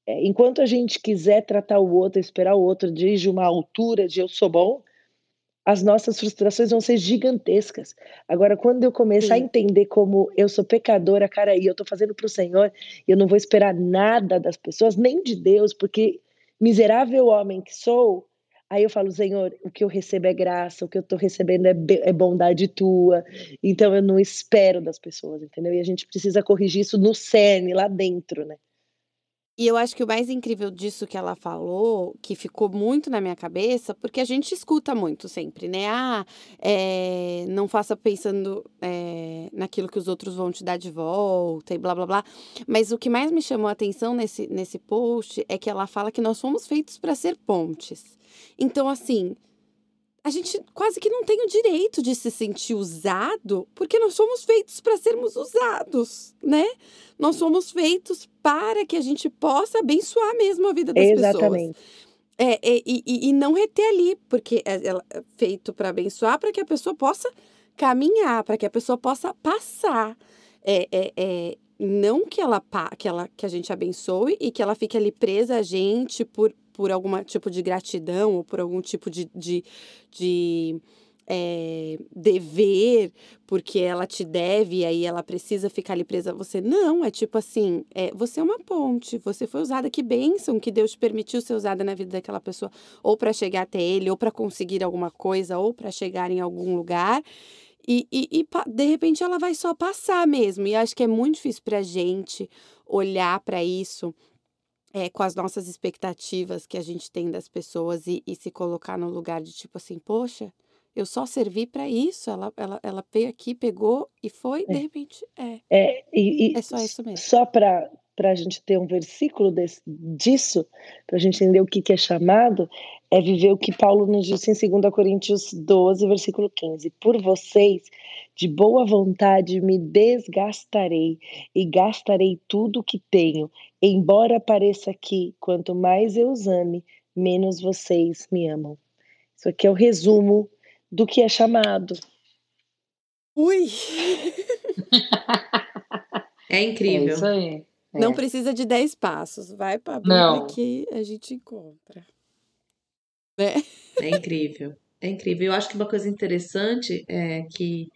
enquanto a gente quiser tratar o outro, esperar o outro de uma altura de eu sou bom, as nossas frustrações vão ser gigantescas. Agora, quando eu começar Sim. a entender como eu sou pecadora, cara, e eu tô fazendo para o Senhor, eu não vou esperar nada das pessoas, nem de Deus, porque miserável homem que sou, aí eu falo, Senhor, o que eu recebo é graça, o que eu tô recebendo é, é bondade tua, então eu não espero das pessoas, entendeu? E a gente precisa corrigir isso no cerne, lá dentro, né? E eu acho que o mais incrível disso que ela falou, que ficou muito na minha cabeça, porque a gente escuta muito sempre, né? Ah, é, não faça pensando é, naquilo que os outros vão te dar de volta e blá blá blá. Mas o que mais me chamou a atenção nesse, nesse post é que ela fala que nós fomos feitos para ser pontes. Então, assim, a gente quase que não tem o direito de se sentir usado, porque nós somos feitos para sermos usados, né? Nós somos feitos para que a gente possa abençoar mesmo a vida das Exatamente. pessoas. É, é e, e, não reter ali, porque é, é feito para abençoar, para que a pessoa possa caminhar, para que a pessoa possa passar. É, é, é, não que ela, que ela que a gente abençoe e que ela fique ali presa a gente por, por algum tipo de gratidão ou por algum tipo de, de, de é, dever, porque ela te deve e aí ela precisa ficar ali presa a você. Não, é tipo assim, é, você é uma ponte, você foi usada, que bênção que Deus permitiu ser usada na vida daquela pessoa, ou para chegar até ele, ou para conseguir alguma coisa, ou para chegar em algum lugar. E, e, e, de repente ela vai só passar mesmo. E acho que é muito difícil para a gente olhar para isso é, com as nossas expectativas que a gente tem das pessoas e, e se colocar no lugar de tipo assim, poxa, eu só servi para isso. Ela, ela, ela veio aqui, pegou e foi, é. de repente, é. É, e, e é só isso mesmo. Só para a gente ter um versículo desse, disso, para a gente entender o que, que é chamado, é viver o que Paulo nos disse em 2 Coríntios 12, versículo 15. Por vocês, de boa vontade, me desgastarei e gastarei tudo o que tenho, embora pareça que, quanto mais eu os ame, menos vocês me amam. Isso aqui é o resumo do que é chamado. Ui! [LAUGHS] é incrível. É isso aí. É. Não precisa de 10 passos. Vai para a Bíblia que a gente encontra. Né? É incrível. É incrível. Eu acho que uma coisa interessante é que,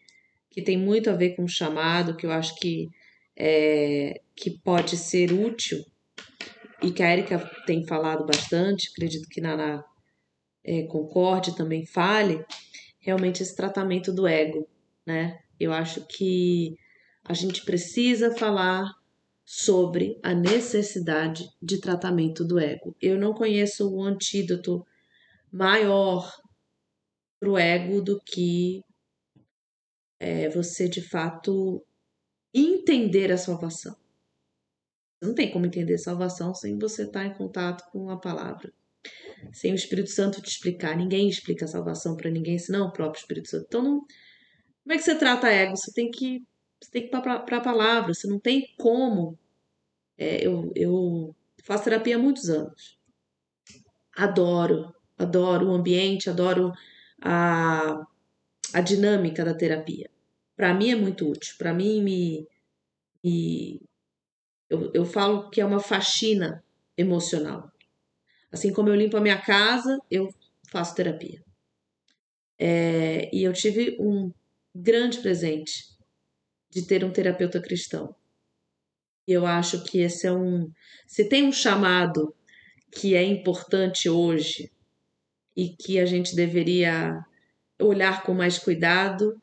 que tem muito a ver com o chamado, que eu acho que, é, que pode ser útil, e que a Erika tem falado bastante, acredito que Naná é, concorde também fale, realmente esse tratamento do ego, né? Eu acho que a gente precisa falar sobre a necessidade de tratamento do ego. Eu não conheço um antídoto maior para o ego do que é, você de fato entender a salvação. Não tem como entender salvação sem você estar em contato com a palavra sem o Espírito Santo te explicar. Ninguém explica a salvação para ninguém, senão o próprio Espírito Santo. Então, não... como é que você trata ego? Você tem que, você tem que ir para a palavra. Você não tem como. É, eu, eu faço terapia há muitos anos. Adoro, adoro o ambiente, adoro a, a dinâmica da terapia. Para mim é muito útil. Para mim, me, me eu, eu falo que é uma faxina emocional. Assim como eu limpo a minha casa, eu faço terapia. É, e eu tive um grande presente de ter um terapeuta cristão. E eu acho que esse é um. Se tem um chamado que é importante hoje e que a gente deveria olhar com mais cuidado,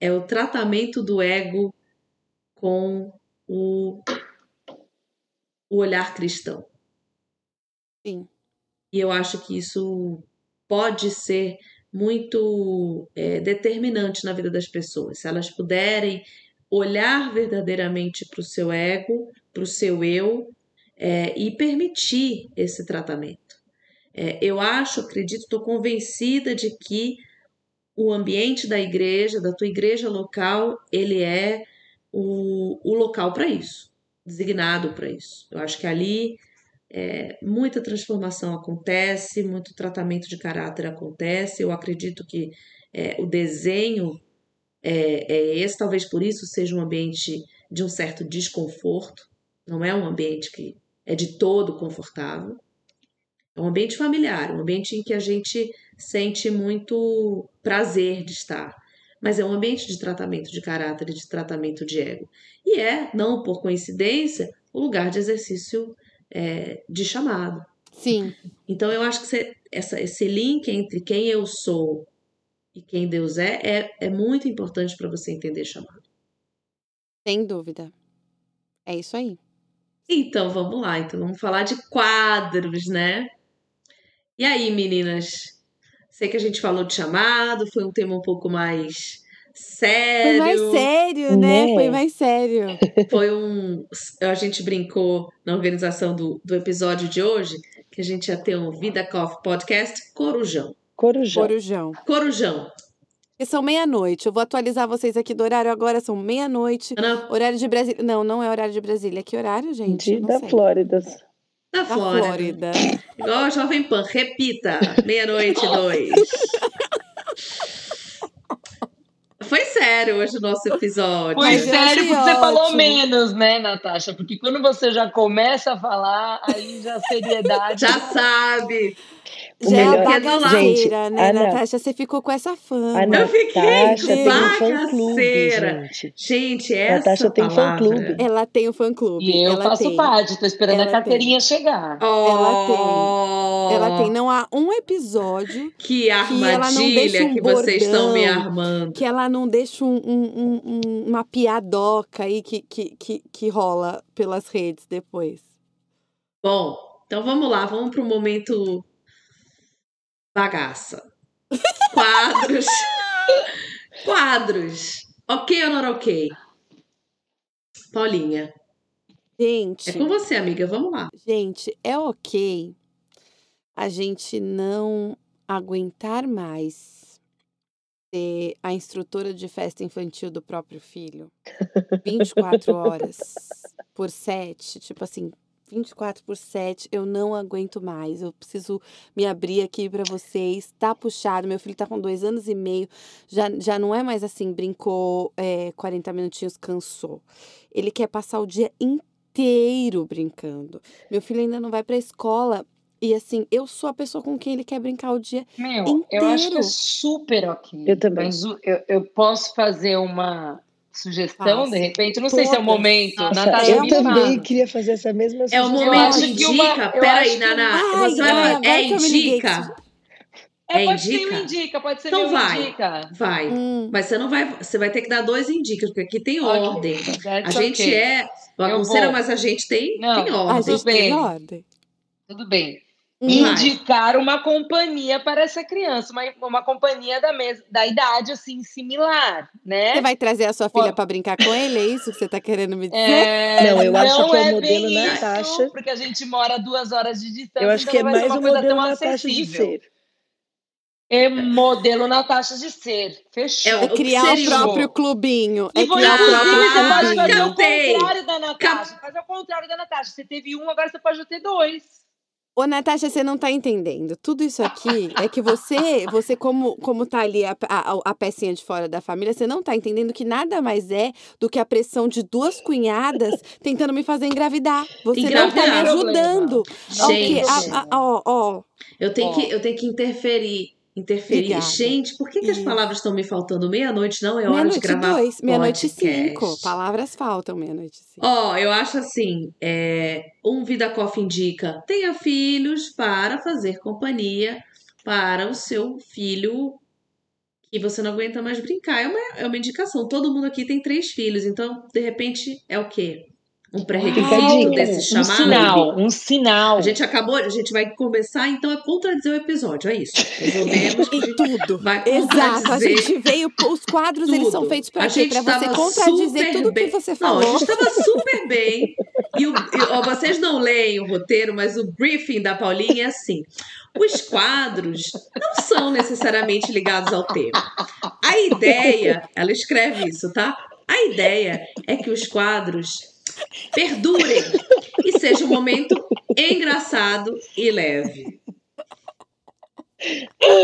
é o tratamento do ego com o, o olhar cristão. Sim. E eu acho que isso pode ser muito é, determinante na vida das pessoas. Se elas puderem olhar verdadeiramente para o seu ego, para o seu eu é, e permitir esse tratamento. É, eu acho, acredito, estou convencida de que o ambiente da igreja, da tua igreja local, ele é o, o local para isso, designado para isso. Eu acho que ali é, muita transformação acontece, muito tratamento de caráter acontece. Eu acredito que é, o desenho é, é esse, talvez por isso seja um ambiente de um certo desconforto, não é um ambiente que é de todo confortável. É um ambiente familiar, um ambiente em que a gente sente muito prazer de estar. Mas é um ambiente de tratamento de caráter e de tratamento de ego. E é, não por coincidência, o lugar de exercício é, de chamado. Sim. Então eu acho que você, essa, esse link entre quem eu sou e quem Deus é é, é muito importante para você entender chamado. Sem dúvida. É isso aí. Então vamos lá, então vamos falar de quadros, né? E aí, meninas? Sei que a gente falou de chamado, foi um tema um pouco mais sério. Foi mais sério, né? Né? Foi mais sério. [LAUGHS] Foi um. A gente brincou na organização do, do episódio de hoje que a gente ia ter um Vida Coffee Podcast Corujão. Corujão. Corujão. Corujão. E são meia-noite. Eu vou atualizar vocês aqui do horário agora. São meia-noite. Horário de Brasília. Não, não é horário de Brasília. Que horário, gente? De, da sei. Flórida. da Da Flórida. Flórida. Igual a Jovem Pan, repita. Meia-noite, dois. [LAUGHS] Foi sério hoje o nosso episódio. Foi Mas eu sério achei porque você falou menos, né, Natasha? Porque quando você já começa a falar, aí já a seriedade. Já sabe. O Já é a melhor- bagaceira, Gente, né, Ana- Natasha? Você ficou com essa fama. A Eu fiquei tem um bagaceira. gente. Gente, essa Natasha tem palavra... fã-clube. Ela tem o fã-clube. E eu ela faço tem. parte, tô esperando Ela a carteirinha chegar. Oh, Ela tem. Não há um episódio Que ela não deixa armadilha um que vocês estão me armando. que ela não deixa um- um- um- um- uma piadoca aí que, que, que, que rola pelas redes depois. Bom, então vamos lá, vamos pro momento bagaça. Quadros. [LAUGHS] Quadros. Ok ou não ok? Paulinha, Gente, é com você, amiga. Vamos lá. gente, é ok a gente não aguentar mais ser a instrutora de festa infantil do próprio filho [LAUGHS] 24 horas por 7, tipo assim, 24 por 7, eu não aguento mais. Eu preciso me abrir aqui pra vocês. Tá puxado, meu filho tá com dois anos e meio, já, já não é mais assim, brincou é, 40 minutinhos, cansou. Ele quer passar o dia inteiro brincando. Meu filho ainda não vai pra escola. E assim, eu sou a pessoa com quem ele quer brincar o dia. Meu, eu acho que inteiro. é super ok. Eu também. Mas eu, eu posso fazer uma sugestão, Faça. de repente? Não sei se é o momento. Nossa, Natasha, eu também fala. queria fazer essa mesma É o sugestão. momento indica. eu Peraí, Naná. Ai, você vai É indica? É, É pode ser indica? um indica, pode ser Então meu vai. indica. Vai. Hum, Mas você não vai. Você vai ter que dar dois indicas, porque aqui tem Ok, ordem. A that's gente okay. é bagunceira, mas a gente tem, Não, tem a ordem. gente bem. tem ordem. Tudo bem. Indicar uma companhia para essa criança, uma, uma companhia da, mes da idade assim similar, né? Você vai trazer a sua filha Ó. pra brincar com ele? É isso que você tá querendo me dizer? É, Não, eu acho que é o bem modelo isso, Natasha. porque a gente mora duas horas de distância. Eu acho então que é não vai ser mais uma o coisa modelo tão Natasha de acessível. ser. É modelo Natasha de ser. Fechou. É É o criar o próprio clubinho. É E criar o próprio inclusive, você pode clubinho. fazer o contrário da Natasha. Fazer o contrário da Natasha. Você teve um, agora você pode ter dois. Ô, Natasha, você não tá entendendo. Tudo isso aqui é que você, você como, como tá ali a, a, a pecinha de fora da família, você não tá entendendo que nada mais é do que a pressão de duas cunhadas tentando me fazer engravidar. Você não tá me Engravidar. ajudando. Gente. Ó, ó. Eu tenho, Ó. que, eu tenho que interferir. Interferir. Obrigada. Gente, por que, que as palavras estão me faltando? Meia-noite não é hora de Meia-noite gravar dois, meia-noite cinco. Palavras faltam, meia-noite cinco. Ó, eu acho assim, é, um Vida Coffee indica, tenha filhos para fazer companhia para o seu filho que você não aguenta mais brincar. É uma, é uma indicação. Todo mundo aqui tem três filhos, então, de repente, é o quê? Um pré-requisito desse chamado? Um sinal, um sinal. A gente acabou, a gente vai começar então a contradizer o episódio, é isso. Resolvemos. Em tudo. Vai Exato. A gente veio, os quadros eles são feitos? Para você contradizer tudo bem. que você falou. Não, a gente estava super bem. E, o, e ó, vocês não leem o roteiro, mas o briefing da Paulinha é assim. Os quadros não são necessariamente ligados ao tema. A ideia, ela escreve isso, tá? A ideia é que os quadros perdurem e seja um momento engraçado e leve.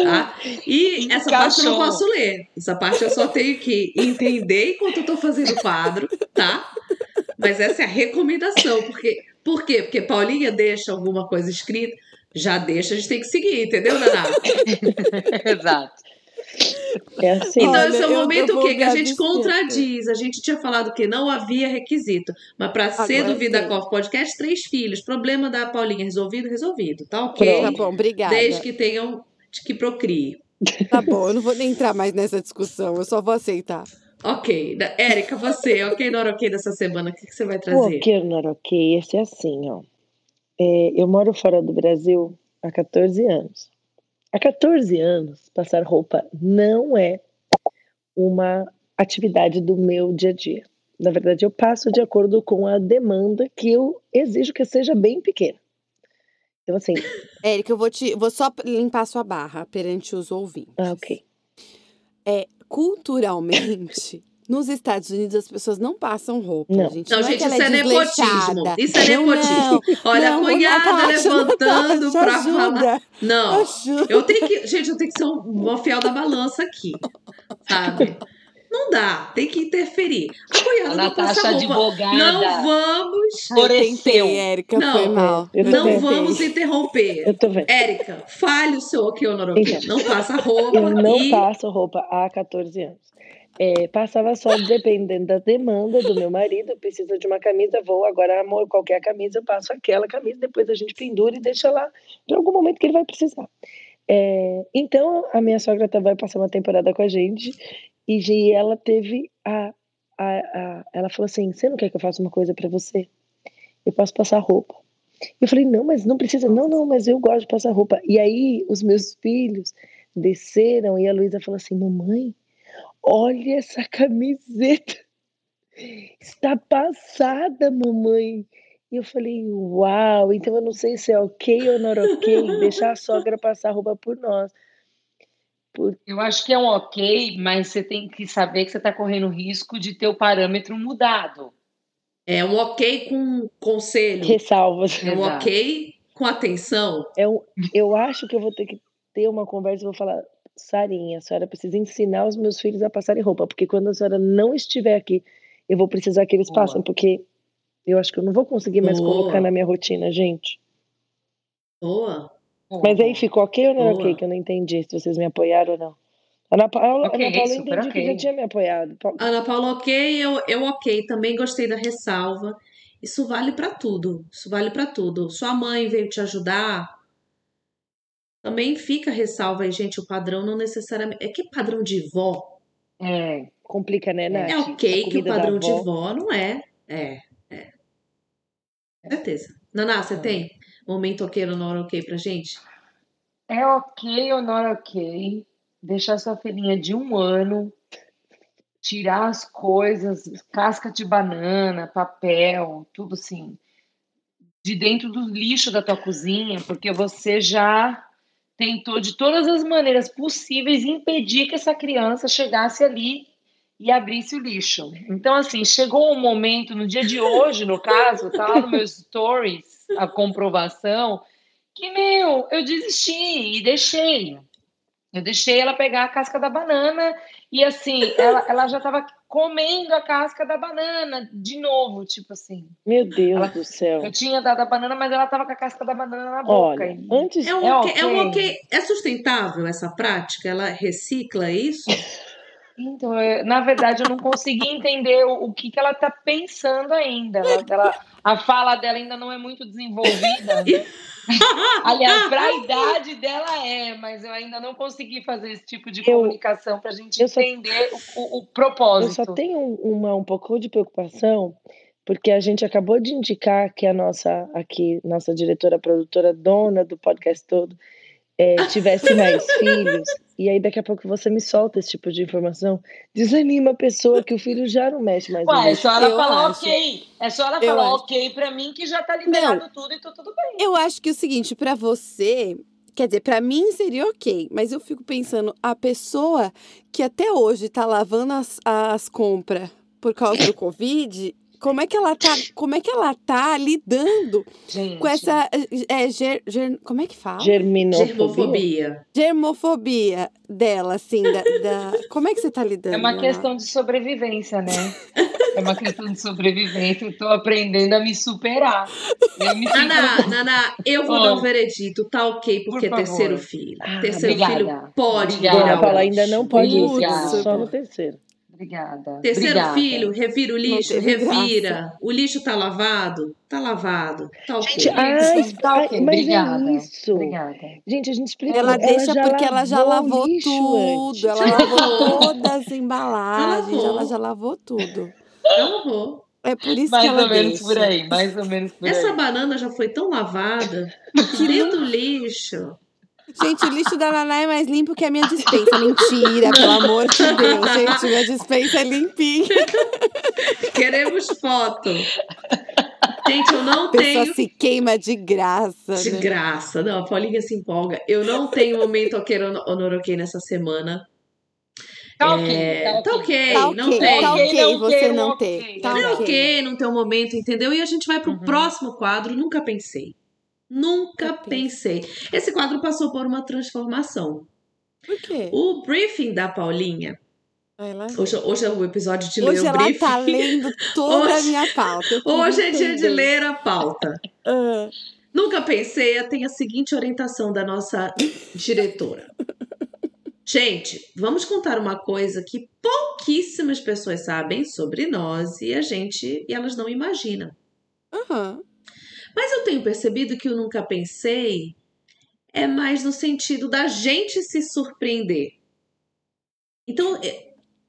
Tá? E essa parte eu não posso ler. Essa parte eu só tenho que entender enquanto eu tô fazendo o quadro, tá? Mas essa é a recomendação. Porque, por quê? Porque Paulinha deixa alguma coisa escrita, já deixa, a gente tem que seguir, entendeu, Naná? [LAUGHS] Exato. É assim. Então, Olha, esse é o eu- momento o quê? Que a gente contradiz. A gente tinha falado que não havia requisito. Mas para ser do Vida. Coffee Podcast, três filhos. Problema da Paulinha resolvido, resolvido. Tá ok? Tá bom, obrigada. Desde que tenham, que procrie. Tá bom, eu não vou nem entrar mais nessa discussão, eu só vou aceitar. Ok. Érica, você, ok, ok dessa semana, o que, que você vai trazer? ok ok, esse é assim, ó. É, eu moro fora do Brasil há 14 anos. Há 14 anos, passar roupa não é uma atividade do meu dia a dia. Na verdade, eu passo de acordo com a demanda que eu exijo que seja bem pequena. Então, assim, [LAUGHS] Érica, eu vou te. Vou só limpar sua barra perante os ouvintes. ah, ok. Culturalmente, nos Estados Unidos as pessoas não passam roupa. Não. gente. Não, é gente, que ela isso é nepotismo. desleixada. Isso é Não, nepotismo. Olha, não, a cunhada Natasha, levantando pra falar. Não, [LAUGHS] ajuda. eu tenho que. Gente, eu tenho que ser um- uma fiel da balança aqui. Sabe? Não dá, tem que interferir. A cunhada A não passa roupa. advogada. Não vamos. Floresceu. tentei, Érica, Não, foi mal. Não tentei. vamos interromper. Eu tô vendo. Érica, fale o seu não ok. Então, Não passa roupa Eu não e. passo roupa há 14 anos. É, passava só dependendo da demanda do meu marido. Precisa de uma camisa, vou agora, amor, qualquer camisa, eu passo aquela camisa, depois a gente pendura e deixa lá para algum momento que ele vai precisar. É, então, a minha sogra vai passar uma temporada com a gente e ela teve a, a, a- Ela falou assim: Você não quer que eu faça uma coisa para você? Eu posso passar roupa. Eu falei: Não, mas não precisa. Não, não, mas eu gosto de passar roupa. E aí, os meus filhos desceram e a Luísa falou assim: Mamãe, olha essa camiseta. Está passada, mamãe. E eu falei, uau, então eu não sei se é ok ou não ok [LAUGHS] deixar a sogra passar roupa por nós. Por... Eu acho que é um ok, mas você tem que saber que você está correndo risco de ter o parâmetro mudado. É um ok com conselho. Ressalvas. É um Exato. ok com atenção. É um, eu acho que eu vou ter que ter uma conversa e vou falar, Sarinha, a senhora precisa ensinar os meus filhos a passarem roupa, porque quando a senhora não estiver aqui, eu vou precisar que eles Boa. passem, porque eu acho que eu não vou conseguir mais Boa. colocar na minha rotina, gente. Boa. Mas aí ficou ok ou não era ok? Que eu não entendi se vocês me apoiaram ou não. Ana Paula, Ok, Ana Paula entendi que ok. já tinha me apoiado. Ana Paula, ok, eu, eu ok. Também gostei da ressalva. Isso vale pra tudo. Isso vale pra tudo. Sua mãe veio te ajudar. Também fica ressalva aí, gente. O padrão não necessariamente. É que padrão de vó É, Complica, né, Nath? é ok que o padrão de vó não é. É, é. Com certeza. Naná, você É. tem momento ok ou não ok pra gente? é ok ou não ok deixar sua filhinha de um ano tirar as coisas, casca de banana, papel, tudo assim, de dentro do lixo da tua cozinha, porque você já tentou de todas as maneiras possíveis impedir que essa criança chegasse ali e abrisse o lixo. Então, assim, chegou um momento, no dia de hoje, no caso, tá lá no meus stories, a comprovação, que, meu, eu desisti e deixei. Eu deixei ela pegar a casca da banana e, assim, ela, ela já estava comendo a casca da banana de novo, tipo assim. Meu Deus Ela- do céu. Eu tinha dado a banana, mas ela estava com a casca da banana na boca. Olha, antes. É um, É ok, é um. É sustentável essa prática? Ela recicla isso? [LAUGHS] Então, eu- na verdade, eu não consegui entender o, o que, que ela está pensando ainda. Ela, ela- a fala dela ainda não é muito desenvolvida. [LAUGHS] Aliás, para a idade dela é, mas eu ainda não consegui fazer esse tipo de Eu- comunicação para a gente só- entender o, o- o Eu propósito. só tenho um- uma, um pouco de preocupação, porque a gente acabou de indicar que a nossa aqui, nossa diretora produtora, dona do podcast todo, é, tivesse mais filhos, e aí daqui a pouco você me solta esse tipo de informação, desanima a pessoa que o filho já não mexe mais. Ué, é só ela Eu falar acho. ok. É só ela Eu falar acho. ok pra mim que já tá liberado tudo e tá tudo bem. Eu acho que o seguinte, pra você, quer dizer, pra mim seria ok, mas eu fico pensando, a pessoa que até hoje tá lavando as, as compras por causa do Covid, como é que ela tá, como é que ela tá lidando Gente. com essa é, ger, ger- como é que fala? Germinofobia. Germofobia. Germofobia dela, assim, da, [LAUGHS] da- como é que você tá lidando? É uma questão de sobrevivência, né? É uma questão de sobrevivência. Eu tô aprendendo a me superar. Eu me sinto- Naná, Naná, eu vou dar um veredito. Tá ok, porque Por é terceiro filho. Ah, terceiro obrigada. filho pode Obrigada. lixo. ainda não pode isso, Obrigada. só no terceiro. Obrigada. Terceiro Obrigada. filho, revira o lixo, revira. graça. O lixo tá lavado? Tá lavado. Tá ok. Gente, ai, Isso, tá ai, mas obrigada. é isso. Obrigada. Gente, a gente explicou. Ela deixa já porque ela já lavou antes. tudo. Ela [LAUGHS] lavou todas as embalagens, ela já lavou tudo. Tá lavou. É por isso Mais que ela ou menos deixa. por aí, mais ou menos por Essa aí. banana já foi tão lavada [LAUGHS] que dentro do lixo. Gente, o lixo da Naná é mais limpo que a minha dispensa. Mentira, pelo amor de Deus. Gente, minha dispensa é limpinha. Queremos foto. Gente, eu não A pessoa tenho. se queima de graça. De né? graça. Não, a Paulinha se empolga. Eu não tenho momento ok honoroquei nessa semana. Tá ok, É, tá ok. Tá não ok, tem. tá Ok, não você tem, não ok. ter. Tá É ok. ok, não tem um momento, entendeu? E a gente vai pro Uhum. próximo quadro, nunca pensei. Nunca pensei. Esse quadro passou por uma transformação. Por quê? O briefing da Paulinha, lá. hoje, hoje é o episódio de Hoje ler o ela briefing. tá lendo toda a Hoje- minha pauta. Hoje é dia de ler a pauta. Ah, Nunca pensei, tem a seguinte orientação da nossa diretora. Gente, vamos contar uma coisa que pouquíssimas pessoas sabem sobre nós e a gente e elas não imaginam. Aham. Mas eu tenho percebido que o nunca pensei é mais no sentido da gente se surpreender. Então,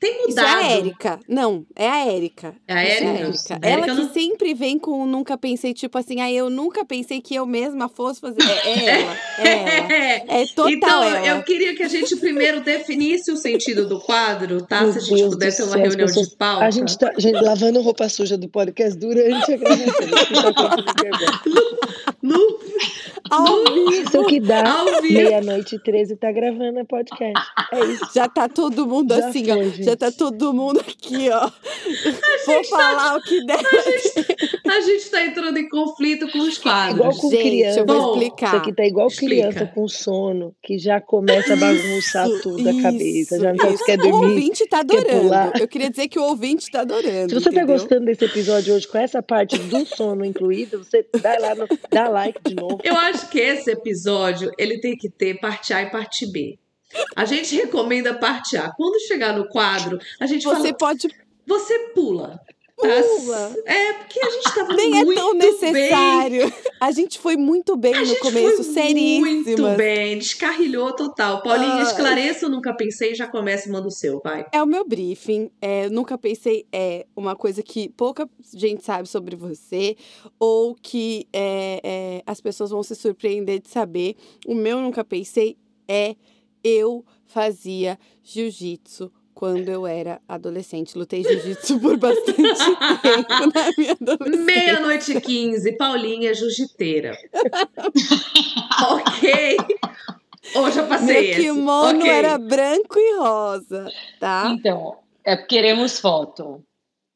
é- tem Isso é mudado. a Érica. Não, é a Érica. É a Isso Érica? A Ela que não- sempre vem com o nunca pensei, tipo assim, ah, eu nunca pensei que eu mesma fosse fazer. É, é [LAUGHS] ela. É ela. É. É total então, ela. eu queria que a gente primeiro definisse o sentido do quadro, tá? Meu Se a gente Deus pudesse ter uma céu, reunião pessoas- de pauta. A gente tá gente, lavando roupa suja do podcast durante a gravação. No, Ao vivo. Isso é que dá. Meia-noite e 13 tá gravando a podcast. É isso. Já tá todo mundo Já assim, foi, ó. gente. Já tá todo mundo aqui, ó. Vou falar o que der. A gente tá entrando em conflito com os quadros. Igual com Gente, criança. eu vou Bom, explicar. Isso aqui tá igual Explica. criança com sono, que já começa a bagunçar Isso, tudo a cabeça, já não isso, quer O dormir. ouvinte tá adorando. Eu queria dizer que o ouvinte tá adorando. Se você tá entendeu? gostando desse episódio hoje com essa parte do sono incluída, você dá lá no, dá like de novo. Eu acho que esse episódio ele tem que ter parte A e parte B. A gente recomenda parte A. Quando chegar no quadro, a gente Você fala, pode você pula. Tá? Pula. É, porque a gente tava Nem é muito tão bem. necessário. A gente foi muito bem A no começo, foi seríssimas. muito bem, descarrilhou total. Paulinha, Ai. esclareça, eu nunca pensei, já começa e manda o seu, vai. É o meu briefing. É, nunca pensei é uma coisa que pouca gente sabe sobre você ou que é, é, as pessoas vão se surpreender de saber. O meu nunca pensei é eu fazia jiu-jitsu quando eu era adolescente. Lutei jiu-jitsu por bastante [LAUGHS] tempo na minha adolescência. Meia-noite e 15, Paulinha Jiu-Jiteira. [LAUGHS] ok. Ou já passei Meu esse. kimono Ok. era branco e rosa, tá? Então, é queremos foto.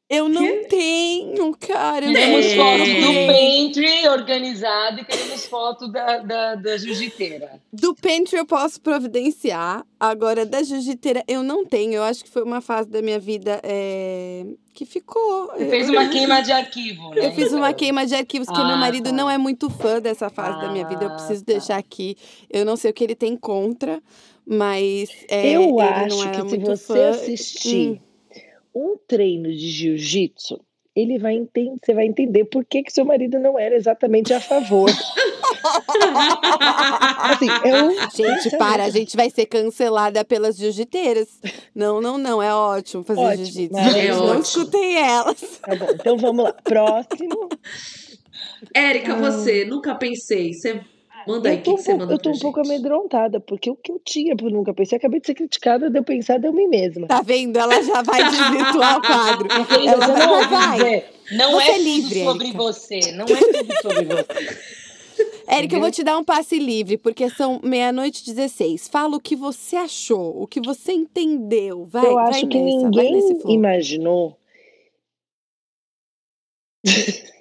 Eu não tenho, cara. Eu Queremos É. não foto do pantry organizado e queremos foto da, da, da jiu-jiteira. Do pantry eu posso providenciar. Agora, da jiu-jiteira eu não tenho. Eu acho que foi uma fase da minha vida é, que ficou. Você fez uma queima de arquivo, né? Eu fiz uma queima de arquivos, que meu Ah, marido tá. não é muito fã dessa fase da minha vida. Eu Ah, preciso tá. deixar aqui. Eu não sei o que ele tem contra, mas. é, Eu ele não acho era que se você fã. assistir um treino de jiu-jitsu, ele vai entender, você vai entender por que, que seu marido não era exatamente a favor. [LAUGHS] Assim, eu. Gente, para, a gente vai ser cancelada pelas jiu-jiteiras. Não, não, não, é ótimo fazer jiu-jitsu. né? É não ótimo. escutei elas. Tá bom, então vamos lá. Próximo. Érica, você, nunca pensei. Você manda aí, eu o tô, que, um que você pouco, manda eu tô pra um pouco gente? amedrontada, porque o que eu tinha por nunca pensei, acabei de ser criticada, de eu pensar de eu mim mesma. Tá vendo? Ela já vai desvirtuar o quadro. [LAUGHS] Ela vai, não vai. dizer, Não Você é é tudo livre, sobre você. Não é tudo sobre você. [LAUGHS] Érica, eu vou te dar um passe livre, porque são meia-noite e 16. Fala o que você achou, o que você entendeu. Vai, eu vai acho que nessa, vai ninguém imaginou. [LAUGHS]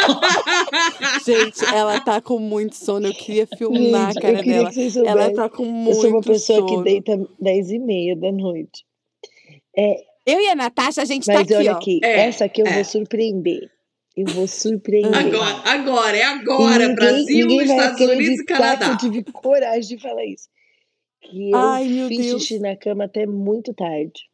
[LAUGHS] Gente, ela tá com muito sono. Eu queria filmar Gente, a cara eu queria dela. que vocês Ela tá com Eu muito sou uma pessoa sono. que deita 10 e meia da noite. Eu e a Natasha, a gente tá Mas aqui, olha ó. aqui, É, essa aqui eu é. vou surpreender. Eu vou surpreender. Agora, agora, é agora. E Brasil, ninguém Estados Unidos e Canadá. que eu tive coragem de falar isso. Que eu Ai, fiz xixi na cama até muito tarde.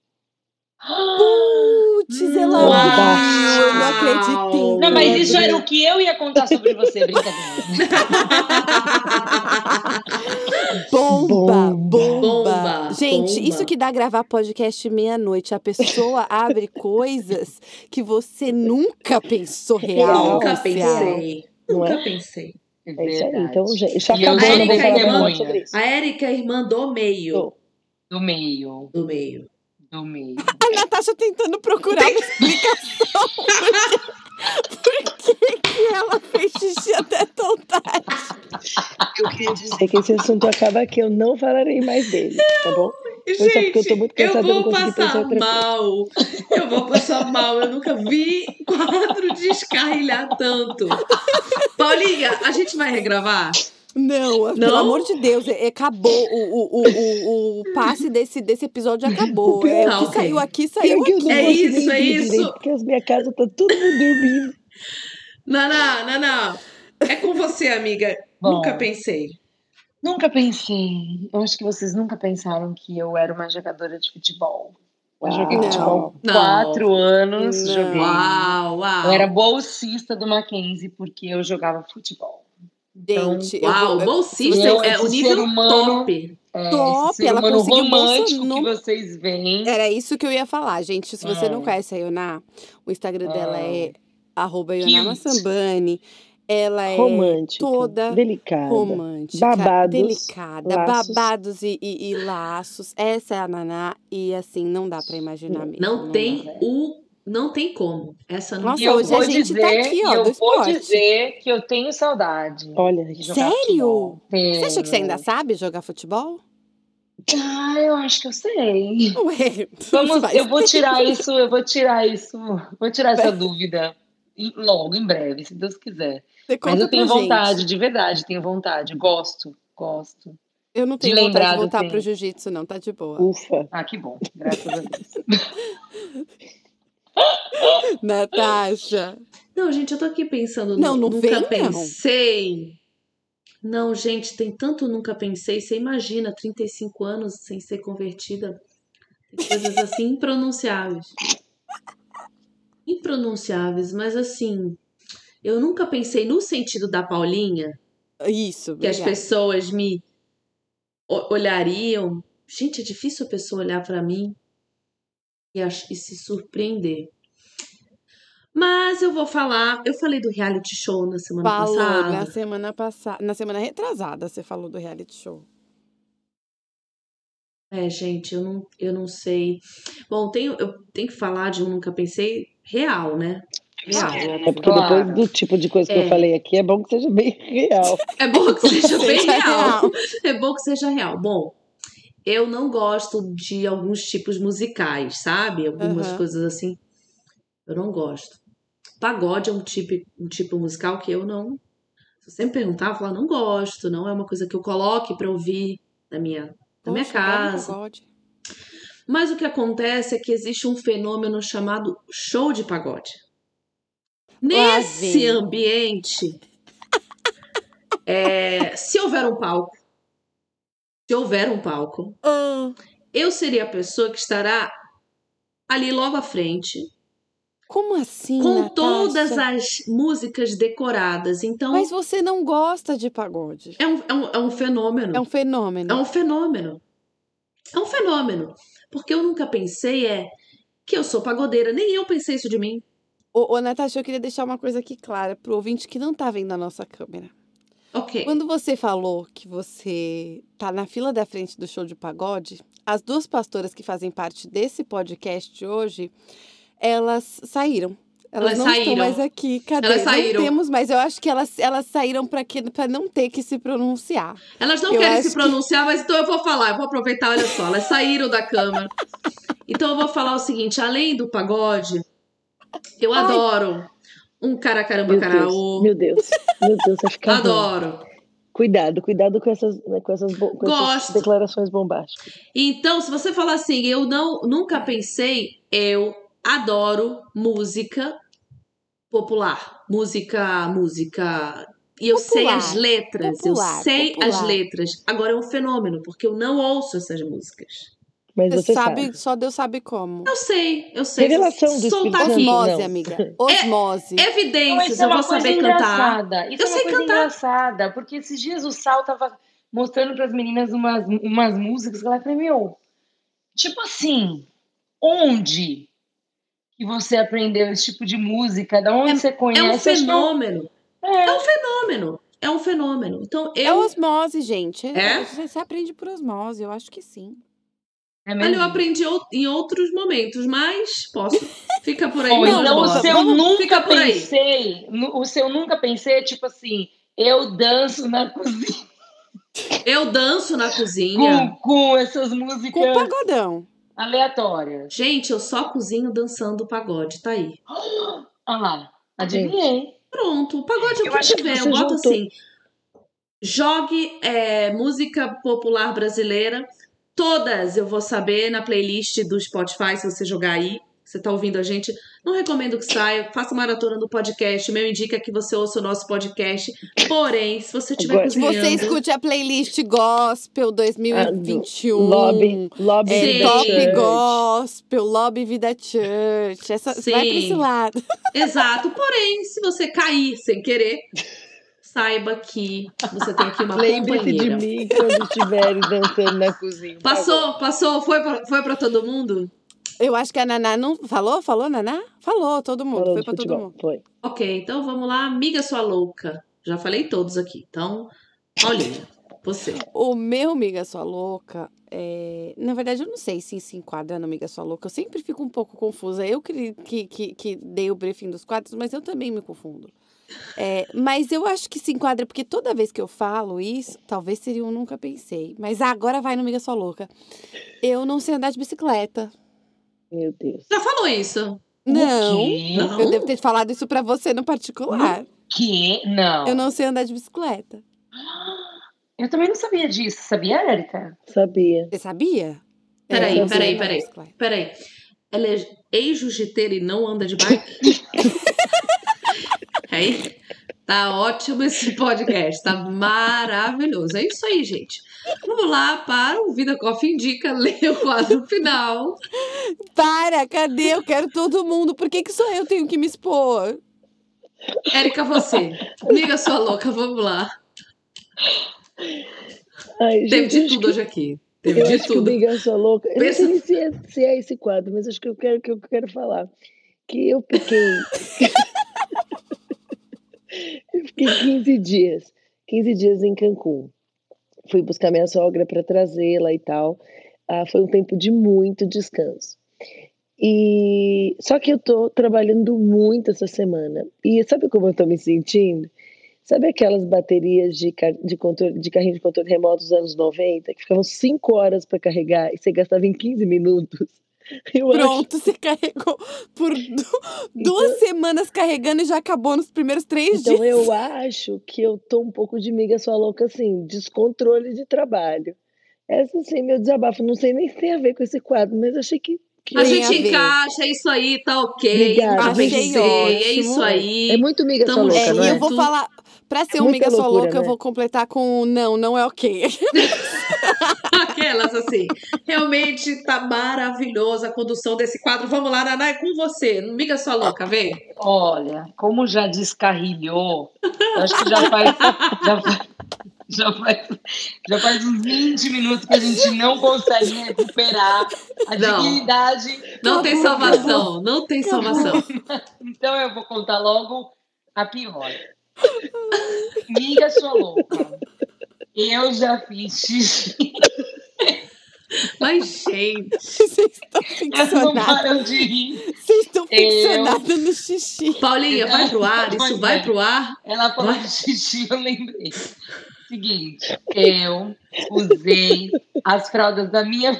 Putz, ela Uau! Eu não acreditei. Não, mas isso era o que eu ia contar sobre você, brincadeira. [LAUGHS] Bomba, bomba, Bomba, Gente, bomba. isso que dá gravar podcast meia-noite. A pessoa [LAUGHS] abre coisas que você nunca pensou real. Nunca oficial. pensei. Não Nunca é? pensei. É isso aí. Então, gente, já E eu acabou, falar mais testemunha. nada sobre isso. A Érica é irmã do meio. Do meio, Do meio. Do meio. [LAUGHS] A Natasha tentando procurar uma explicação. [LAUGHS] Por que, por que que ela fez xixi até tão tarde? Eu queria dizer que esse assunto acaba aqui, eu não falarei mais dele, tá bom? Só porque eu tô muito cansada, eu vou passar outra coisa. mal. Eu vou passar mal. Eu nunca vi quadro descarrilhar tanto. Paulinha, a gente vai regravar? Não, pelo Não? amor de Deus, é- acabou. O, o, o, o, passe desse, desse episódio acabou. É, o que saiu aqui, saiu aqui. não É isso, é isso. direito, porque as minha casa tá todo mundo dormindo. Naná, Naná, é com você, amiga. Bom. Nunca pensei. Nunca pensei. Eu acho que vocês nunca pensaram que eu era uma jogadora de futebol. Eu joguei Uau. futebol Não. quatro anos. Não. Joguei. Uau, uau. Eu era bolsista do Mackenzie porque eu jogava futebol. Então, Gente, Uau, vou- bolsista eu- é o nível humano- top. É, Top, ela conseguiu romântico bolsa no- que vocês veem. Era isso que eu ia falar, gente. Se você É. não conhece a Ioná, o Instagram dela É. é arroba Massambani. Ela é Romântica, toda delicada. romântica, babados, delicada, laços. babados e, e- e laços. Essa é a Naná e assim não dá pra imaginar mesmo. Não tem dá. o. Não tem como. Essa não Nossa, hoje a gente dizer, tá aqui, ó, eu do vou esporte. dizer que eu tenho saudade. Olha, de jogar Sério? futebol. Você acha que você ainda sabe jogar futebol? Ah, eu acho que eu sei. Ué, [LAUGHS] Vamos, eu vou tirar isso, eu vou tirar isso, vou tirar essa [LAUGHS] dúvida logo, em breve, se Deus quiser. Mas eu tenho pra gente. vontade, de verdade, tenho vontade. Gosto, gosto. Eu não de tenho vontade lembrar de voltar tempo. pro jiu-jitsu, não, tá de boa. ufa. Ah, que bom, graças a Deus. [LAUGHS] Natasha. Não, gente, eu tô aqui pensando. Não, nu- não nunca vem, não. pensei. Não, gente, tem tanto nunca pensei. Você imagina, 35 anos sem ser convertida. Tem coisas assim impronunciáveis. Impronunciáveis, mas assim. Eu nunca pensei no sentido da Paulinha, Isso, que as obrigada. pessoas me olhariam. Gente, é difícil a pessoa olhar pra mim e, e se surpreender. Mas eu vou falar. Eu falei do reality show na semana Falou passada. na semana passada, na semana retrasada, você falou do reality show. É, gente, eu não, eu não sei. Bom, tenho, eu tenho que falar de um nunca pensei real, né? Real. É porque Claro. depois do tipo de coisa que É. eu falei aqui, é bom que seja bem real. [LAUGHS] É bom [LAUGHS] que seja bem real. real. É bom que seja real. Bom, eu não gosto de alguns tipos musicais, sabe? Algumas Aham. coisas assim. Eu não gosto. Pagode é um tipo, um tipo musical que eu não. Se você me perguntar, eu falo, não gosto, não é uma coisa que eu coloque pra ouvir na minha, na minha Poxa, casa. pagode. Mas o que acontece é que existe um fenômeno chamado show de pagode. Nesse ambiente, [LAUGHS] é, se houver um palco, se houver um palco, Ah, eu seria a pessoa que estará ali logo à frente, Como assim? com Natasha? todas as músicas decoradas. Então, Mas você não gosta de pagode. é, um, é, um, é um fenômeno. É um fenômeno. É um fenômeno. É um fenômeno. Porque eu nunca pensei é que eu sou pagodeira. Nem eu pensei isso de mim. Ô, ô, Natasha, eu queria deixar uma coisa aqui clara pro ouvinte que não tá vendo a nossa câmera. Ok. Quando você falou que você tá na fila da frente do show de pagode, as duas pastoras que fazem parte desse podcast hoje, elas saíram. Elas, Elas não saíram. estão mais aqui. Cadê? Elas saíram. Não temos mais. Eu acho que elas, elas saíram para que não ter que se pronunciar. Elas não Eu querem se pronunciar, mas então eu vou falar. Eu vou aproveitar, olha só. Elas saíram da câmara. Então eu vou falar o seguinte: além do pagode, eu Ai. adoro um caracaramba Meu caraô. Deus, meu Deus, meu Deus, vai ficar ruim. Adoro. Cuidado, cuidado com essas, né, com essas, com essas declarações bombásticas. Então, se você falar assim, eu não nunca pensei, eu adoro música popular, música, música. E eu sei Popular, as letras, popular, eu sei popular. as letras. Agora é um fenômeno, porque eu não ouço essas músicas. Mas Você você sabe, sabe. só Deus sabe como. Eu sei, eu sei. Revelação do Soltar Espírito. Osmose, não. amiga. [LAUGHS] Osmose. Evidências, Isso é eu uma vou saber cantar. Isso Eu é uma sei coisa cantar. engraçada, porque esses dias o Sal tava mostrando para as meninas umas, umas músicas que ela falou, meu, tipo assim, onde que você aprendeu esse tipo de música? Da onde você É um conhece? Que eu- fenômeno. É. É um fenômeno. É um fenômeno. Então É eu. osmose, gente. É? Você você aprende por osmose, eu acho que sim. É Olha, mesmo? eu aprendi em outros momentos, mas posso. Fica por aí. Bom, vamos então o seu Vamos- nunca pensei, o seu nunca pensei é tipo assim, eu danço na cozinha Eu danço na cozinha. com, com essas Com músicas pagodão. aleatórias. Gente, eu só cozinho dançando pagode, tá aí. [GASPS] Ah lá, adivinhei. Pronto, o pagode é o que tiver. Eu boto juntou. assim. Jogue é, música popular brasileira. Todas eu vou saber na playlist do Spotify, se você jogar aí. Você tá ouvindo a gente. Não recomendo que saia. Faça maratona do podcast. Meu indica que você ouça o nosso podcast. Porém, se você estiver Agora- cozinhando... você escute a playlist Gospel 2021. Lobby, lobby É, Sim. Top Church. Gospel, Lobby Vida Church. Essa, Sim. vai pra esse lado. Exato. Porém, se você cair sem querer, saiba que você tem aqui uma Lembre-se de mim quando estiver dançando na cozinha. Tá Passou, passou, foi pra, foi pra todo mundo? Eu acho que a Naná não. Falou? Falou, Naná? Falou, todo mundo. Falou Foi pra todo futebol. mundo. Foi. Ok, então vamos lá. Amiga sua louca. Já falei todos aqui. Então, Paulinha, você. O meu Miga Sua Louca, é... na verdade, eu não sei se se enquadra no Miga Sua Louca. Eu sempre fico um pouco confusa. Eu que, que, que, que dei o briefing dos quadros, mas eu também me confundo. É, mas eu acho que se enquadra, porque toda vez que eu falo isso, talvez seria um nunca pensei. Mas agora vai no Miga Sua Louca. Eu não sei andar de bicicleta. Meu Deus. Já falou isso? Não. Não. Eu devo ter falado isso pra você no particular. Que? Não. Eu não sei andar de bicicleta. [GASPS] Eu também não sabia disso, sabia, Érica? Sabia. Você sabia? Peraí, É, peraí, peraí. Peraí. Ela é ex-jiu-jiteira e não anda de bike? [LAUGHS] aí? Tá ótimo esse podcast, tá maravilhoso. É isso aí, gente. Vamos lá para o Vida Coffee Indica, ler o quadro final. Para, cadê? Eu quero todo mundo. Por que, que só eu tenho que me expor? Érica, você. Amiga sua louca, vamos lá. Ai, Teve de tudo que- hoje aqui. Teve Eu de acho que tudo. Miguel sua louca. Eu Pensa- não sei se é, se é esse quadro, mas acho que eu quero que eu quero falar. Que eu fiquei. [LAUGHS] eu fiquei 15 dias. 15 dias em Cancún. Fui buscar minha sogra para trazê-la e tal. Ah, foi um tempo de muito descanso. E só que eu tô trabalhando muito essa semana. E sabe como eu tô me sentindo? Sabe aquelas baterias de, car- de, controle, de carrinho de controle remoto dos anos 90, que ficavam 5 horas para carregar e você gastava em 15 minutos? [LAUGHS] Eu acho Pronto, você carregou por du- duas semanas carregando e já acabou nos primeiros três Então dias. eu acho que eu tô um pouco de miga sua louca assim, descontrole de trabalho. Essa assim, meu desabafo, não sei nem se tem a ver com esse quadro, mas achei que, que A gente a encaixa, é isso aí, tá ok. Obrigada, Achei é isso aí. é muito miga sua Tamo louca, É, não e é? eu vou falar, pra ser É um muita miga sua loucura, louca, eu né? vou completar com um não, não é ok. [LAUGHS] Aquelas assim. Realmente tá maravilhosa a condução desse quadro. Vamos lá, Naná, é com você. Miga sua louca, vem. Olha, como já descarrilhou, acho que já faz, já faz, já faz, já faz uns 20 minutos que a gente não consegue recuperar a Não. dignidade. Não tem salvação, não tem salvação. Então eu vou contar logo a pior. Miga sua louca. Eu já fiz xixi. Mas, gente, [LAUGHS] Vocês estão Elas não ficcionadas. param de rir. Vocês estão Eu- ficcionadas no xixi. Paulinha, vai pro ar, isso Pois vai é. pro ar. Ela falou de xixi, eu lembrei. Seguinte, eu usei as fraldas da minha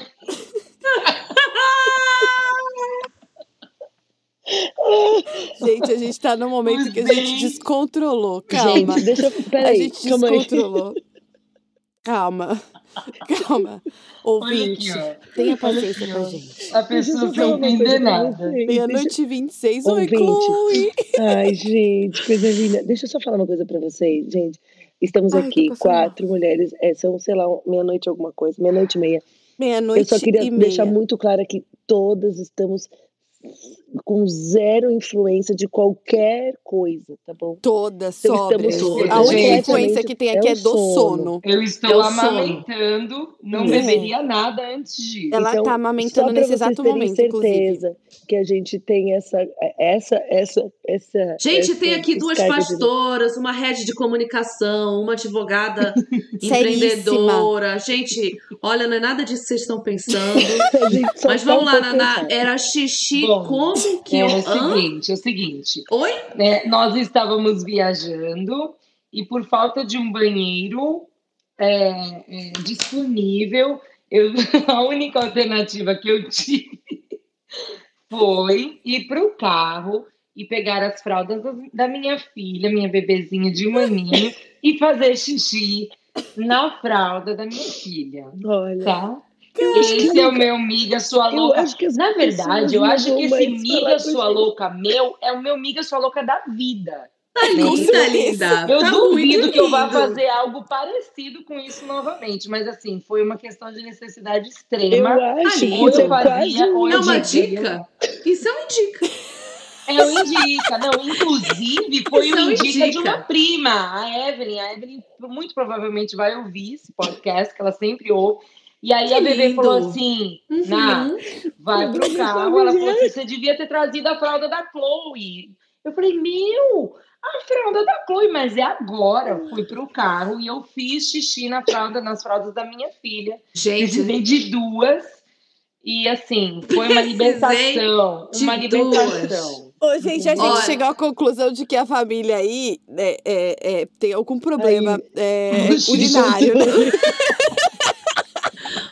[LAUGHS] Gente, a gente tá num momento que a gente Gente. descontrolou. Calma. Gente, deixa eu. a Peraí, gente calma aí. descontrolou. Calma. Calma. Ouvinte, aqui, tenha paciência com a gente. A pessoa uma entender nada. Meia-noite e 26. Oi, Ouvinte. Chloe. Ai, gente, coisa linda. Deixa eu só falar uma coisa pra vocês, gente. Estamos Ai, aqui, quatro mulheres, é, são, sei lá, meia-noite alguma coisa, meia-noite e meia. Meia-noite Eu só queria e deixar meia. muito claro que todas estamos com zero influência de qualquer coisa, tá bom? Todas Então, sóbrias. estamos. A única Gente, influência que tem aqui é é, do sono. sono. Eu estou É sono. amamentando, não É. beberia nada antes disso. Ela Então, tá só amamentando nesse exato momento, inclusive. certeza que a gente tem essa, essa, essa, essa. Gente, essa tem aqui duas descarga de- pastoras, uma rede de comunicação, uma advogada [LAUGHS] empreendedora. Gente, olha, não é nada disso que vocês estão pensando. [LAUGHS] Mas tá vamos um lá, Naná. Era xixi Bom, como que é eu. o seguinte, é o seguinte. Oi? né, nós estávamos viajando e por falta de um banheiro é, é, disponível, eu, [LAUGHS] a única alternativa que eu tive foi ir para o carro e pegar as fraldas da- da minha filha, minha bebezinha de um aninho, e fazer xixi na fralda da minha filha, Olha, tá? Eu acho que Esse é o meu miga sua eu louca. acho Na verdade, eu acho que esse miga sua louca meu é o meu miga sua louca da vida. Tá linda, linda. Eu tá duvido que eu vá fazer algo parecido com isso novamente, mas assim, foi uma questão de necessidade Eu extrema. acho Ali, que ou isso é eu fazia, um É eu uma dica? Isso é uma dica. É o indica, não, inclusive foi é o um indica de indica. uma prima, a Evelyn. A Evelyn muito provavelmente vai ouvir esse podcast, que ela sempre ouve. E aí Que a bebê lindo. falou assim: Ná, Uhum. vai pro carro. Ela falou assim: você devia ter trazido a fralda da Chloe. Eu falei, meu, a fralda da Chloe, mas é agora. Eu fui pro carro e eu fiz xixi na fralda, nas fraldas da minha filha. Gente, Precisei de duas. E assim, foi uma libertação. Uma libertação. Ô, gente, a gente Olha. chegou à conclusão de que a família aí né, é, é, tem algum problema é, [LAUGHS] urinário. né? [LAUGHS]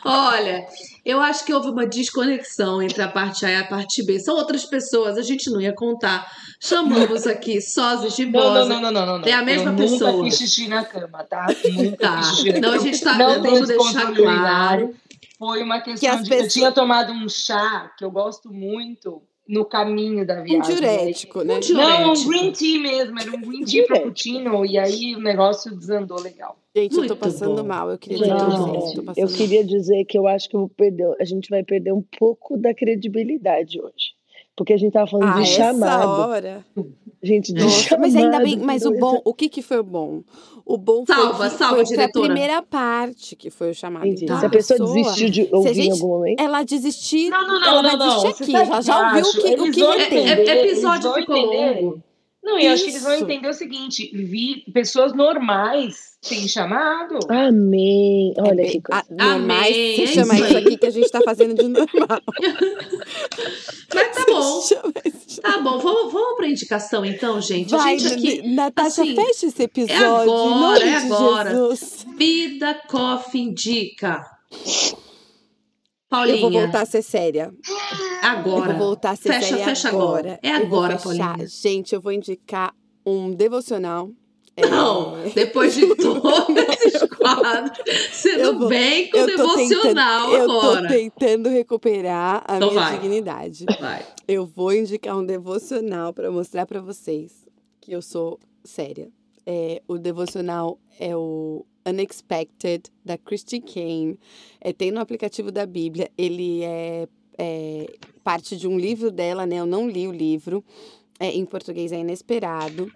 olha, eu acho que houve uma desconexão entre a parte A e a parte B. São outras pessoas, a gente não ia contar. Chamamos aqui sósias de Não, não, não, não, não, não. não. É a mesma eu pessoa. nunca fiz xixi na cama, tá? Nunca Tá. fiz xixi na Não, a cama. gente tá tem deixar claro. Foi uma questão as de... pessoas- Eu tinha tomado um chá, que eu gosto muito, no caminho da Um viagem. diurético, né? Um diurético. Não, um green tea mesmo, era um green tea Diurético. frappuccino, e aí o negócio desandou legal. Gente, eu tô Muito passando bom. mal. Eu queria dizer Não, eu queria dizer que eu acho que eu vou perder, a gente vai perder um pouco da credibilidade hoje. Porque a gente tava falando. Ah, de essa chamado. hora. Gente, de Nossa, mas ainda bem. Mas o bom, o que que foi o bom? O bom foi, Salva, que salva, foi, foi a primeira parte que foi o chamado. Entendi. Então, Se a pessoa desistiu de ouvir gente- em algum momento. ela desistir, Não, não, não, ela não, vai não. desistir Você aqui. sabe Já, eu ouviu o que, o que retém. É- entender, é- episódio ficou entender. longo. Não, e eu acho que eles vão entender o seguinte: vi pessoas normais sem chamado. Amém. Olha É que coisa. a- normais, Amém, é chama isso aqui que a gente tá fazendo de normal. [LAUGHS] Mas tá bom. Tá bom, vamos, vamos pra indicação então, gente. a Vai, gente aqui. Natasha, assim, fecha esse episódio. em agora, é agora. Jesus. Vida Coffee Indica. Eu vou Paulinha, voltar a ser séria. Eu agora. vou voltar a ser Fecha, séria fecha agora. agora. É Eu agora. Paulinha. Gente, eu vou indicar um devocional. É, Não, depois de [LAUGHS] todos esses quadros, você Eu não vou- vem com eu devocional tentando, eu tô agora. tentando recuperar a Então minha vai. dignidade. Vai. Eu vou indicar um devocional para mostrar para vocês que eu sou séria. É, o devocional é o Unexpected, da Christy Kane. É, tem no aplicativo da Bíblia. Ele é, é, parte de um livro dela, né? Eu não li o livro. É, em português é Inesperado.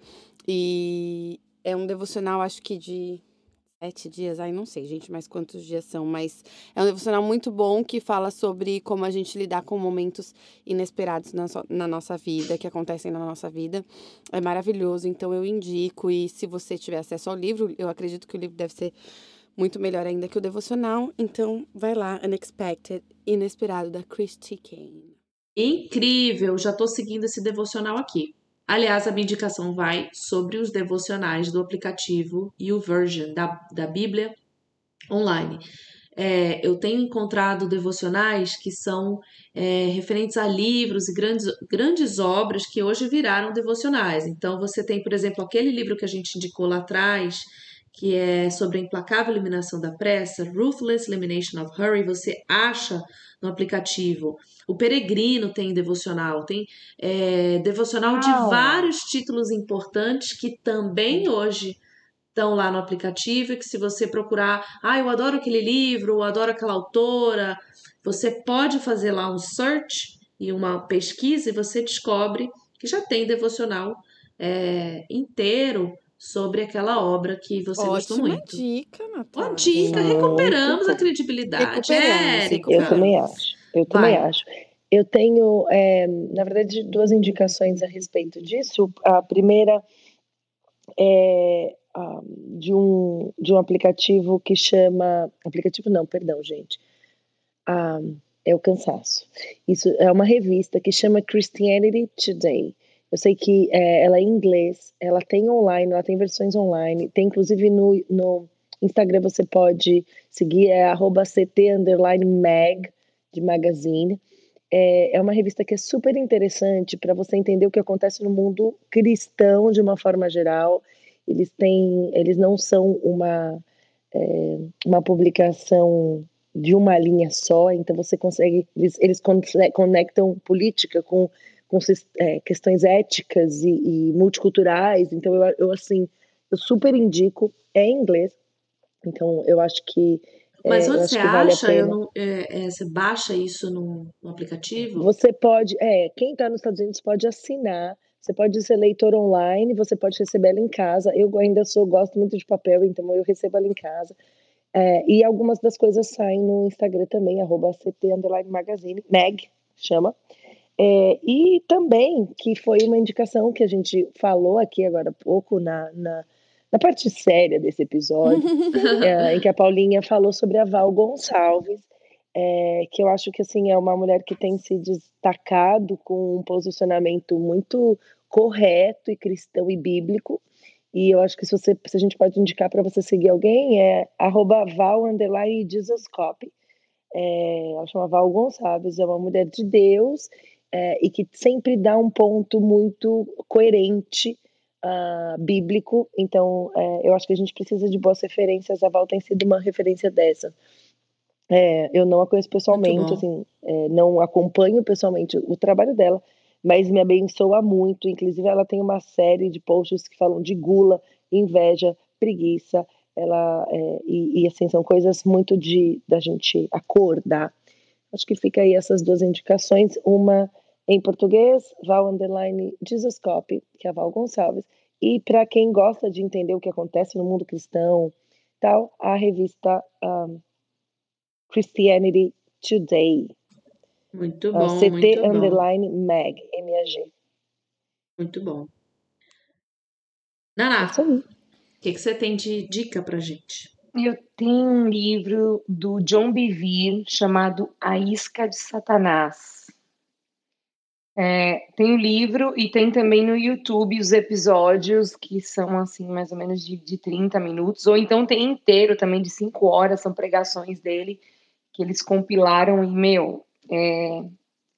E é um devocional, acho que de sete dias, ai não sei, gente, mais quantos dias são, mas é um devocional muito bom que fala sobre como a gente lidar com momentos inesperados na, so, na nossa vida, que acontecem na nossa vida. É maravilhoso, então eu indico, e se você tiver acesso ao livro, eu acredito que o livro deve ser muito melhor ainda que o devocional, então vai lá, Unexpected, Inesperado, da Christy Kane. Incrível, já tô seguindo esse devocional aqui. Aliás, a minha indicação vai sobre os devocionais do aplicativo e o Version da, da Bíblia online. É, eu tenho encontrado devocionais que são é, referentes a livros e grandes, grandes obras que hoje viraram devocionais. Então, você tem, por exemplo, aquele livro que a gente indicou lá atrás, que é sobre a implacável eliminação da pressa, Ruthless Elimination of Hurry, você acha no aplicativo. O Peregrino tem devocional, tem é, devocional Uau. de vários títulos importantes que também hoje estão lá no aplicativo e que se você procurar, ah, eu adoro aquele livro, eu adoro aquela autora, você pode fazer lá um search e uma pesquisa e você descobre que já tem devocional é, inteiro sobre aquela obra que você Ótima gostou muito. dica, Natália. Uma dica, recuperamos a credibilidade. Érico, eu também acho. Eu também Vai. acho. Eu tenho, é, na verdade, duas indicações a respeito disso. A primeira é de, um, de um aplicativo que chama. Aplicativo não, perdão, gente. é o cansaço. Isso é uma revista que chama Christianity Today. Eu sei que é, ela é em inglês, ela tem online, ela tem versões online, tem inclusive no, no Instagram você pode seguir, é arroba ct underline mag, de magazine. É, é uma revista que é super interessante para você entender o que acontece no mundo cristão de uma forma geral. Eles têm, eles não são uma, é, uma publicação de uma linha só, então você consegue, eles, eles conectam política com com é, questões éticas e, e, multiculturais. Então, eu, eu, assim, eu super indico. É em inglês. Então, eu acho que. É, Mas onde você vale acha? Não, é, é, você baixa isso no, no, aplicativo? Você pode. É, quem está nos Estados Unidos pode assinar. Você pode ser leitor online, você pode receber ela em casa. Eu ainda sou, gosto muito de papel, então eu recebo ela em casa. É, e algumas das coisas saem no Instagram também, arroba CT Magazine, mag, chama. É, e também, que foi uma indicação que a gente falou aqui agora há pouco na, na, na parte séria desse episódio, [LAUGHS] é, em que a Paulinha falou sobre a Val Gonçalves, é, que eu acho que assim é uma mulher que tem se destacado com um posicionamento muito correto e cristão e bíblico. E eu acho que se, você, se a gente pode indicar para você seguir alguém, é arroba Val Jesuscopy. É, ela chama Val Gonçalves, é uma mulher de Deus é, e que sempre dá um ponto muito coerente uh, bíblico. Então, é, eu acho que a gente precisa de boas referências. A Val tem sido uma referência dessa. É, eu não a conheço pessoalmente, assim, é, não acompanho pessoalmente o trabalho dela, mas me abençoa muito. Inclusive, ela tem uma série de posts que falam de gula, inveja, preguiça. Ela é, e, e, assim são coisas muito de da gente acordar. Acho que fica aí essas duas indicações. Uma em português, Val Underline Jesuscope, que é a Val Gonçalves. E para quem gosta de entender o que acontece no mundo cristão, tal, a revista um, Christianity Today. Muito bom, uh, CT muito Underline bom. Mag, M-A-G. Muito bom. Naná, é o que, que você tem de dica pra gente? Eu tenho um livro do John Bevere chamado A Isca de Satanás. É, tem o livro e tem também no YouTube os episódios que são assim mais ou menos de, de 30 minutos, ou então tem inteiro também de 5 horas, são pregações dele que eles compilaram e, meu, é,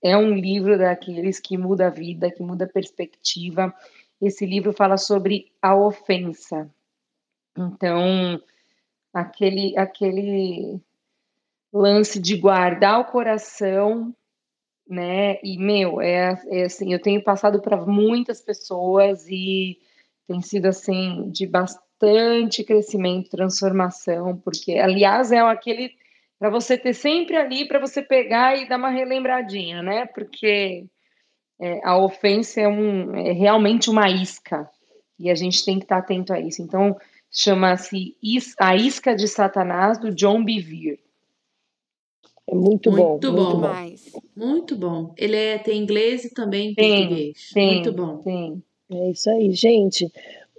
é um livro daqueles que muda a vida, que muda a perspectiva. Esse livro fala sobre a ofensa. Então, aquele, aquele lance de guardar o coração né? E, meu, é, é assim, eu tenho passado para muitas pessoas e tem sido, assim, de bastante crescimento, transformação, porque, aliás, é aquele para você ter sempre ali para você pegar e dar uma relembradinha, né? Porque é, a ofensa é, um, é realmente uma isca e a gente tem que estar atento a isso. Então, chama-se A Isca de Satanás, do John Bevere. É muito, muito bom. Muito bom. Muito bom. Ele é, tem inglês e também tem, português. Tem, muito bom. Tem. É isso aí, gente.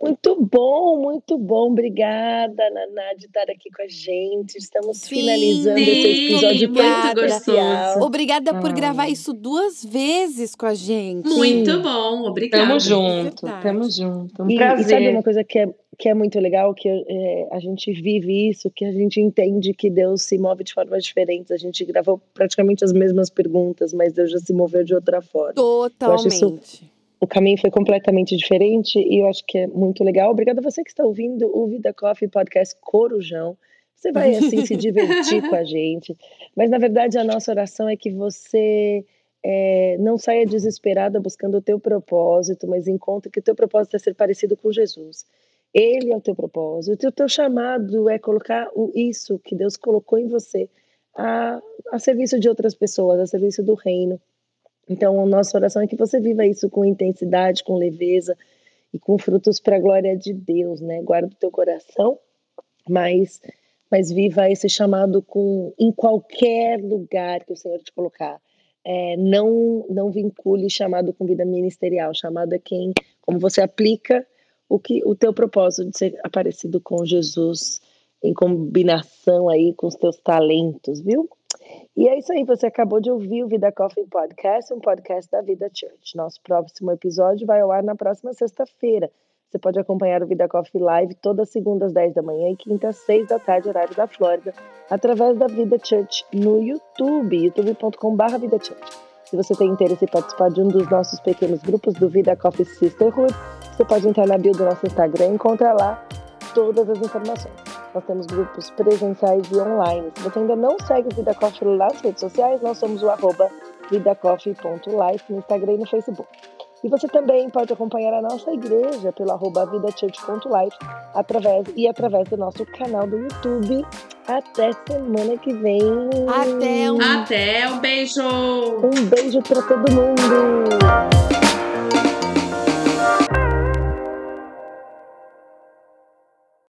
Muito bom, muito bom. Obrigada, Naná, de estar aqui com a gente. Estamos sim, finalizando sim, esse episódio muito gostoso. Obrigada por gravar isso duas vezes com a gente. Muito bom, obrigada. Tamo junto, é tamo junto. Um e, prazer. E sabe uma coisa que é, que é muito legal, que é, a gente vive isso, que a gente entende que Deus se move de formas diferentes. A gente gravou praticamente as mesmas perguntas, mas Deus já se moveu de outra forma. Totalmente o caminho foi completamente diferente e eu acho que é muito legal. Obrigada a você que está ouvindo o Vida Coffee Podcast Corujão. Você vai assim se divertir com a gente. Mas na verdade a nossa oração é que você é, não saia desesperada buscando o teu propósito, mas encontre que o teu propósito é ser parecido com Jesus. Ele é o teu propósito. O teu chamado é colocar o, isso que Deus colocou em você a, a serviço de outras pessoas, a serviço do reino. Então, a nossa oração é que você viva isso com intensidade, com leveza e com frutos para a glória de Deus, né? Guarda o teu coração, mas mas viva esse chamado com em qualquer lugar que o Senhor te colocar. É, não não vincule chamado com vida ministerial. Chamado é quem, como você aplica o que o teu propósito de ser aparecido com Jesus em combinação aí com os teus talentos, viu? E é isso aí, você acabou de ouvir o Vida Coffee Podcast, um podcast da Vida Church. Nosso próximo episódio vai ao ar na próxima sexta-feira. Você pode acompanhar o Vida Coffee Live todas segundas às 10 da manhã e quinta às 6 da tarde, horário da Flórida, através da Vida Church no YouTube, youtube.com.br Vida Church. Se você tem interesse em participar de um dos nossos pequenos grupos do Vida Coffee Sisterhood, você pode entrar na bio do nosso Instagram e encontrar lá todas as informações. Nós temos grupos presenciais e online. Se você ainda não segue o Vida Coffee nas redes sociais, nós somos o arroba vidacoffee.life no Instagram e no Facebook. E você também pode acompanhar a nossa igreja pelo arroba vidachurch.life através, e através do nosso canal do YouTube. Até semana que vem. Até um, Até um beijo. Um beijo para todo mundo.